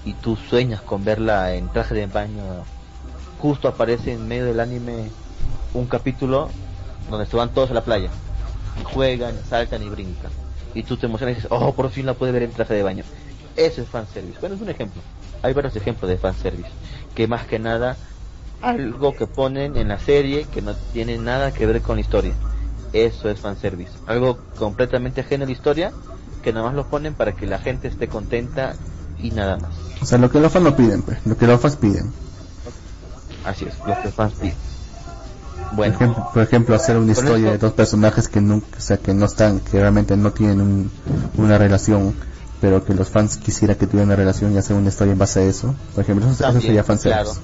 y tú sueñas con verla en traje de baño, justo aparece en medio del anime un capítulo donde se van todos a la playa, juegan, saltan y brincan. Y tú te emocionas y dices, oh, por fin la puede ver en traje de baño. Eso es fanservice. Bueno, es un ejemplo. Hay varios ejemplos de fanservice. Que más que nada, algo que ponen en la serie que no tiene nada que ver con la historia. Eso es fanservice. Algo completamente ajeno a la historia, que nada más lo ponen para que la gente esté contenta y nada más. O sea, lo que los fans no piden, pues. Lo que los fans piden. Así es, lo que fans piden. Por, Bueno, ejemplo, por ejemplo, hacer una historia esto- de dos personajes que nunca, o sea, que no están, que realmente no tienen un- una relación, pero que los fans quisieran que tuvieran una relación y hacer una historia en base a eso. Por ejemplo, eso, eso También, sería fanservice.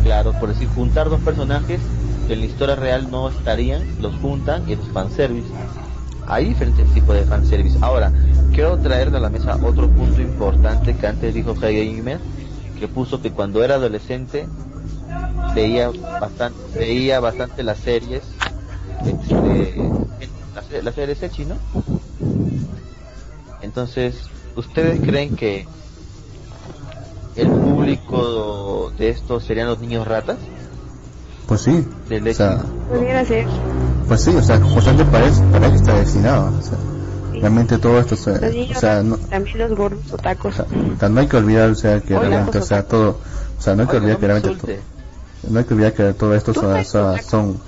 Claro, claro, por decir, juntar dos personajes que en la historia real no estarían, los juntan y es fanservice. Hay diferentes tipos de fanservice. Ahora, quiero traer a la mesa otro punto importante que antes dijo Gamer, que puso que cuando era adolescente veía bastante, veía bastante las series, este, las, las series Echi, ¿no? Entonces, ¿ustedes creen que el público de esto serían los niños ratas? Pues sí. Del O sea. Pudiera ser. pues sí, o sea, justamente para eso, para eso está destinado. O sea, realmente todo esto, o sea, Los niños o sea, no, también los gordos otacos. o sea, no hay que olvidar, o sea, que Hola, realmente, o sea, todo, o sea, no hay que olvidar no que me realmente, no hay que olvidar que todo esto son, son, otaku. son,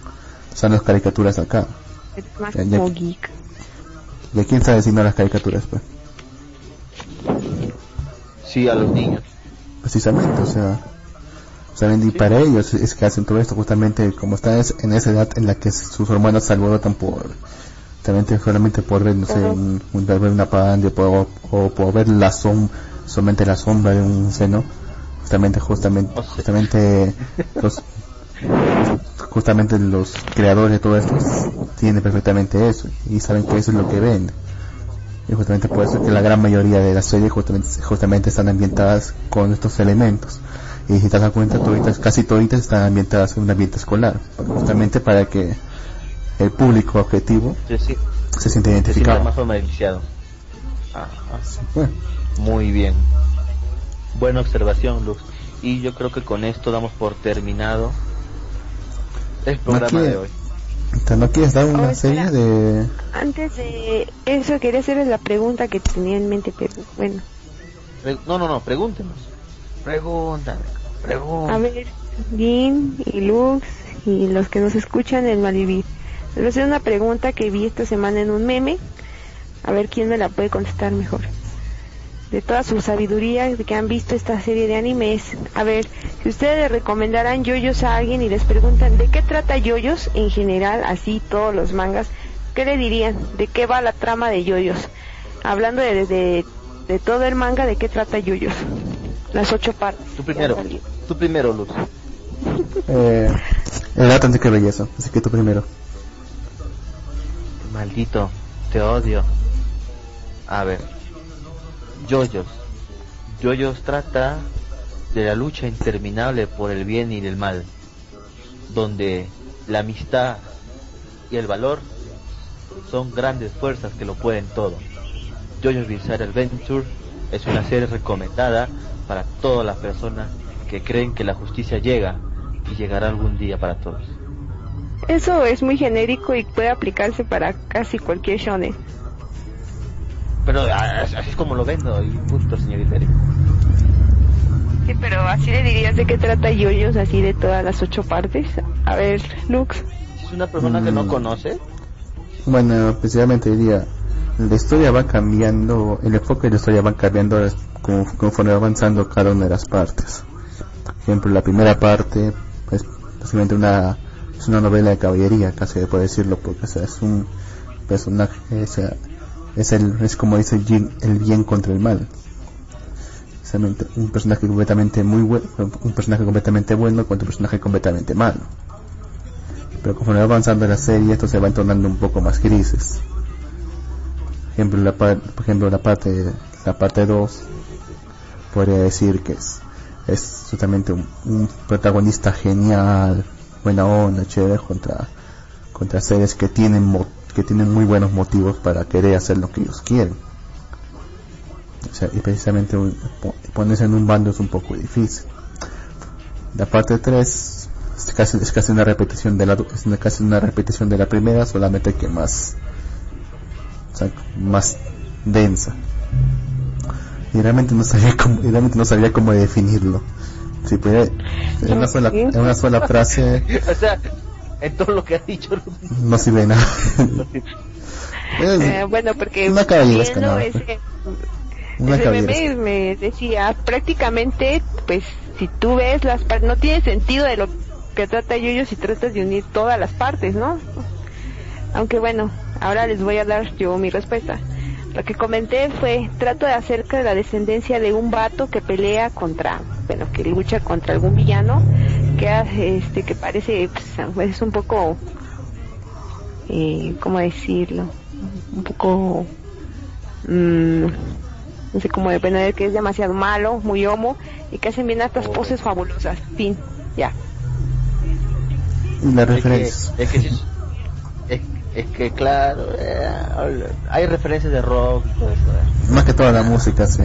son las caricaturas acá. Es más Ya, ya. como geek. ¿Y a quién está diciendo las caricaturas, pues? Sí, a los niños. precisamente, o sea, sea, y para ellos es que hacen todo esto justamente como están es- en esa edad en la que sus hormonas se alborotan por, realmente solamente por ver, no sé, un, un- ver una pandemia o, o por ver la som, solamente la sombra de un seno, justamente, justamente, justamente los, justamente los creadores de todo esto tienen perfectamente eso y saben que eso es lo que vende. Y justamente por eso que la gran mayoría de las series justamente, justamente están ambientadas con estos elementos. Y si te das cuenta, toditas, casi todas están ambientadas en un ambiente escolar, justamente para que el público objetivo Sí, sí, se siente identificado. más familiarizado. Ah, ah, Bueno, muy bien. Buena observación, Lux. Y yo creo que con esto damos por terminado el programa quiere- de hoy. ¿te- ¿no quieres dar una Oh, serie de... Antes de eso quería hacerles la pregunta que tenía en mente, pero bueno. No, no, no, pregúntenos. Pregúntame, A pregúntame. ver, Jin y Lux y los que nos escuchan en Malivir. Les voy a hacer una pregunta que vi esta semana en un meme. A ver quién me la puede contestar mejor. De toda su sabiduría de que han visto esta serie de animes. A ver, si ustedes le recomendaran yoyos a alguien y les preguntan de qué trata yoyos en general, así todos los mangas, ¿qué le dirían? ¿De qué va la trama de yoyos? Hablando de, de, de todo el manga, ¿de qué trata yoyos? Las ocho partes. Tú que primero, tú primero, Lux. <laughs> Eh, el arte de qué belleza, así que tú primero. Maldito, te odio. A ver, Yoyos. Yoyos trata de la lucha interminable por el bien y el mal, donde la amistad y el valor son grandes fuerzas que lo pueden todo. Yoyos Bizarre Adventure es una serie recomendada para todas las personas que creen que la justicia llega y llegará algún día para todos. Eso es muy genérico y puede aplicarse para casi cualquier shonen. Pero ah, así es como lo vendo y punto, señorita Erika. Sí, pero así le dirías de qué trata Yoyos, así de todas las ocho partes. A ver, Lux. Si es una persona que no Mm. conoce, Bueno, precisamente diría, la historia va cambiando, el enfoque de la historia va cambiando conforme va avanzando cada una de las partes. Por ejemplo, la primera parte es básicamente una, es una novela de caballería, casi se puede decirlo, porque o sea, es un personaje, o sea, es, el, es como dice Jin, el bien contra el mal. Un personaje completamente muy bueno, un personaje completamente bueno contra un personaje completamente malo pero conforme va avanzando la serie esto se va tornando un poco más grises por ejemplo la par- por ejemplo la parte la parte 2 podría decir que es es totalmente un, un protagonista genial buena onda chévere contra contra seres que tienen mo- que tienen muy buenos motivos para querer hacer lo que ellos quieren. O sea, y precisamente ponerse en un bando es un poco difícil. La parte 3 es casi, es casi una repetición de la es una- casi una repetición de la primera solamente que más o sea, más densa. Y realmente no sabía cómo realmente no sabía cómo definirlo. Si pudiera en una sola en una sola frase <laughs> o sea, en todo lo que ha dicho, no sirve nada Es Eh, bueno, porque Una caballeresca, ¿no? ese, una ese meme me decía, prácticamente, pues, si tú ves las partes, no tiene sentido de lo que trata Yoyo si tratas de unir todas las partes, ¿no? Aunque bueno, ahora les voy a dar yo mi respuesta. Lo que comenté fue, trato de acerca de la descendencia de un vato que pelea contra, bueno, que lucha contra algún villano, que hace, este, que parece, pues, es un poco, eh, ¿cómo decirlo? Un poco, mm, no sé cómo depender, que es demasiado malo, muy homo, y que hacen bien estas poses fabulosas. Fin, ya. y las Es que, referencias es que, es, es que claro, eh, hay referencias de rock y todo eso. eh. más que toda la música sí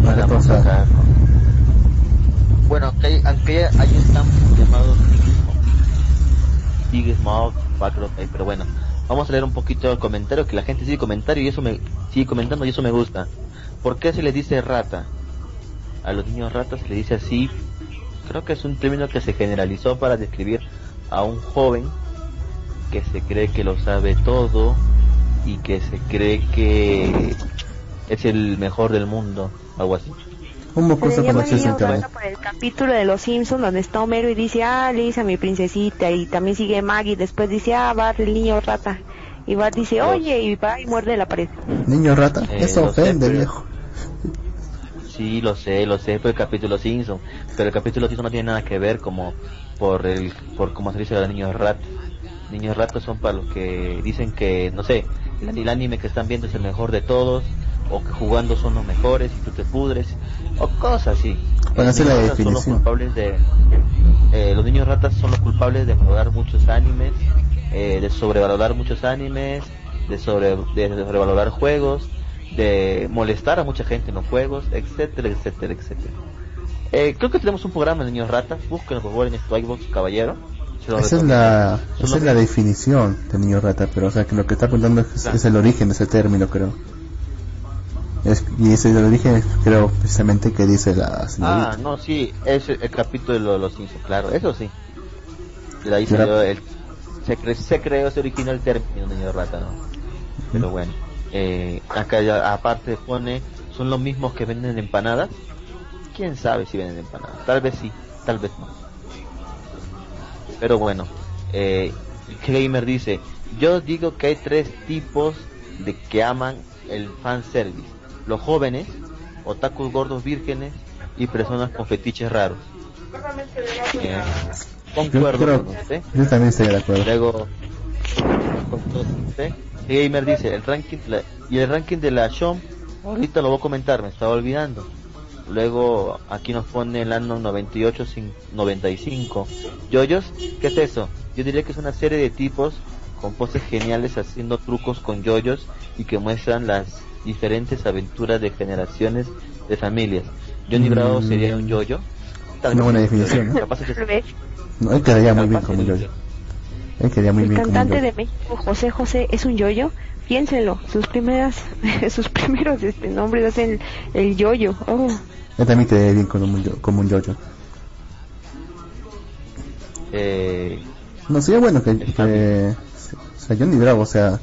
más que La todo. Bueno, aunque hay, aunque hay un llamado eh, pero bueno, vamos a leer un poquito el comentario, que la gente sigue comentario y eso me sigue comentando y eso me gusta. ¿Por qué se le dice rata? A los niños ratas se le dice así, creo que es un término que se generalizó para describir a un joven que se cree que lo sabe todo y que se cree que es el mejor del mundo, algo así. Un Se mocoso le llama conocido en niño internet por el capítulo de Los Simpsons donde está Homero y dice, ah, Lisa, mi princesita, y también sigue Maggie, después dice, ah, Bart, el niño rata, y Bart dice, oye, y va y muerde la pared. niño rata Eh, eso sé, ofende pero- viejo Sí, lo sé, lo sé, por el capítulo Simpson, pero el capítulo Simpson no tiene nada que ver como por el por cómo se dice a los niños ratos. Niños ratos son para los que dicen que, no sé, el, el anime que están viendo es el mejor de todos, o que jugando son los mejores y tú te pudres, o cosas así. Bueno, esa es la niños ratas son los definición. culpables de, eh, los niños ratas son los culpables de valorar muchos animes, eh, de sobrevalorar muchos animes, de, sobre, de sobrevalorar juegos, de molestar a mucha gente en los juegos, etcétera, etcétera, etcétera. Eh, creo que tenemos un programa de niños ratas, búsquenlo por favor en este caballero. Esa es la, esa es la definición de niño rata, pero o sea que lo que está apuntando es, Claro. es el origen de ese término, creo. Es, y ese es el origen, creo, precisamente que dice la Ah, no, sí, es el capítulo de los Simpsons, claro, eso sí. De ahí salió el, se, cre- se creó, se originó el término niño rata, ¿no? Pero bueno, eh, acá ya aparte pone, son los mismos que venden empanadas. ¿Quién sabe si venden empanadas? Tal vez sí, tal vez no. Pero bueno, eh, Gamer dice, yo digo que hay tres tipos de que aman el fanservice. Los jóvenes, otakus gordos vírgenes y personas con fetiches raros. Eh, concuerdo creo- con usted. Yo también estoy de acuerdo. Luego, con todo usted, Gamer dice, el ranking la- y el ranking de la Shom, ahorita lo voy a comentar, me estaba olvidando. Luego aquí nos pone el año 98 sin 95. Yoyos, ¿qué es eso? Yo diría que es una serie de tipos con poses geniales haciendo trucos con yoyos y que muestran las diferentes aventuras de generaciones de familias. Johnny Mm. Bravo sería un yoyo. Tal Una vez buena un yoyo. definición, ¿no? Capaz es que-. No, él quedaría muy bien como es yo. un yoyo. Él quedaría muy El bien como cantante yo. de México, José José, es un yoyo. Piénsenlo, sus primeras, <laughs> sus primeros este, nombres hacen el yoyo. Oh, Él también quedaría bien como un, yo- como un yoyo. Eh, No, sería bueno que, Está que o sea, Johnny Bravo, o sea,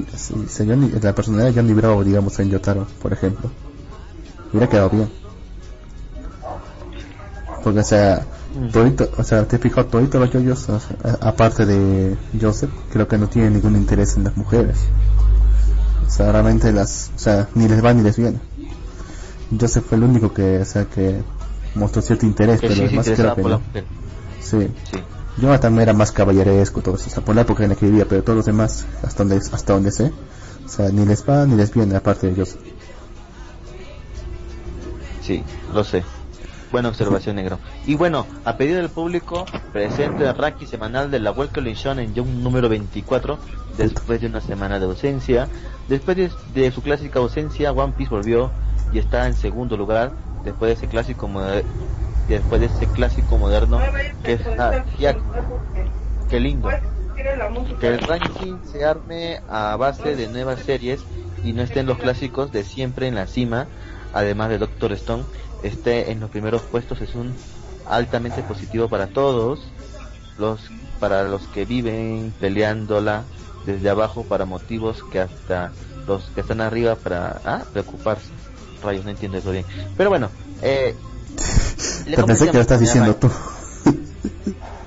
te- si- si Johnny- la personalidad de Johnny Bravo, digamos, en Yotaro, por ejemplo, hubiera quedado bien. Porque, o sea, Mm. todito, o sea, te he fijado, todito los yoyos, o sea, a- aparte de Joseph, creo que no tienen ningún interés en las mujeres. O sea, realmente las, o sea, ni les va ni les viene. Joseph fue el único que, o sea, que mostró cierto interés, que pero sí además creo que no. Sí. Jonathan era más caballeresco, todo eso, o sea, por la época en la que vivía, pero todos los demás, hasta donde, hasta donde sé, o sea, ni les va ni les viene, aparte de ellos. Sí, lo sé. Buena observación, negro. Y bueno, a pedido del público, presente el ranking semanal de la Welcome Shonen Jump número 24, después de una semana de ausencia. Después de, de su clásica ausencia, One Piece volvió y está en segundo lugar, después de ese clásico después de ese clásico moderno que es Hyaku. Qué lindo. Que el ranking se arme a base de nuevas series y no estén los clásicos de siempre en la cima, además de Doctor Stone, esté en los primeros puestos es un altamente positivo para todos, los para los que viven peleándola desde abajo para motivos que hasta los que están arriba para ah, preocuparse. Rayos, no entiendo eso bien. Pero bueno, eh, pensé que lo estás diciendo tú.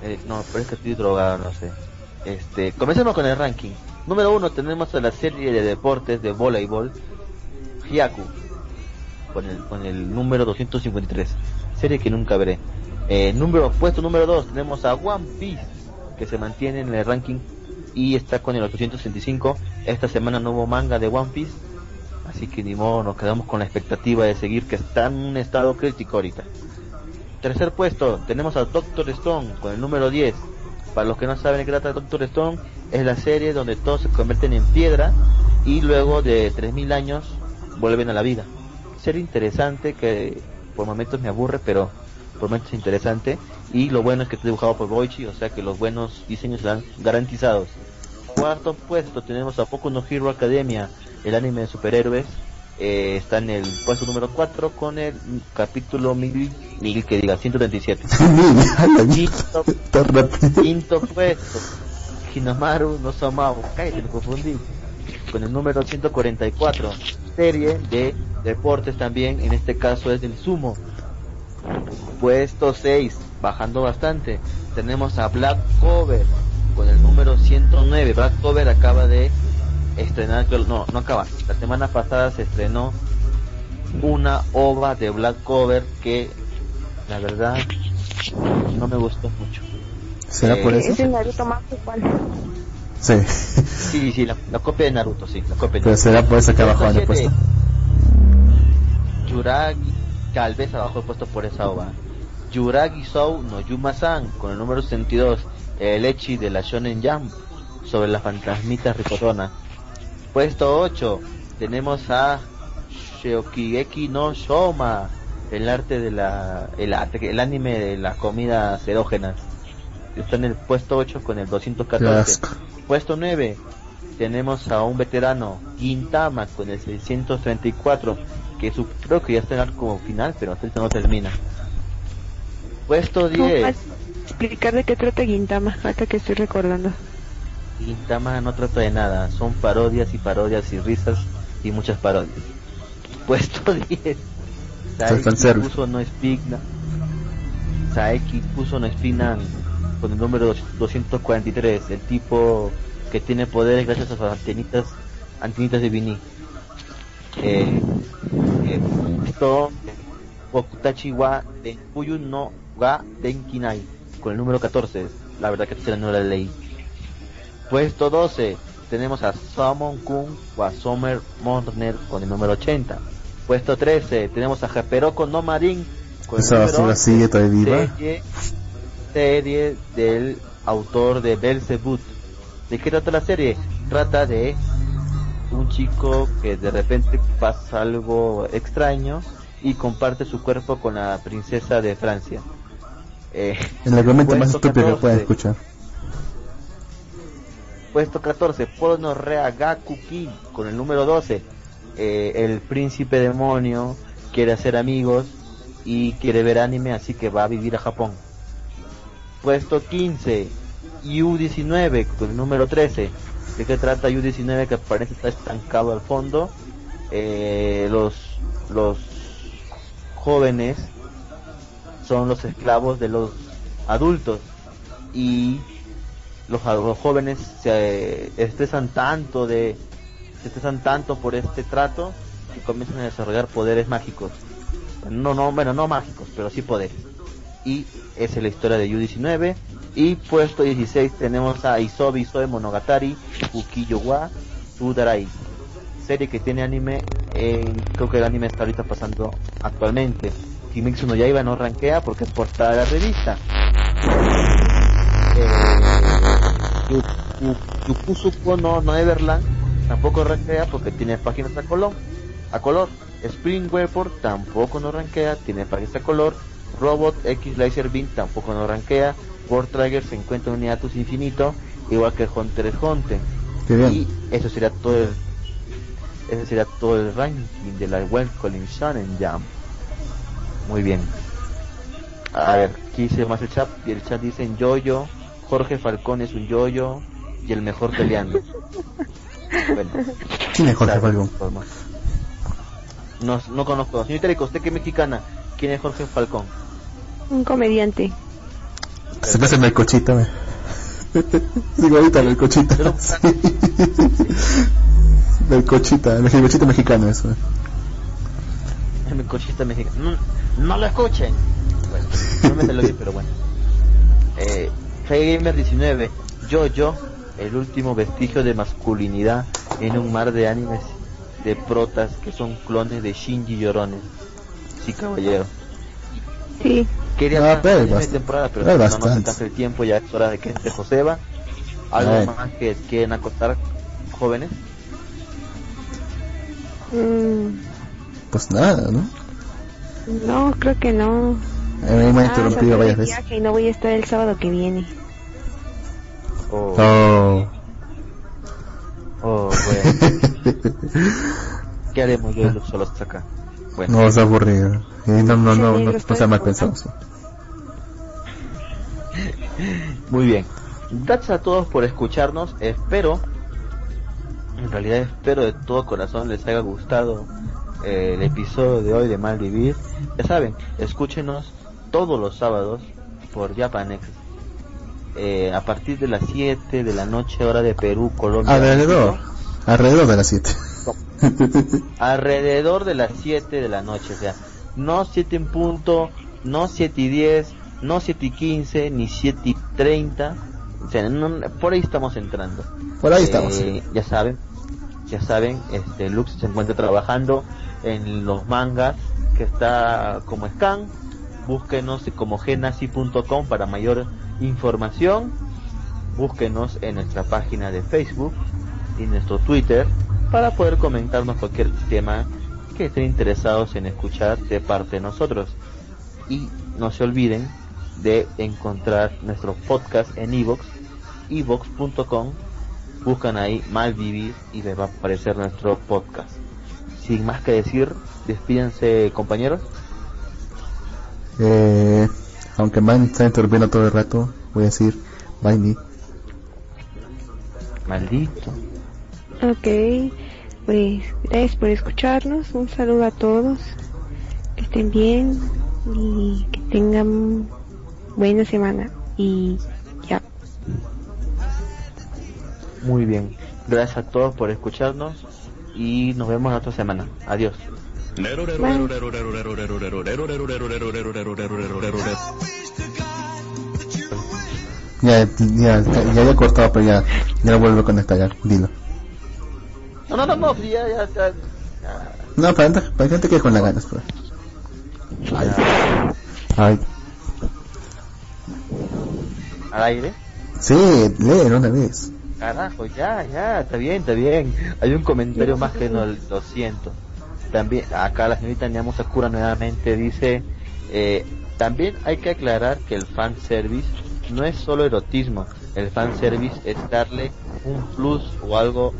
eh, no, pero es que estoy drogado, no sé. Este, comencemos con el ranking. Número uno tenemos a la serie de deportes de voleibol, Hyaku, con el, con el número 253. Serie que nunca veré. Eh, número, puesto número dos tenemos a One Piece, que se mantiene en el ranking y está con el 865. Esta semana no hubo manga de One Piece, así que ni modo, nos quedamos con la expectativa de seguir, que está en un estado crítico ahorita. Tercer puesto, tenemos a Doctor Stone con el número 10. Para los que no saben qué trata Doctor Stone, es la serie donde todos se convierten en piedra y luego de 3000 años vuelven a la vida. Serie interesante que por momentos me aburre, pero por momentos es interesante. Y lo bueno es que está dibujado por Boichi, o sea que los buenos diseños serán garantizados. Cuarto puesto tenemos a Poco no Hero Academia, el anime de superhéroes. Eh, está en el puesto número 4 con el capítulo 1000, 1000 que diga 137. <laughs> Quinto, puesto, Hinomaru no Somao, cállate, me confundí. Con el número 144, serie de deportes también, en este caso es del sumo. Puesto 6, bajando bastante, tenemos a Black Cover con el número 109. Black Cover acaba de estrenar, no, no acaba, la semana pasada se estrenó una ova de Black Cover que la verdad no me gustó mucho. ¿Será por Eh, eso? es el Naruto más igual. Sí. Sí, sí, la, la copia de Naruto, sí, la copia de Pero Naruto. será por eso que abajo han Puesto Yuragi, tal vez abajo he puesto por esa ova. Yuragi Sou no Yuma-san, con el número 62, el Echi de la Shonen Jump, sobre la fantasmita Ricotona. Puesto 8, tenemos a Sheokigeki no Shoma, el arte de la, el anime de las comidas erógenas. Está en el puesto 8 con el Qué 214. asco. Puesto 9 tenemos a un veterano, Gintama, con el 634, que su, creo que ya está en el arco final, pero hasta no termina. Puesto ¿Cómo 10, vas a explicar de qué trata Gintama? Hasta que estoy recordando. Gintama no trata de nada, son parodias y parodias y risas y muchas parodias. <laughs> Puesto <laughs> 10, Saeki puso no Spigna, Saeki puso no Spignan con el número 243, el tipo que tiene poderes gracias a sus antenitas, antenitas de vinil. Eh, eh, esto, Okutachi wa Denkuyu no ga Denkinai, con el número 14, la verdad que esta no la leí. Puesto 12, tenemos a Summon Kun o a Summer Morner con el número 80. Puesto 13, tenemos a Japeroko no Marin con el número basura 11. sigue. Serie, serie del autor de Belzebut. ¿De qué trata la serie? Trata de un chico que de repente pasa algo extraño y comparte su cuerpo con la princesa de Francia. Eh, El argumento más estúpido que pueden 14. escuchar. Puesto 14, Porno Rea Gakuki con el número 12. Eh, el príncipe demonio quiere hacer amigos y quiere ver anime, así que va a vivir a Japón. Puesto 15, U19 con el número 13. ¿De qué trata U19? Que parece estar estancado al fondo. Eh, los, los jóvenes son los esclavos de los adultos y los, jóvenes se eh, estresan tanto de se estresan tanto por este trato que comienzan a desarrollar poderes mágicos. No no bueno no mágicos pero sí poderes y esa es la historia de U19 y puesto 16 tenemos a Isobi Isoe Monogatari Ukiyo wa Sudarai serie que tiene anime creo que el anime está ahorita pasando actualmente. Kimetsu no Yaiba no rankea porque es portada de la revista. Eh, Yukusuko no, no Everland tampoco rankea porque tiene páginas a color a color. Spring Weapon tampoco no rankea tiene páginas a color. Robot X Laser Beam tampoco no rankea. World Trigger se encuentra en un hiatus infinito igual que Hunter x Hunter. Bien. y eso sería todo el ese sería todo el ranking de la web Colin Shonen Jam. Muy bien. A ver aquí dice más el chat y el chat dicen yoyo Jorge Falcón es un yoyo y el mejor peleando bueno ¿Quién es Jorge Falcón? no, no conozco señorita Rico usted que es mexicana ¿quién es Jorge Falcón? Un comediante. Se me hace melcochita, me. Igualita melcochita. Pero- Sí. Melcochita, melcochita mexicano eso. eh. Es mi cochista mexicano. No, no lo escuchen. Bueno, no me salió bien, pero bueno. Eh, Gamer 19. Yo, yo, el último vestigio de masculinidad en un mar de animes de protas que son clones de Shinji Llorones. Sí, caballero. Sí. Quería Ah, más pero bast- temporada, pero pero no nos el tiempo, ya es hora de que entre Joseba. ¿Algo Ay. más que quieren acotar, jóvenes? Mm, Pues nada, ¿no? no, creo que no. Me ha Ah, interrumpido salí de varias veces. viaje y no voy a estar el sábado que viene. Oh, Oh. oh, bueno. <laughs> ¿Qué haremos yo y los solos acá? Bueno. No, es aburrido. Y no, no, no, no, no estoy sea mal pensado. <laughs> Muy bien. Gracias a todos por escucharnos. Espero, en realidad espero de todo corazón les haya gustado eh, el episodio de hoy de Malvivir. Ya saben, escúchenos todos los sábados por Japanex. Eh, a partir de las 7 de la noche, hora de Perú, Colombia. Alrededor. México. Alrededor de las 7. <laughs> alrededor de las 7 de la noche, o sea, no 7 en punto, no 7 y 10, no 7 y 15, ni 7 y 30, o sea, no- por ahí estamos entrando. Por ahí Eh, estamos. Ya saben, ya saben, este Lux se encuentra trabajando en los mangas que está como scan. Búsquenos como genasi.com para mayor información. Búsquenos en nuestra página de Facebook y nuestro Twitter para poder comentarnos cualquier tema que estén interesados en escuchar de parte de nosotros. Y no se olviden de encontrar nuestro podcast en iVoox, iVoox.com. Buscan ahí Malvivir y les va a aparecer nuestro podcast. Sin más que decir, despídense compañeros. Eh, aunque Man está interrumpiendo todo el rato, voy a decir bye me. Maldito. Ok, pues gracias por escucharnos. Un saludo a todos. Que estén bien y que tengan buena semana. Y ya. Muy bien. Gracias a todos por escucharnos y nos vemos la otra semana. Adiós. Ya, ya, ya había cortado, pero ya, ya lo vuelvo a conectar, ya, dilo. No, no, no, no, ya, ya, ya, ya. No, para, para que te quedes con las ganas, pues. Ay. Ay. al aire. Sí, léelo una vez. Carajo, ya, ya, está bien, está bien. Hay un comentario más que no, lo siento. También, acá la señorita Niamo Sakura nuevamente dice, eh, también hay que aclarar que el fan service no es solo erotismo, el fan service es darle un plus o algo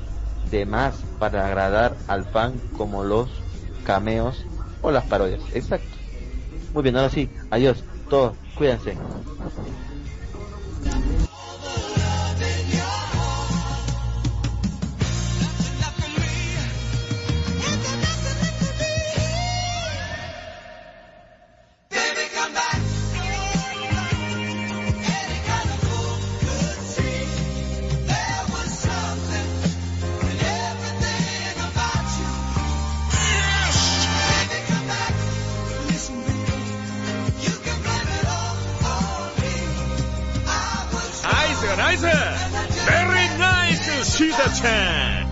de más para agradar al fan como los cameos o las parodias. Exacto. Muy bien, ahora sí, adiós, todos, cuídense. 시사창